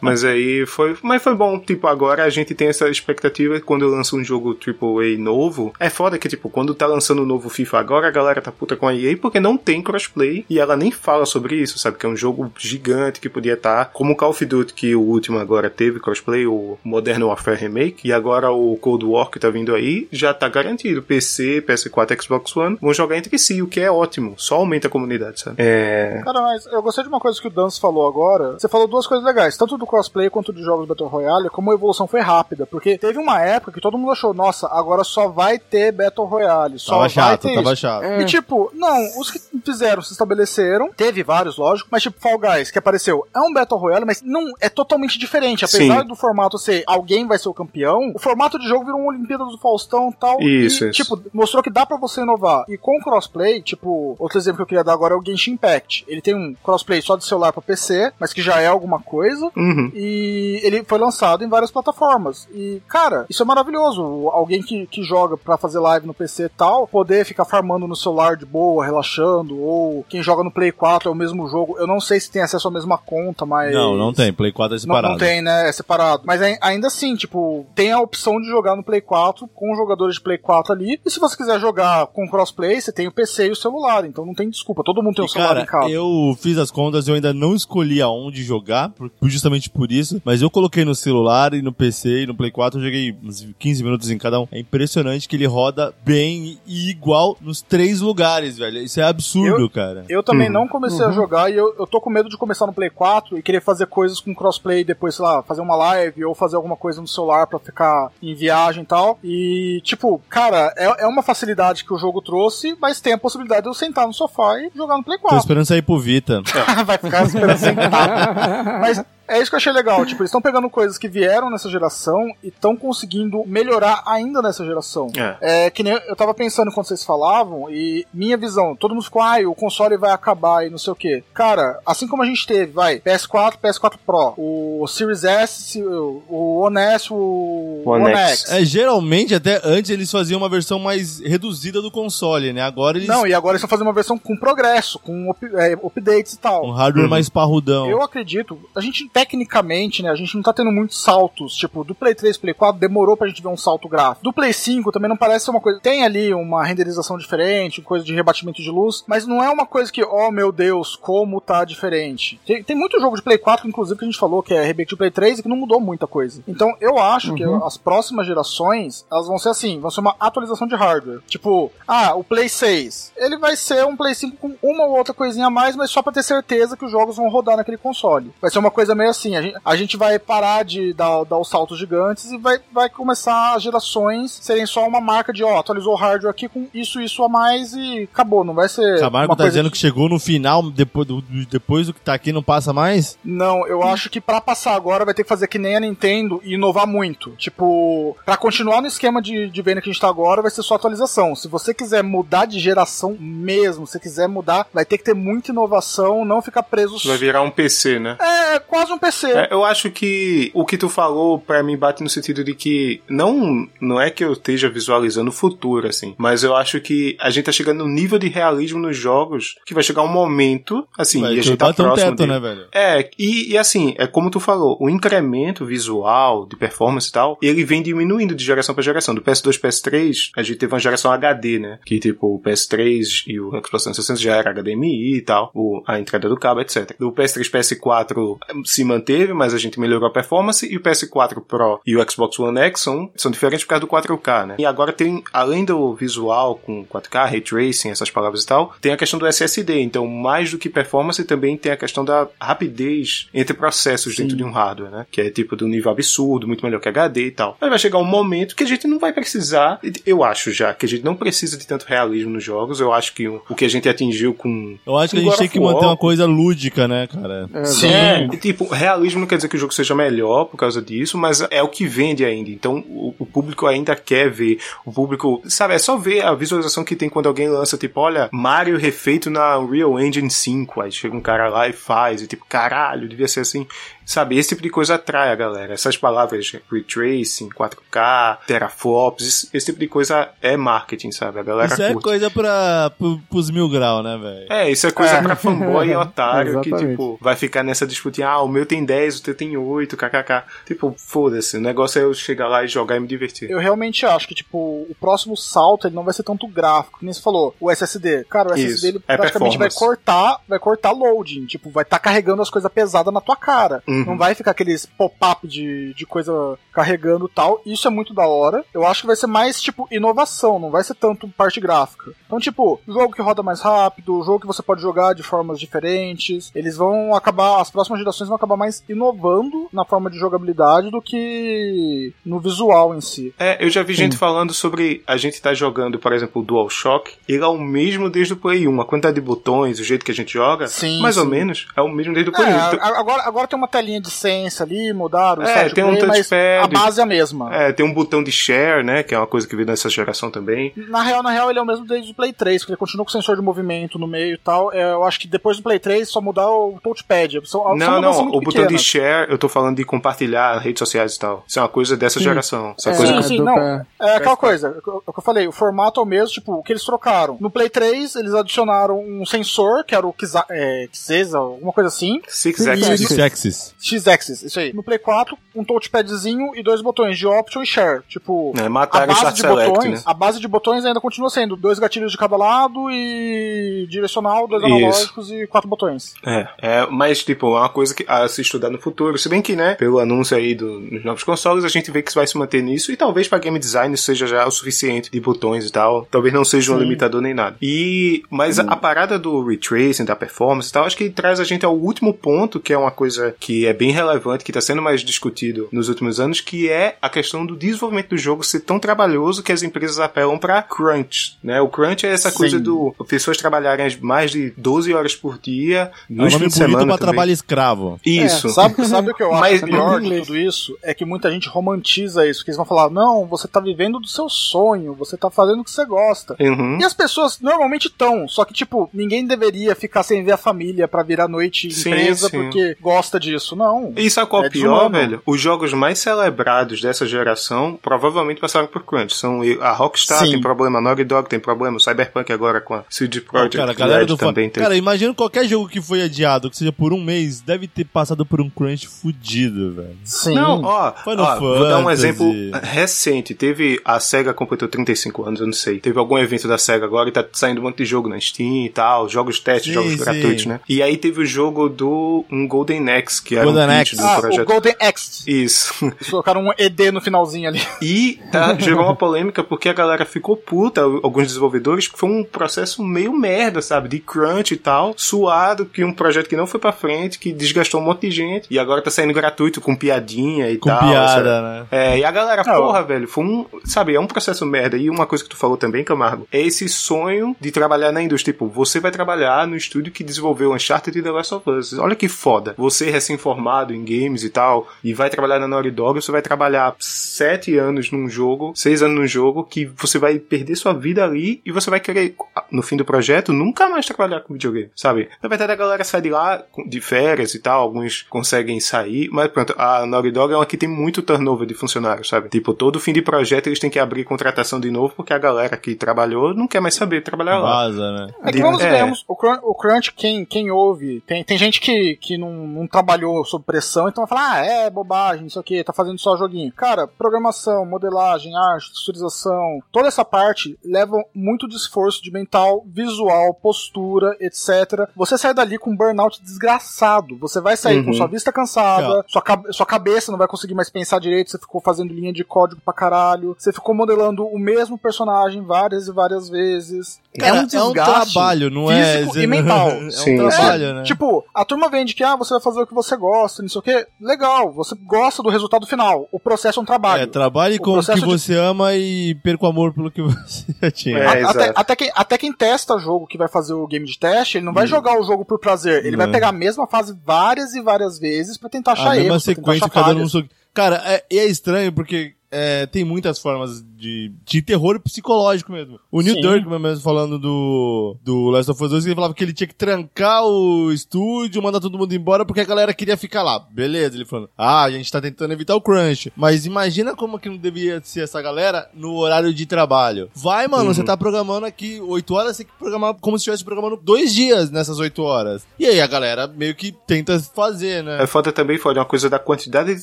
D: Mas aí foi. Mas foi bom. Tipo, agora a gente tem essa expectativa quando lança um jogo AAA novo. É foda que, tipo, quando tá lançando o novo FIFA agora, a galera tá puta com a EA porque não tem crossplay e ela nem fala sobre isso, sabe? Que é um jogo gigante que podia estar. como o Call of Duty, que o último agora teve crossplay, o Modern Warfare Remake, e agora o Cold War que tá vindo aí, já tá garantido. PC, PS4, Xbox One vão jogar entre si, o que é ótimo. Só aumenta a comunidade, sabe? É.
C: Cara, mas eu gostei de uma coisa que o Dance falou agora. Você falou duas coisas legais, tanto do crossplay quanto de jogos Battle Royale, como evolução foi rápida. Porque teve uma época que todo mundo achou, nossa, agora só vai ter Battle Royale. Só
A: Tava
C: vai
A: chato,
C: ter
A: tava
C: isso.
A: chato.
B: É.
C: E tipo, não, os que fizeram se estabeleceram, teve vários, lógico, mas tipo, Fall Guys, que apareceu, é um Battle Royale, mas não é totalmente diferente. Apesar
D: Sim.
C: do formato ser alguém vai ser o campeão, o formato de jogo virou uma Olimpíada do Faustão e tal.
D: Isso,
C: e,
D: isso.
C: tipo, mostrou que dá pra você inovar. E com o crossplay, tipo, outro exemplo que eu queria dar agora é o Genshin Impact. Ele tem um crossplay só de celular pra PC, mas que já é alguma coisa.
D: Uhum.
C: E ele foi lançado em várias plataformas. E, cara, isso é maravilhoso. Alguém que, que joga pra fazer live no PC e tal, poder ficar farmando no celular de boa, relaxando. Ou quem joga no Play 4 é o mesmo jogo. Eu não sei se tem acesso à mesma conta, mas.
A: Não, não tem. Play 4 é
C: Não,
A: separado.
C: não tem, né? É separado. Mas ai- ainda assim, tipo, tem a opção de jogar no Play 4 com jogadores de Play 4 ali. E se você quiser jogar com crossplay, você tem o PC e o celular. Então não tem desculpa. Todo mundo tem um
A: E,
C: celular
A: cara,
C: em casa.
A: eu fiz as contas, eu ainda não escolhi aonde jogar, justamente por isso, mas eu coloquei no celular e no PC e no Play 4, eu joguei uns 15 minutos em cada um. É impressionante que ele roda bem e igual nos três lugares, velho. Isso é absurdo, cara.
C: Eu também
D: Uhum.
C: não comecei a jogar e eu, eu tô com medo de começar no Play 4 e querer fazer coisas com crossplay depois, sei lá, fazer uma live ou fazer alguma coisa no celular pra ficar em viagem e tal. E, tipo, cara, é, é uma facilidade que o jogo trouxe, mas tem a possibilidade de eu sentar no sofá e jogar no Play
A: Tô
C: 4.
A: esperando sair pro Vita.
C: Vai ficar esperando sentar. Mas É isso que eu achei legal. Tipo, eles estão pegando coisas que vieram nessa geração e estão conseguindo melhorar ainda nessa geração.
D: É.
C: É que nem eu tava pensando quando vocês falavam, e minha visão, todo mundo ficou, ai, o console vai acabar e não sei o que. Cara, assim como a gente teve, vai, PS4, PS4 Pro, o Series S, o One S, o
D: One
C: One,
D: X.
C: X.
A: É, geralmente, até antes eles faziam uma versão mais reduzida do console, né? Agora eles.
C: Não, e agora eles estão fazendo uma versão com progresso, com up- é, updates e tal.
A: Um hardware mais parrudão.
C: Eu acredito, a gente tecnicamente, né, a gente não tá tendo muitos saltos, tipo, do Play 3 Play 4 demorou pra gente ver um salto gráfico. Do Play 5 também não parece ser uma coisa, tem ali uma renderização diferente, coisa de rebatimento de luz, mas não é uma coisa que, oh meu Deus, como tá diferente. Tem, tem muito jogo de Play 4, inclusive, que a gente falou que é remake de Play 3 e que não mudou muita coisa. Então, eu acho que as próximas gerações, elas vão ser assim, vão ser uma atualização de hardware. Tipo, ah, o Play 6, ele vai ser um Play 5 com uma ou outra coisinha a mais, mas só pra ter certeza que os jogos vão rodar naquele console. Vai ser uma coisa meio assim, a gente, a gente vai parar de dar, dar os saltos gigantes e vai, vai começar as gerações serem só uma marca de, ó, atualizou o hardware aqui com isso, isso a mais e acabou, não vai ser
A: Camargo
C: uma
A: tá
C: coisa
A: dizendo que chegou no final, depois do, depois do que tá aqui, não passa mais?
C: Não, eu acho que pra passar agora vai ter que fazer que nem a Nintendo e inovar muito. Tipo, pra continuar no esquema de, de venda que a gente tá agora, vai ser só atualização. Se você quiser mudar de geração mesmo, se quiser mudar, vai ter que ter muita inovação, não ficar preso.
D: Vai virar um PC, né?
C: É, quase um PC.
D: É, eu acho que o que tu falou pra mim bate no sentido de que não não é que eu esteja visualizando o futuro assim, mas eu acho que a gente tá chegando num nível de realismo nos jogos que vai chegar um momento assim,
A: Vai
D: e a gente tá
A: bater um
D: próximo
A: teto, né, velho?
D: É, e, e assim, é como tu falou, o incremento visual, de performance e tal, ele vem diminuindo de geração pra geração. Do PS2 PS3, a gente teve uma geração HD, né? Que tipo, o PS3 e o Xbox 360 já era HDMI e tal, o, a entrada do cabo, etc. Do PS3 PS4 se manteve, mas a gente melhorou a performance, e o PS4 Pro e o Xbox One X são, são diferentes por causa do 4K, né? E agora tem, além do visual com 4K, Ray Tracing, essas palavras e tal, tem a questão do SSD. Então, mais do que performance, também tem a questão da rapidez entre processos dentro de um hardware, né? Que é tipo do nível absurdo, muito melhor que HD e tal. Mas vai chegar um momento que a gente não vai precisar, eu acho já, que a gente não precisa de tanto realismo nos jogos. Eu acho que o, o que a gente atingiu com.
A: Eu acho que a gente tem que manter uma coisa lúdica, né, cara?
B: É,
C: Sim.
D: é, e, tipo, realismo não quer dizer que o jogo seja melhor por causa disso, mas é o que vende ainda. Então o, o público ainda quer ver. O público, sabe, é só ver a visualização que tem quando alguém lança, tipo, olha, Mario refeito na Unreal Engine 5. Aí chega um cara lá e faz, e tipo, caralho, devia ser assim. Sabe, esse tipo de coisa atrai a galera. Essas palavras, Ray Tracing, 4K, teraflops, esse, tipo de coisa é marketing, sabe? A galera
A: Isso é
D: curte.
A: coisa pra, pro, pros mil grau, né, velho?
D: É, isso é coisa
C: É.
D: pra fanboy e otário que, tipo, vai ficar nessa disputa. Ah, o meu tem 10, o teu tem 8, kkk. Tipo, foda-se. O negócio é eu chegar lá e jogar e me divertir.
C: Eu realmente acho que, tipo, o próximo salto ele não vai ser tanto gráfico, nem você falou, o SSD. Cara, o
D: Isso,
C: SSD ele
D: é
C: praticamente vai cortar, vai cortar loading, tipo, vai estar carregando as coisas pesadas na tua cara.
D: Uhum.
C: Não vai ficar aqueles pop-up de, de coisa carregando e tal. Isso é muito da hora. Eu acho que vai ser mais, tipo, inovação, não vai ser tanto parte gráfica. Então, tipo, jogo que roda mais rápido, jogo que você pode jogar de formas diferentes. Eles vão acabar, as próximas gerações vão acabar mais inovando na forma de jogabilidade do que no visual em si.
D: É, eu já vi gente falando sobre a gente tá jogando, por exemplo, o DualShock. Ele é o mesmo desde o Play 1. A quantidade de botões, o jeito que a gente joga,
C: Sim,
D: mais ou
C: sim.
D: menos, é o mesmo desde o Play 1.
C: É,
D: Então-
C: a- agora, agora tem uma telinha de sense ali, mudaram o
D: É, tem um
C: play, mas
D: touchpad.
C: a base é a mesma.
D: É, tem um botão de share, né? Que é uma coisa que veio nessa geração também.
C: Na real, na real, ele é o mesmo desde o Play 3, porque ele continua com sensor de movimento no meio e tal. É, eu acho que depois do Play 3 só mudar o touchpad. São, são
D: Não,
C: mudanças
D: não, o botão de share, eu tô falando de compartilhar redes sociais e tal. Isso é uma coisa dessa geração. Essa
C: É,
D: coisa
C: sim,
B: É,
C: sim, não. É aquela coisa, é o que eu falei, o formato é o mesmo, tipo, o que eles trocaram. No Play 3, eles adicionaram um sensor, que era o Kiza, é, alguma coisa assim.
D: Six
B: Sim,
D: Axis.
B: sim.
C: X-Axis, isso aí. No Play 4, um touchpadzinho e dois botões de Option e Share. Tipo,
D: É,
C: a base de
D: Select,
C: botões,
D: né?
C: a base de botões ainda continua sendo dois gatilhos de cada lado e direcional, dois
D: Isso.
C: analógicos e quatro botões.
D: É, é, mas tipo, é uma coisa que a se estudar no futuro. Se bem que, né, pelo anúncio aí do- dos novos consoles, a gente vê que vai se manter nisso e talvez pra game design seja já o suficiente de botões e tal. Talvez não seja um limitador nem nada. E, mas a, a parada do retracing, da performance e tal, acho que traz a gente ao último ponto, que é uma coisa que é bem relevante, que tá sendo mais discutido nos últimos anos, que é a questão do desenvolvimento do jogo ser tão trabalhoso que as empresas apelam pra crunch, né? O crunch é essa
C: Sim.
D: coisa do pessoas trabalharem mais de 12 horas por dia,
A: É um
D: nos
A: nome
D: fins de
A: bonito
D: semana
A: pra
D: também.
A: trabalho escravo.
D: Isso.
C: Sabe, sabe o que eu acho
D: Mas-
C: pior de tudo isso? É que muita gente romantiza isso, que eles vão falar, não, você tá vivendo do seu sonho, você tá fazendo o que você gosta.
D: Uhum.
C: E as pessoas normalmente estão, só que, tipo, ninguém deveria ficar sem ver a família pra virar noite
D: Sim,
C: empresa
D: sim.
C: porque gosta disso. Não.
D: E sabe qual é
C: É
D: o pior, velho? Os jogos mais celebrados dessa geração provavelmente passaram por crunch. São a Rockstar
C: Sim.
D: tem problema, a Naughty Dog tem problema, o Cyberpunk agora com a CD Projekt
A: Cara, a galera
D: Red
A: do fã.
D: também tem.
A: Cara, imagina qualquer jogo que foi adiado, que seja por um mês, deve ter passado por um crunch fudido, velho.
C: Sim.
D: Não, ó, ó, vou dar um exemplo recente. Teve a SEGA completou 35 anos, eu não sei. Teve algum evento da SEGA agora e tá saindo um monte de jogo na Steam e tal, jogos testes,
A: Sim,
D: jogos
A: sim.
D: gratuitos, né? E aí teve o jogo do um Golden Axe, que era
A: Golden
D: um pitch
A: Axe.
D: do
C: ah, o
D: projeto.
C: Golden Axe.
D: Isso.
C: Eles colocaram um ED no finalzinho ali.
D: E tá, gerou uma polêmica porque a galera ficou puta, alguns desenvolvedores, que foi um processo meio merda, sabe? De crunch e tal, suado, que um projeto que não foi pra frente, que desgastou um monte de gente, e agora tá saindo gratuito com piadinha e
A: Com
D: tal. sabe?
A: piada, né?
D: É, e a galera,
C: Não.
D: porra, velho, foi um. Sabe, é um processo merda. E uma coisa que tu falou também, Camargo, é esse sonho de trabalhar na indústria. Tipo, você vai trabalhar no estúdio que desenvolveu Uncharted e The Last of Us. Olha que foda. Você, recém-formado em games e tal, e vai trabalhar na Naughty Dog, você vai trabalhar sete anos num jogo, seis anos num jogo, que você vai perder sua vida ali e você vai querer, no fim do projeto, nunca mais trabalhar com videogame, sabe? Na verdade, a galera sai de lá de férias e tal, alguns conseguem sair, mas pronto, a Naughty Dog é uma que tem muito turnover de funcionários, sabe? Tipo, todo fim de projeto eles têm que abrir contratação de novo porque a galera que trabalhou não quer mais saber trabalhar lá.
A: Vaza, né?
C: É que vamos
D: é.
C: crunch, o crunch quem, quem ouve, tem, tem gente que, que não, não trabalhou sob pressão, então vai falar, ah, é bobagem, não sei o que, tá fazendo só joguinho. Cara, programação, modelagem, arte, texturização, toda essa parte leva muito de esforço de mental, visual, postura, etc. Você sai dali com um burnout desgraçado. Você vai sair com
D: Uhum.
C: sua vista cansada, sua, cabe- sua cabeça não vai conseguir mais pensar direito, você ficou fazendo linha de código pra caralho, você ficou modelando o mesmo personagem várias e várias vezes.
A: Cara,
C: é um desgaste
A: trabalho, não é?
C: físico e mental.
A: É um
D: Sim,
A: trabalho,
C: É,
A: né?
C: Tipo, a turma vende que ah, você vai fazer o que você gosta, não sei o que. Legal, você gosta do resultado final. O processo é um trabalho.
A: É, trabalhe
C: O
A: com o que
C: processo de-
A: você ama e perca o amor pelo que você já tinha.
D: É,
C: A- até, até quem, até quem testa jogo que vai fazer o game de teste, ele não vai jogar o jogo por prazer. Ele vai
A: Não.
C: pegar a mesma fase várias e várias vezes pra tentar achar
A: a mesma
C: erros,
A: sequência, dando um. Cara, é, e é estranho porque é, tem muitas formas de, de terror psicológico mesmo. O Neil
C: Sim.
A: Druckmann mesmo falando do, do Last of Us 2, ele falava que ele tinha que trancar o estúdio, mandar todo mundo embora porque a galera queria ficar lá. Beleza, ele falando, ah, a gente tá tentando evitar o crunch. Mas imagina como que não devia ser essa galera no horário de trabalho. Vai, mano, você tá programando aqui 8 horas, você tem que programar como se estivesse programando dois dias nessas 8 horas. E aí a galera meio que tenta fazer, né?
D: É foda também, foda, é uma coisa da quantidade de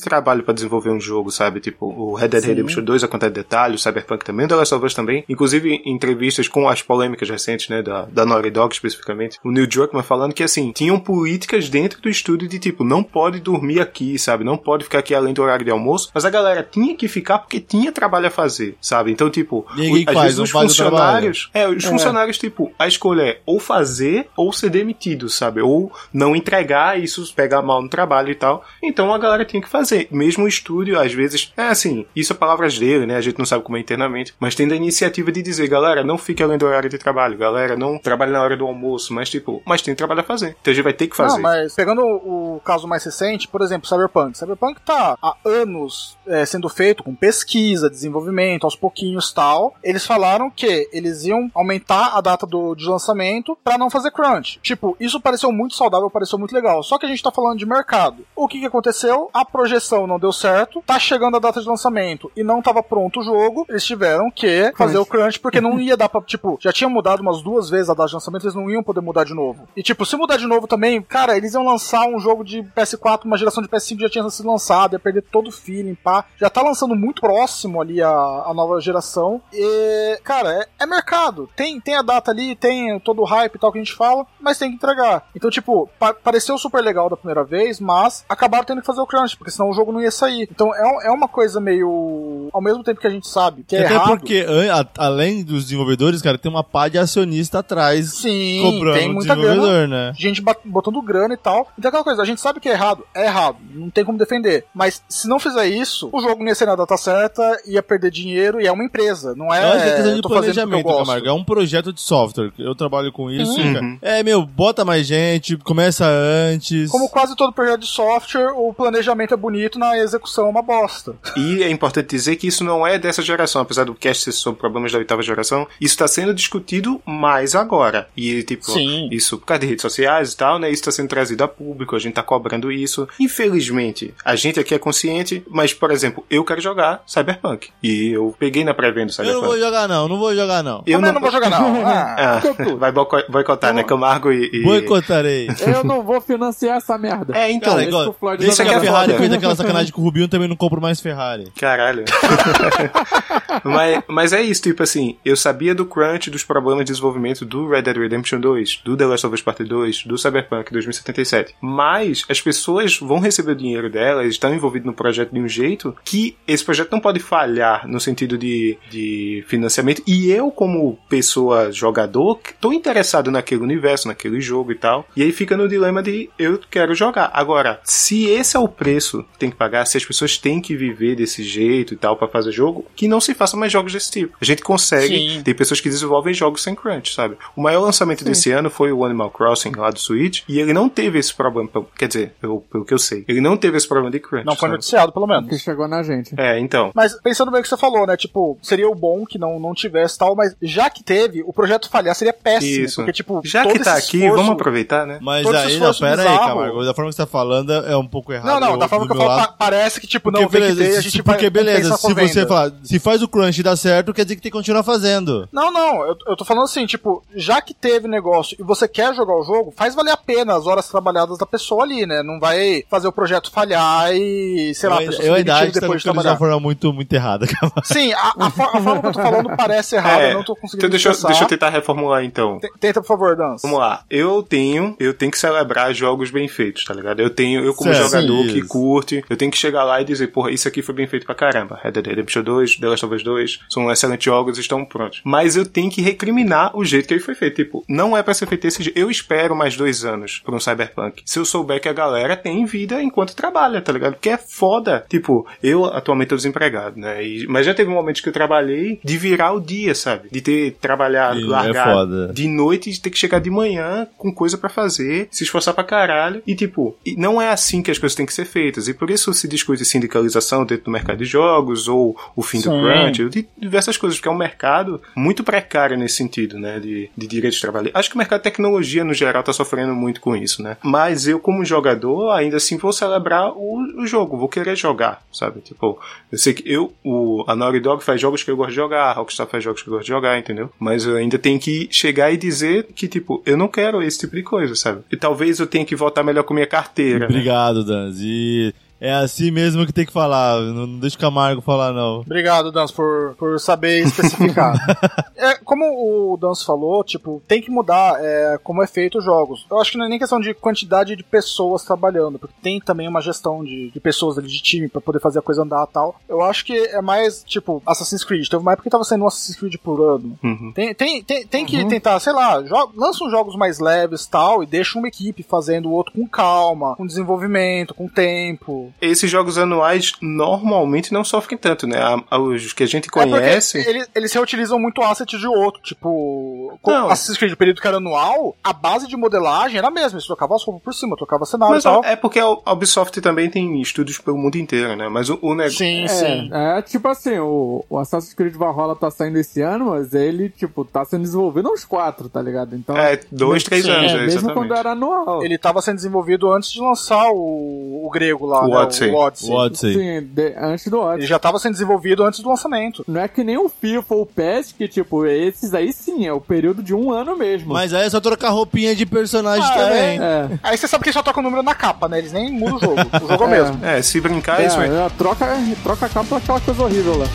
D: trabalho pra desenvolver um jogo, sabe? Tipo, o Red Dead
C: Sim.
D: Redemption 2, a quantidade de detalhes, Cyberpunk também, o The Last of Us também. Inclusive, em entrevistas com as polêmicas recentes, né, da, da Naughty Dog especificamente, o Neil Druckmann falando que, assim, tinham políticas dentro do estúdio de tipo, não pode dormir aqui, sabe? Não pode ficar aqui além do horário de almoço, mas a galera tinha que ficar porque tinha trabalho a fazer, sabe? Então, tipo, às vezes os funcionários, é, os funcionários, tipo, a escolha é ou fazer ou ser demitido, sabe? Ou não entregar isso pegar mal no trabalho e tal. Então a galera tinha que fazer. Mesmo o estúdio, às vezes, é assim, isso é palavras dele, né? A gente não sabe como internamente, mas tendo a iniciativa de dizer, galera, não fique além do horário de trabalho, galera, não trabalhe na hora do almoço, mas tipo, mas tem trabalho a fazer. Então a gente vai ter que fazer.
C: Não, mas pegando o, caso mais recente, por exemplo, Cyberpunk. Cyberpunk tá há anos é, sendo feito com pesquisa, desenvolvimento, aos pouquinhos tal. Eles falaram que eles iam aumentar a data do, de lançamento pra não fazer crunch. Tipo, isso pareceu muito saudável, pareceu muito legal. Só que a gente tá falando de mercado. O que que aconteceu? A projeção não deu certo, tá chegando a data de lançamento e não tava pronto o jogo, eles tiveram que fazer o crunch porque não ia dar pra, tipo, já tinha mudado umas duas vezes a data de lançamento, eles não iam poder mudar de novo. E tipo, se mudar de novo também, cara, eles iam lançar um jogo de PS4, uma geração de PS5 já tinha sido lançado, ia perder todo o feeling, pá. Já tá lançando muito próximo ali a, a nova geração. E, cara, é, é mercado. Tem, tem a data ali, tem todo o hype e tal que a gente fala, mas tem que entregar. Então, tipo, pa- pareceu super legal da primeira vez, mas acabaram tendo que fazer o crunch, porque senão o jogo não ia sair. Então é, é uma coisa meio ao mesmo tempo que a gente sabe que é
A: Até
C: errado.
A: porque, a- além dos desenvolvedores, cara, tem uma pá de acionista atrás
C: Sim,
A: cobrando
C: tem muita
A: desenvolvedor, né?
C: gente botando grana e tal. Então aquela coisa, a gente sabe que é errado, é errado, não tem como defender. Mas se não fizer isso, o jogo não ia ser na data certa, ia perder dinheiro e é uma empresa, não é.
A: Que é questão de planejamento,
C: gosto.
A: Camargo. É um projeto de software. Eu trabalho com isso.
D: Uhum.
A: cara. É, meu, bota mais gente, começa antes.
C: Como quase todo projeto de software, o planejamento é bonito, na execução é uma bosta.
D: E é importante dizer que isso não é dessa geração, apesar do cast ser sobre problemas da oitava geração, isso está sendo discutido mais agora. E, tipo,
C: Sim.
D: isso por causa de redes sociais e tal, né? Isso está sendo trazido a público, a gente tá cobrando isso. Infelizmente, a gente aqui é consciente, mas, por exemplo, eu quero jogar Cyberpunk. E eu peguei na pré-venda do
A: Eu não vou
D: Cyberpunk.
A: jogar, não. Não vou jogar, não.
C: Eu Também não vou jogar, não. Ah,
D: Ah, vai boico- boicotar, né? Camargo e. e...
A: Boicotarei.
B: Eu não vou financiar essa merda.
D: É, então.
A: Cara, igual,
B: que o Floyd
A: desde
D: joga
A: que a Ferrari fez aquela sacanagem com o Rubinho, também não compro mais Ferrari.
D: Caralho. mas, mas é isso, tipo assim, eu sabia do crunch dos problemas de desenvolvimento do Red Dead Redemption 2, do The Last of Us Part 2, do Cyberpunk 2077. Mas as pessoas vão receber o dinheiro delas, estão envolvidas no projeto de um jeito que esse projeto não pode falhar no sentido de, de financiamento. E eu, como pessoa jogador, tô interessado naquele universo, naquele jogo e tal. E aí fica no dilema de eu quero jogar. Agora, se esse é o preço que tem que pagar, se as pessoas têm que viver desse jeito e tal pra fazer jogo, que não se faça mais jogos desse tipo. A gente consegue,
C: Sim.
D: tem pessoas que desenvolvem jogos sem crunch, sabe? O maior lançamento desse ano foi o Animal Crossing lá do Switch, e ele não teve esse problema, quer dizer, pelo, pelo que eu sei, ele não teve esse problema de crunch.
C: não foi
D: sabe?
C: noticiado, pelo menos.
B: Que chegou na gente.
D: É, então.
C: Mas pensando bem o que você falou, né? Tipo, seria o bom que não, não tivesse tal, mas já que teve, o projeto falhar seria péssimo.
D: Isso.
C: Porque, tipo,
D: Já
C: todo
D: que tá
C: esse
D: aqui,
C: esforço-
D: vamos aproveitar, né?
A: Mas aí, não, pera aí,
C: bizarro.
A: Camargo. Da forma que você tá falando é um pouco errado.
C: Não, não, da forma que eu falo, parece que, tipo,
A: Porque,
C: não, tem que
A: beleza,
C: ter, a gente vai
A: porque beleza,
C: compensar com
A: se você falar, se faz o crunch dar certo, quer dizer que tem que continuar fazendo.
C: Não, não, eu, eu tô falando assim, tipo, já que teve negócio e você quer jogar o jogo, faz valer a pena as horas trabalhadas da pessoa ali, né? Não vai fazer o projeto falhar e, sei lá, a
A: eu,
C: pessoa
A: eu
C: se
A: a idade tá
C: depois de
A: colocando de uma
C: trabalhar.
A: forma muito, muito errada.
C: Sim, a, a, for- a forma que eu tô falando parece errada, eu não tô conseguindo
D: então deixa, eu- deixa eu tentar reformular então.
C: T- Tenta, por favor, Dan.
D: Vamos lá. Eu tenho, eu tenho que celebrar jogos bem feitos, tá ligado? Eu tenho, eu como
A: Certo,
D: jogador
A: sim,
D: que curte, eu tenho que chegar lá e dizer, porra, isso aqui foi bem feito pra caramba. Red Dead Redemption 2, The Last of Us 2, são excelentes jogos, estão prontos. Mas eu tenho que recriminar o jeito que ele foi feito. Tipo, não é pra ser feito desse jeito. Eu espero mais dois anos pra um Cyberpunk. Se eu souber que a galera tem vida enquanto trabalha, tá ligado? Porque é foda. Tipo, eu atualmente tô desempregado, né? E- mas já teve momentos que eu trabalhei de virar o dia, sabe? De ter trabalhado,
A: Sim, é
D: largado
A: foda.
D: de noite e ter que chegar de manhã com coisa pra fazer, se esforçar pra caralho. E tipo, e não é assim que as coisas têm que ser feitas. E por isso se discute sindicalização dentro do mercado de jogos, ou o fim do
C: Sim.
D: Crunch, de diversas coisas, porque é um mercado muito precário nesse sentido, né? De, de direitos de trabalho. Acho que o mercado de tecnologia, no geral, tá sofrendo muito com isso, né? Mas eu, como jogador, ainda assim vou celebrar o, o jogo, vou querer jogar, sabe? Tipo, eu sei que eu, o, a Naughty Dog faz jogos que eu gosto de jogar, a Rockstar faz jogos que eu gosto de jogar, entendeu? Mas eu ainda tenho que chegar e dizer que, tipo, eu não quero esse tipo de coisa, sabe? E talvez eu tenha que votar melhor com minha carteira. né?
A: Obrigado, Danz. E é assim mesmo que tem que falar. Não, não deixa o Camargo falar, não.
C: Obrigado, Dans, por, por saber especificar. é, como o Dans falou, tipo, tem que mudar é, como é feito os jogos. Eu acho que não é nem questão de quantidade de pessoas trabalhando, porque tem também uma gestão de, de pessoas ali, de time, pra poder fazer a coisa andar e tal. Eu acho que é mais, tipo, Assassin's Creed. Teve uma época que tava sendo um Assassin's Creed por ano.
D: Uhum.
C: Tem, tem, tem, tem que tentar, sei lá, lança uns jogos mais leves tal, e deixa uma equipe fazendo o outro com calma, com desenvolvimento, com tempo.
D: Esses jogos anuais normalmente não sofrem tanto, né? A- Os que a gente conhece.
C: É eles, eles reutilizam muito asset de outro. Tipo, com
D: Não.
C: Assassin's Creed, o período que era anual, a base de modelagem era a mesma. Eles trocavam as roupas por cima, trocava cenário e
D: Mas
C: tal.
D: é porque a Ubisoft também tem estúdios pelo mundo inteiro, né? Mas o, o negócio.
C: Sim, sim.
B: É, é tipo assim, o, o Assassin's Creed Valhalla tá saindo esse ano, mas ele, tipo, tá sendo desenvolvido uns quatro, tá ligado? Então,
D: É, dois, três
C: Sim,
D: anos,
B: é,
D: é,
B: mesmo
D: exatamente.
B: quando era anual.
C: Ele tava sendo desenvolvido antes de lançar o, o grego lá,
D: O
C: né,
D: Odyssey.
C: o Odyssey.
A: O Odyssey.
B: Sim, de- antes do
C: Ele
B: Odyssey.
C: já tava sendo desenvolvido antes do lançamento.
B: Não é que nem o FIFA ou o PES, que, tipo, esses aí sim, é o período de um ano mesmo.
A: Mas aí é só trocar roupinha de personagem
C: Ah,
A: também.
B: É.
C: Aí você sabe que eles só tocam o número na capa, né? Eles nem mudam o jogo. O jogo é o mesmo.
D: É, se brincar, é, isso mesmo.
B: É, troca, troca a capa aquela coisa horrível lá.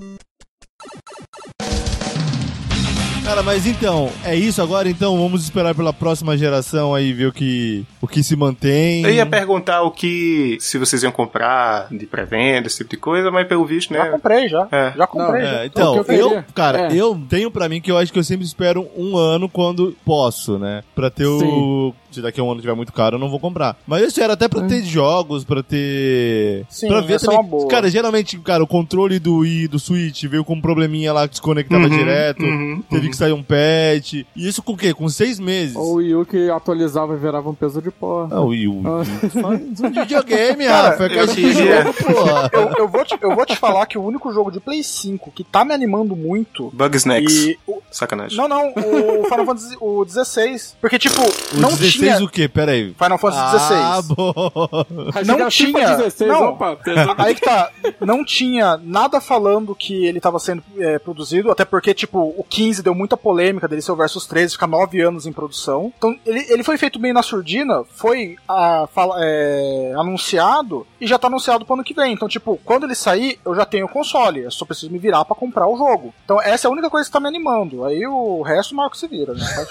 B: Thank you.
A: Mas então, é isso agora? Então vamos esperar pela próxima geração aí, ver o que, o que se mantém.
D: Eu ia perguntar o que, se vocês iam comprar de pré-venda, esse tipo de coisa, mas pelo visto,
C: Já
D: né?
C: comprei, já.
D: É.
C: Já comprei.
A: É,
C: já.
A: então,
B: O que eu
A: eu, cara,
B: É.
A: eu tenho pra mim que eu acho que eu sempre espero um ano quando posso, né? Pra ter o.
B: Sim.
A: Se daqui a um ano tiver muito caro, eu não vou comprar. Mas eu espero até pra ter jogos, pra ter.
C: Sim,
A: pra ver
C: é
A: também.
C: uma boa.
A: Cara, geralmente, cara, o controle do Wii, do Switch, veio com um probleminha lá que desconectava
D: Uhum,
A: direto.
D: uhum,
A: teve
D: uhum.
A: que sair um patch. E isso com o quê? Com seis meses.
B: Ou o Wii U que atualizava e virava um peso de pó.
A: Ah, o Wii U.
B: Ah.
A: Um videogame,
C: Cara,
A: Rafa. É
D: eu queria-
A: jogo, pô.
C: Eu, eu vou te, eu vou te falar que o único jogo de Play 5 que tá me animando muito.
D: Bugsnax.
C: E. o-
D: Sacanagem.
C: não, não, o Final Fantasy o 16. Porque, tipo,
A: O
C: não
A: 16
C: tinha.
A: o quê? Pera aí.
C: Final Fantasy
A: Ah,
C: 16.
A: bom.
C: Não tinha.
B: 16,
C: Não.
B: opa.
C: Aí que tá, não tinha nada falando que ele tava sendo é, produzido, até porque, tipo, o 15 deu muita polêmica dele ser o versus 13, ficar 9 anos em produção. Então, ele, ele foi feito bem na surdina, foi ah, fala- é, anunciado e já tá anunciado pro ano que vem. Então, tipo, quando ele sair, eu já tenho o console, eu só preciso me virar pra comprar o jogo. Então, essa é a única coisa que tá me animando. Aí o resto o Marco se vira, né?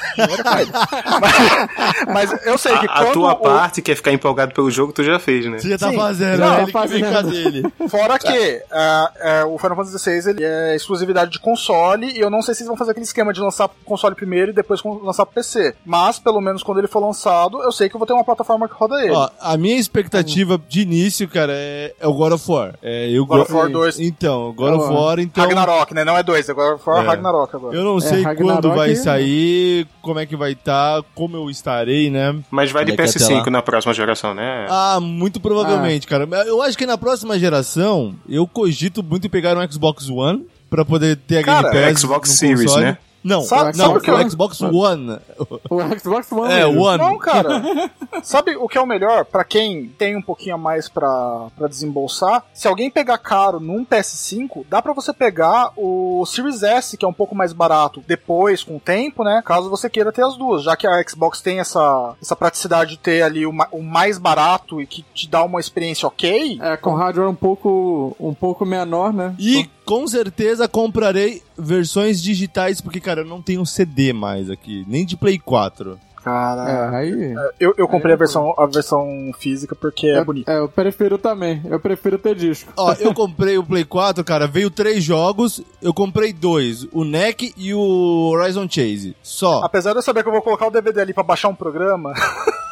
C: Mas, mas eu sei que
D: A, a tua
C: o-
D: parte, que é ficar empolgado pelo jogo, tu já fez, né?
A: Você já tá
C: Sim.
A: fazendo,
C: Não,
A: né?
B: tá
A: ele que vem
B: fazendo.
A: a dele.
C: Fora que ah, é, o Final Fantasy XVI ele é exclusividade de console e eu não sei se eles vão fazer aquele esquema de lançar pro console primeiro e depois lançar pro PC. Mas, pelo menos quando ele for lançado, eu sei que eu vou ter uma plataforma que roda ele.
A: Ó, a minha expectativa de início, cara, é, é o God of War. É, eu
C: God of
A: go-
C: War 2.
A: Então, God of
B: Ah,
A: War, então.
C: Ragnarok, né? Não é dois, agora foi
A: É.
C: Ragnarok agora.
A: Eu não sei
B: Ragnarok
A: quando vai
B: é-
A: sair, como é que vai estar, como eu estarei, né?
D: Mas vai de
A: Daqui até
D: PS5
A: lá.
D: na próxima geração, né?
A: Ah, muito provavelmente, cara. Eu acho que na próxima geração, eu cogito muito em pegar um Xbox One pra poder ter a
C: Cara,
A: Game Pass
D: Xbox
A: no
D: Series,
A: console.
D: né?
A: Não,
C: Sabe-
A: não,
C: sabe o que
A: o
C: eu-
A: Xbox One.
B: O Xbox One.
A: É,
B: mesmo.
A: One.
C: Não, cara. Sabe o que é o melhor? Pra quem tem um pouquinho a mais pra, pra desembolsar, se alguém pegar caro num PS5, dá pra você pegar o Series S, que é um pouco mais barato, depois, com o tempo, né? Caso você queira ter as duas, já que a Xbox tem essa, essa praticidade de ter ali o, ma- o mais barato e que te dá uma experiência ok.
B: É, com hardware um pouco, um pouco menor, né?
A: E com certeza comprarei versões digitais, porque, cara, eu não tenho CD mais aqui, nem de Play 4.
C: Cara,
B: É, aí.
C: eu, eu comprei
B: É,
C: a versão, a versão física porque é
B: eu,
C: bonita.
B: é, eu prefiro também. Eu prefiro ter disco.
A: Ó, eu comprei o Play 4, cara, veio três jogos, eu comprei dois, o NEC e o Horizon Chase. Só.
C: Apesar de eu saber que eu vou colocar o DVD ali pra baixar um programa.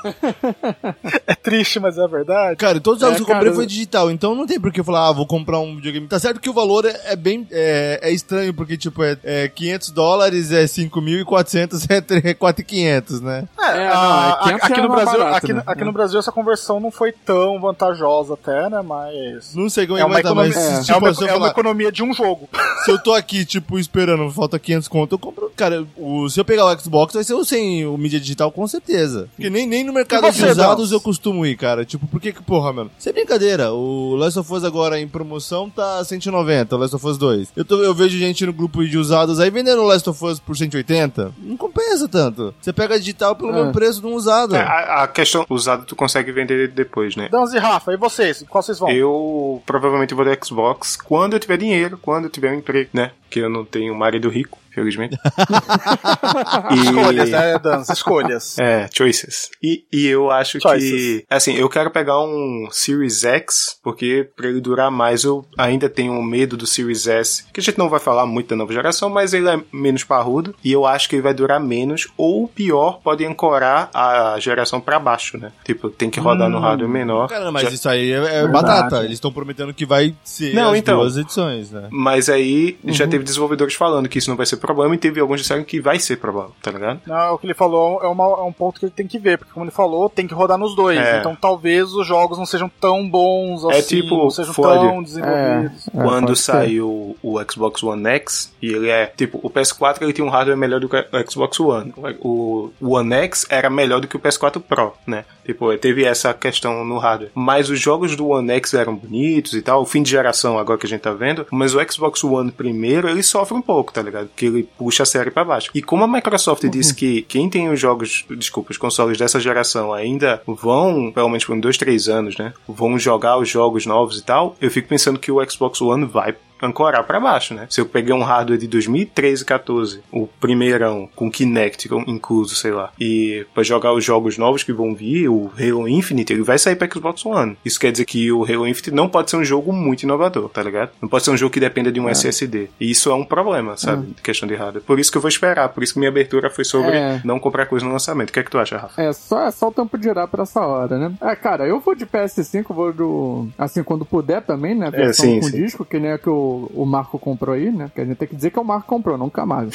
C: é triste, mas é verdade.
A: Cara, todos os jogos
B: É,
A: que eu comprei
B: cara,
A: foi digital, então não tem por que falar, ah, vou comprar um videogame. Tá certo que o valor é, é bem, é, é estranho, porque, tipo, é, é 500 dólares, é 5.400, é 3 4.500, né?
C: É,
B: É,
C: a-
B: não, é
C: a-
B: 500
C: aqui, no Brasil,
B: barato,
C: aqui,
B: né?
C: aqui no Brasil essa conversão não foi tão vantajosa até, né? Mas.
A: Não sei como é
C: É
A: que
C: uma,
A: vai estar, mas
C: economia,
A: se,
C: é,
A: tipo,
C: uma,
A: eu
C: é uma
A: falar,
C: economia de um jogo.
A: se eu tô aqui, tipo, esperando, falta 500 conto, eu compro. Cara, o, se eu pegar o Xbox, vai ser o sem o mídia digital, com certeza. Porque nem, nem no mercado
C: você,
A: de usados eu costumo ir, cara. Tipo, por que que, porra, mano? Sem brincadeira, o Last of Us agora em promoção tá 190, o Last of Us 2. Eu, tô, eu vejo gente no grupo de usados aí vendendo o Last of Us por 180. Não compensa tanto. Você pega digital pelo
B: É.
A: mesmo preço de um usado.
D: É, a, a questão usado tu consegue vender depois, né?
C: Danz e Rafa, e vocês? Qual vocês vão?
D: Eu provavelmente vou do Xbox quando eu tiver dinheiro, quando eu tiver um emprego, né? Porque eu não tenho um marido rico, felizmente.
C: Escolhas, né, Danz? Escolhas.
D: É, choices. E, e eu acho
C: Choices.
D: que, assim, eu quero pegar um Series X, porque pra ele durar mais, eu ainda tenho um medo do Series S, que a gente não vai falar muito da nova geração, mas ele é menos parrudo, e eu acho que ele vai durar menos, ou pior, pode ancorar a geração pra baixo, né? Tipo, tem que rodar no hardware menor.
A: Cara, mas
D: Já-
A: isso aí é, é batata. Eles estão prometendo que vai ser
D: Não,
A: as
D: então.
A: duas edições, né?
D: Mas aí já
C: Uhum.
D: teve desenvolvedores falando que isso não vai ser problema, e teve alguns disseram que vai ser problema, tá ligado?
C: Não, o que ele falou é, uma- é um ponto que ele tem que ver, porque como ele falou, tem que rodar nos dois.
D: É.
C: Então talvez os jogos não sejam tão bons
D: É
C: assim,
D: tipo,
C: não sejam
D: Ford.
C: tão desenvolvidos.
B: É,
D: Quando
B: pode ser.
D: saiu o Xbox One X, e ele é, tipo, o PS4 ele tinha um hardware melhor do que o Xbox One. O o One X era melhor do que o PS4 Pro, né? Tipo, teve essa questão no hardware. Mas os jogos do One X eram bonitos e tal, o fim de geração agora que a gente tá vendo, mas o Xbox One primeiro, ele sofre um pouco, tá ligado? Porque ele puxa a série pra baixo. E como a Microsoft disse que quem tem os jogos, desculpa, os consoles dessa geração ainda vão, pelo menos por uns dois, três anos, né? Vão jogar os jogos novos e tal, eu fico pensando que o Xbox One vai ancorar pra baixo, né? Se eu peguei um hardware de 2013, 14, o primeirão, com Kinect incluso, sei lá, e pra jogar os jogos novos que vão vir, o Halo Infinite, ele vai sair pra Xbox One. Isso quer dizer que o Halo Infinite não pode ser um jogo muito inovador, tá ligado? Não pode ser um jogo que dependa de um SSD. E isso é um problema, sabe? De questão de hardware. Por isso que eu vou esperar, por isso que minha abertura foi sobre
B: É.
D: não comprar coisa no lançamento. O que é que tu acha, Rafa?
B: É, só, é só o tempo de girar pra essa hora, né? É, cara, eu vou de PS5, vou do. Assim, quando puder também, né? Versão
D: sim,
B: com
D: sim.
B: disco, que nem a que o, o Marco comprou aí, né? Que a gente tem que dizer que é o Marco comprou, não o Camargo.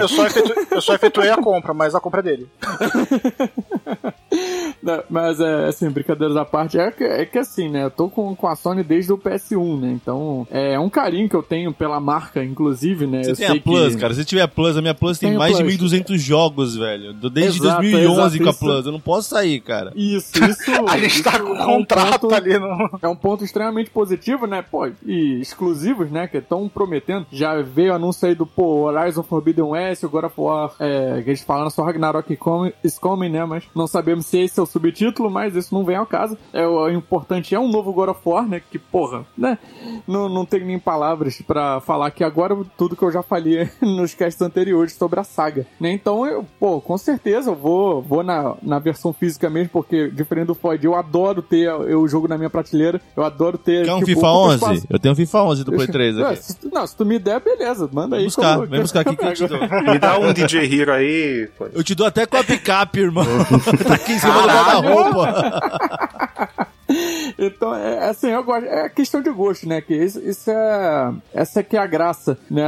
C: Eu só, eu só efetuei a compra, mas a compra é dele.
B: Né, Mas é assim, brincadeiras à parte, é que, é que assim, né? Eu tô com, com a Sony desde o PS1, né? Então é um carinho que eu tenho pela marca, inclusive, né?
A: Você
B: eu
A: tem
B: sei
A: a Plus,
B: que...
A: cara. Se tiver a Plus, a minha Plus tem mais
B: Plus.
A: de 1.200 jogos, velho. Desde
B: Exato,
A: 2011
B: exato,
A: com a
B: isso.
A: Plus. Eu não posso sair, cara.
B: Isso, isso.
C: A gente tá
B: isso
C: com
B: é
C: um contrato
B: ponto-
C: ali no.
B: É um ponto extremamente positivo, né? Pô, e exclusivos, né? Que estão prometendo. Já veio o anúncio aí do, pô, Horizon Forbidden West, o God of War, é, que eles falaram só Ragnarok is coming, né? Mas não sabemos se esse é o subtítulo, mas isso não vem ao caso. É, o o importante é um novo God of War, né? Que, porra, né? Não, não tem nem palavras pra falar que agora tudo que eu já falei nos casts anteriores sobre a saga, né? Então, eu, pô, com certeza eu vou, vou na, na versão física mesmo, porque diferente do Floyd, eu adoro ter o jogo na minha prateleira, eu adoro ter.
A: Quer um
B: tipo,
A: FIFA
B: o
A: 11?
B: espaço-
A: Eu tenho um FIFA 11 do Play 3
B: Ué,
A: aqui.
B: se tu- não, se tu me der, beleza, manda
A: Vem
B: aí.
A: buscar,
B: eu-
A: vem buscar aqui que eu te dou.
D: Me dá um DJ Hero aí. pô.
A: Eu te dou até com a picape, irmão. tá aqui em cima do guarda-roupa.
B: Então, é é assim, eu gosto, é questão de gosto, né? Que isso, isso é. Essa que é a graça, né?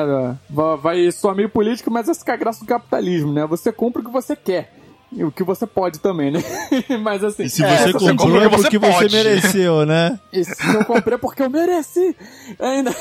B: Vai, vai soar meio político, mas essa que é a graça do capitalismo, né? Você compra o que você quer. E o que você pode também, né? mas assim.
A: E se
C: É,
A: você
C: você
A: comprou é
C: porque você
A: você mereceu, né?
B: E se eu comprei porque eu mereci. Ainda.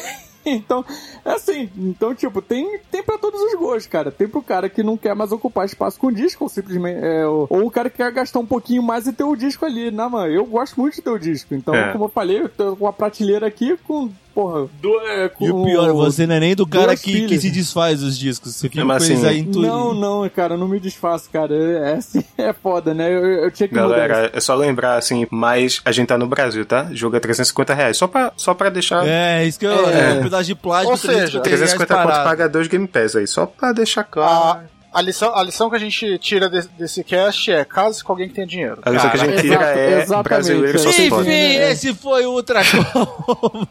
B: Então, é assim, então, tipo, tem, tem pra todos os gostos, cara. Tem pro cara que não quer mais ocupar espaço com disco, ou simplesmente. É, ou, ou o cara que quer gastar um pouquinho mais e ter o disco ali. Não, mano, eu gosto muito de ter o disco. Então,
D: É.
B: como eu falei, eu tô com uma prateleira aqui com. Porra, do, é, com,
A: E o pior, você não é nem do cara que, que se desfaz dos discos. Você fica
D: Mas
A: com eles
D: assim,
A: aí tudo.
B: Não, não, cara, eu não me desfaço, cara. É, assim, é foda, né? Eu, eu tinha que mudar isso.
D: Galera, é só lembrar, assim, mas a gente tá no Brasil, tá? Jogo é 350 reais. Só pra, só pra deixar.
A: É, isso que eu.
B: É.
A: É. Um pedaço de plástico.
C: Ou seja,
D: 350
A: reais
D: conto
A: parado.
D: paga dois Game Pass aí. Só pra deixar claro.
C: A, a, lição, a lição que a gente tira desse, desse cast é case com alguém que tem dinheiro.
D: A lição que a gente tira é
B: exatamente,
D: brasileiro só
B: é.
D: se
A: Enfim,
D: pode.
B: É.
A: esse foi o Ultra Combo.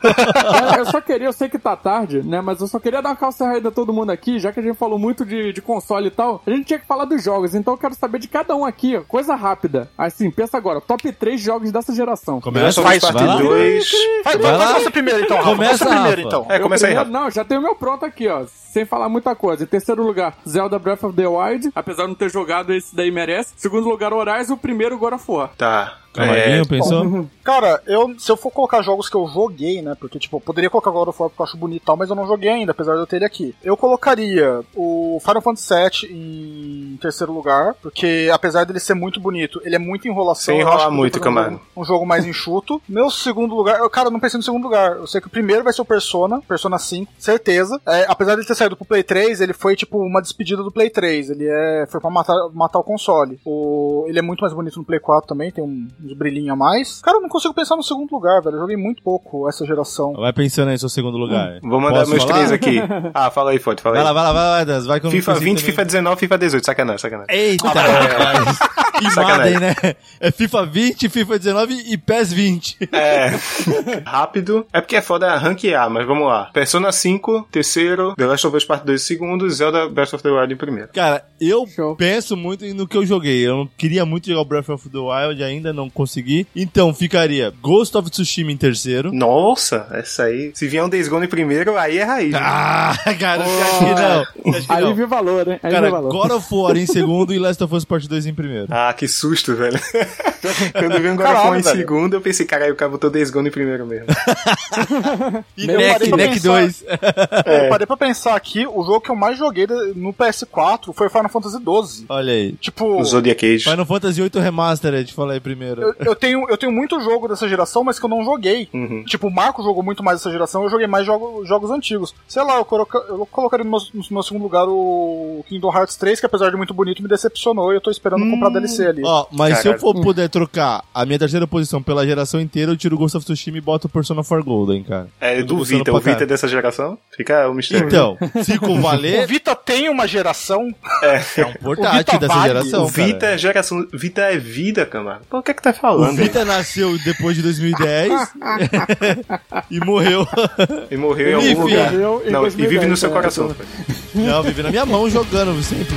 B: É, eu só queria, eu sei que tá tarde, né? Mas eu só queria dar uma calça raída a todo mundo aqui, já que a gente falou muito de, de console e tal. A gente tinha que falar dos jogos, então eu quero saber de cada um aqui, ó, coisa rápida. Assim, pensa agora, top 3 jogos dessa geração.
A: Começa,
C: Faz
D: Parte
A: lá.
D: 2.
C: Vai,
A: Vai
C: vai,
A: lá.
C: vai você primeiro então, Rafa.
A: Começa,
C: primeiro então.
D: É, começa aí, Rafa.
B: Não, já tenho o meu pronto aqui, ó. Sem falar muita coisa. Em terceiro lugar, Zelda Breath of the Wild. Apesar de não ter jogado, esse daí merece. Segundo lugar, Horizon. O primeiro, God of War.
D: Tá.
A: Cavalinho,
D: É,
A: pensou?
C: Cara, eu, se eu for colocar jogos que eu joguei, né? Porque, tipo, eu poderia colocar God of War porque eu acho bonito e tal, mas eu não joguei ainda, apesar de eu ter ele aqui. Eu colocaria o Final Fantasy VII em terceiro lugar, porque apesar dele ser muito bonito, ele é muito enrolação.
D: Sem enrolar muito,
C: podia fazer um
D: Camargo.
C: jogo- Um jogo mais enxuto. Meu segundo lugar, eu, cara, eu não pensei no segundo lugar. Eu sei que o primeiro vai ser o Persona, Persona 5, certeza. É, apesar de ele ter saído pro Play 3, ele foi, tipo, uma despedida do Play 3. Ele é, foi pra matar, matar o console. O, ele é muito mais bonito no Play 4 também, tem um- uns brilhinhos a mais. Cara, eu não consigo pensar no segundo lugar, velho. Eu joguei muito pouco essa geração.
A: Vai pensando aí no seu segundo lugar.
D: Vou mandar
A: Posso
D: meus
A: falar?
D: três aqui. Ah, fala aí, Fonte, fala
A: Vai lá,
D: aí.
A: vai lá, vai lá, vai, Das, vai com
D: FIFA
A: com-
D: 20,
A: também.
D: FIFA 19, FIFA 18. Sacanagem, sacanagem.
A: Eita, rapaz. E
D: Sacanagem.
A: Madden, né? É FIFA 20, FIFA 19 e PES 20.
D: É. Rápido. É porque é foda ranquear, mas vamos lá. Persona 5, terceiro. The Last of Us Part 2, segundo. Zelda Breath of the Wild em primeiro.
A: Cara, eu
B: Show.
A: penso muito no que eu joguei. Eu não queria muito jogar o Breath of the Wild, ainda não consegui. Então ficaria Ghost of Tsushima em terceiro.
D: Nossa, essa aí. Se vier um Days Gone em primeiro, aí é raiz. né?
A: Ah, cara, você acha que não? Acha que
B: Aí
A: não?
B: vi valor, hein? Aí
A: Cara,
B: valor.
A: God of War em segundo e Last of Us Part 2 em primeiro.
D: Ah, que susto, velho. Quando eu vi um God of War em
C: velho.
D: segundo, eu pensei, caralho, o cara botou Days Gone em primeiro mesmo.
A: E Neck, Neck
C: pensar.
A: 2.
C: Eu parei pra pensar aqui, o jogo que eu mais joguei no PS4 foi Final Fantasy XII.
A: Olha aí.
C: Tipo,
D: O Zodiac Age.
A: Final Fantasy VIII Remastered, falei aí primeiro.
C: Eu, eu tenho, eu tenho muito jogo dessa geração, mas que eu não joguei.
D: Uhum.
C: Tipo, o Marco jogou muito mais dessa geração, eu joguei mais jogo, jogos antigos. Sei lá, eu, coloca, eu colocaria no meu, no meu segundo lugar o Kingdom Hearts 3, que apesar de muito bonito, me decepcionou e eu tô esperando comprar DLC ali.
A: Ó, mas se eu
D: Caralho.
A: for puder trocar a minha terceira posição pela geração inteira, eu tiro o Ghost of Tsushima e boto o Persona 4 Golden, cara.
D: É, do Vita. O Vita é
A: caralho.
D: dessa geração? Fica o mistério.
A: Então, se com
C: O
A: valer,
C: Vita tem uma geração.
A: é um portátil
C: Vita
A: dessa
C: vale.
A: geração,
D: o Vita
A: cara.
D: é geração. Vita é vida, cara. Pô, o que é que tá
A: O
D: falando?
A: Vita nasceu depois de 2010 e morreu.
D: E morreu em algum
A: Enfim.
D: lugar. Não, e vive
B: 2010,
D: no seu
B: né?
D: coração.
A: Não, vive na minha mão jogando sempre.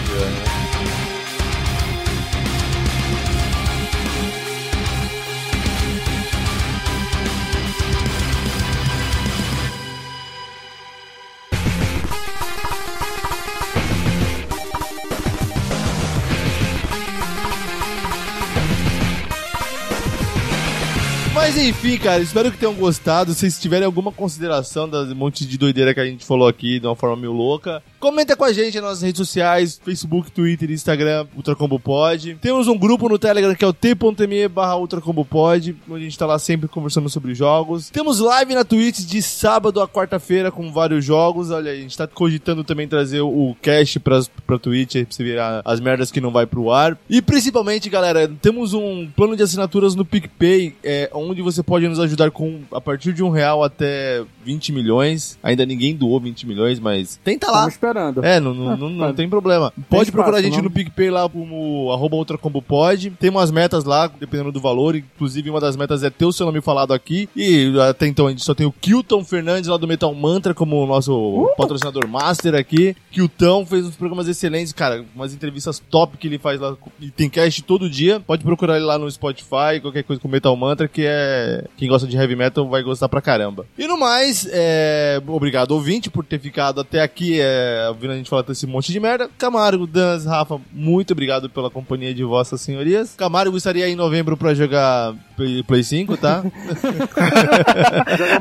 A: Mas enfim, cara, espero que tenham gostado. Se vocês tiverem alguma consideração das monte de doideira que a gente falou aqui de uma forma meio louca, comenta com a gente nas nossas redes sociais, Facebook, Twitter, Instagram, Ultracombo Pod. Temos um grupo no Telegram que é o t.me barra Ultracombo Pod, onde a gente tá lá sempre conversando sobre jogos. Temos live na Twitch de sábado a quarta-feira com vários jogos. Olha, a gente tá cogitando também trazer o cast pra, pra Twitch pra você ver a- as merdas que não vai pro ar. E principalmente, galera, temos um plano de assinaturas no PicPay, é, onde você pode nos ajudar com a partir de um real até 20 milhões. Ainda ninguém doou 20 milhões, mas tenta lá.
B: Estamos esperando.
A: É, não, não, não, não tem problema. Pode
B: espaço,
A: procurar a gente no PicPay lá como arroba ultracombopod. Tem umas metas lá, dependendo do valor. Inclusive, uma das metas é ter o seu nome falado aqui. E até então a gente só tem o Kilton Fernandes lá do Metal Mantra como nosso
B: Uh!
A: patrocinador master aqui. Kilton fez uns programas excelentes, cara. Umas entrevistas top que ele faz lá. E tem cast todo dia. Pode procurar ele lá no Spotify, qualquer coisa com Metal Mantra, que é. Quem gosta de heavy metal vai gostar pra caramba. E no mais, é. Obrigado, ouvinte, por ter ficado até aqui, é, ouvindo a gente falar desse monte de merda. Camargo, Dans, Rafa, muito obrigado pela companhia de vossas senhorias. Camargo estaria aí em novembro pra jogar Play, Play 5, tá?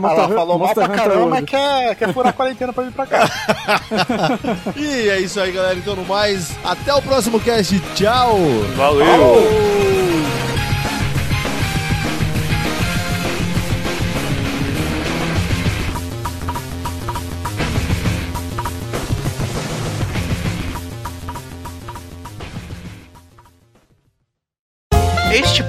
C: Ah,
B: Hun-
C: falou mal pra caramba, mas quer, quer furar a quarentena pra vir pra cá.
A: e é isso aí, galera. Então, no mais, até o próximo cast. Tchau!
D: Valeu!
F: Este